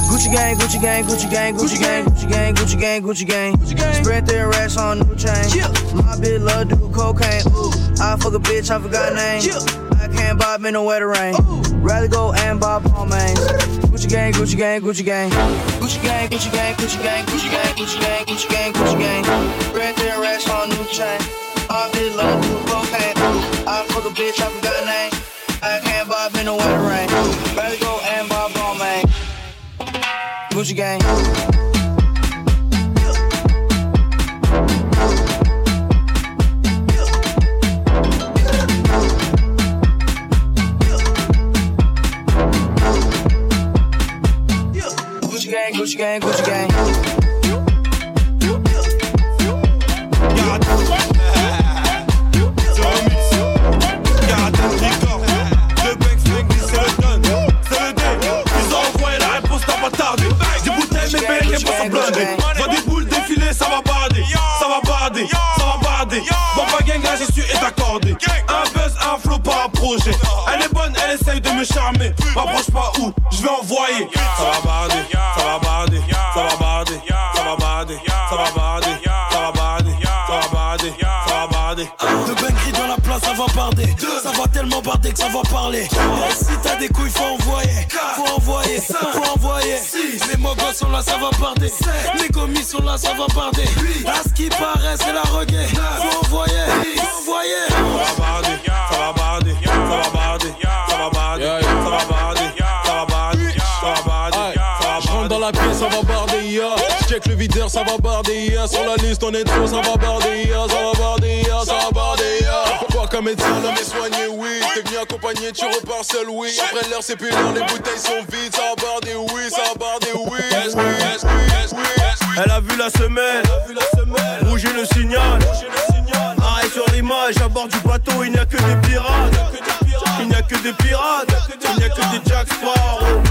Gucci gang, Gucci gang, Gucci gang, Gucci gang, Gucci gang, Gucci gang, Gucci gang. Spread their racks on new chain. My bitch love do cocaine. Ooh, I fuck a bitch, I forgot name. I can't bob in the weather rain. Rather go and bob on main. Gucci gang, Gucci gang, Gucci gang. Gucci gang, Gucci gang, Gucci gang, Gucci gang, Gucci gang, Gucci gang, Gucci gang. Spread their racks on new chain. My bitch love do cocaine. I fuck a bitch, I forgot name. I can't bob in the weather rain. Rather go and bob on main. Gucci gang. Gucci gang, Gucci gang, Gucci gang. Va des boules défiler, ça va barder. Ça va barder, ça va barder. Bon, pas gang, j'y suis est accordé. Un buzz, un flow, pas un projet. Elle est bonne, elle essaye de me charmer. M'approche pas où, je vais envoyer. Ça va barder, ça va barder, tellement barder que ça va parler. Si t'as des couilles, faut envoyer. Faut envoyer, faut envoyer. Les mogos sont là, ça va barder. Les commis sont là, ça va barder. À ce qui paraît, c'est la reggae. Faut envoyer, faut envoyer. Ça va barder, ça va barder, ça va barder, ça va barder, ça va barder, ça va barder, ça va barder, Je rentre dans la pièce, ça va barder, ya. Check le videur, ça va barder, ya. Sur la liste, on est trop, ça va barder, ya. Ça va barder, qu'un médecin l'homme est soigné, oui. T'es venu accompagner, tu repars seul, oui. Après l'heure, c'est plus l'heure, les bouteilles sont vides. Ça va barder, oui. Ça va barder, oui. Yes, oui, yes, oui, yes, oui, yes, oui. Elle a vu la semelle, bouger le signal. Arrête sur l'image, à bord du bateau, il n'y a que des pirates. Il n'y a que des pirates, il n'y a que des Jack Sparrow.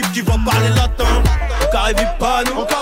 type qui va parler latin. Car il vit pas nous.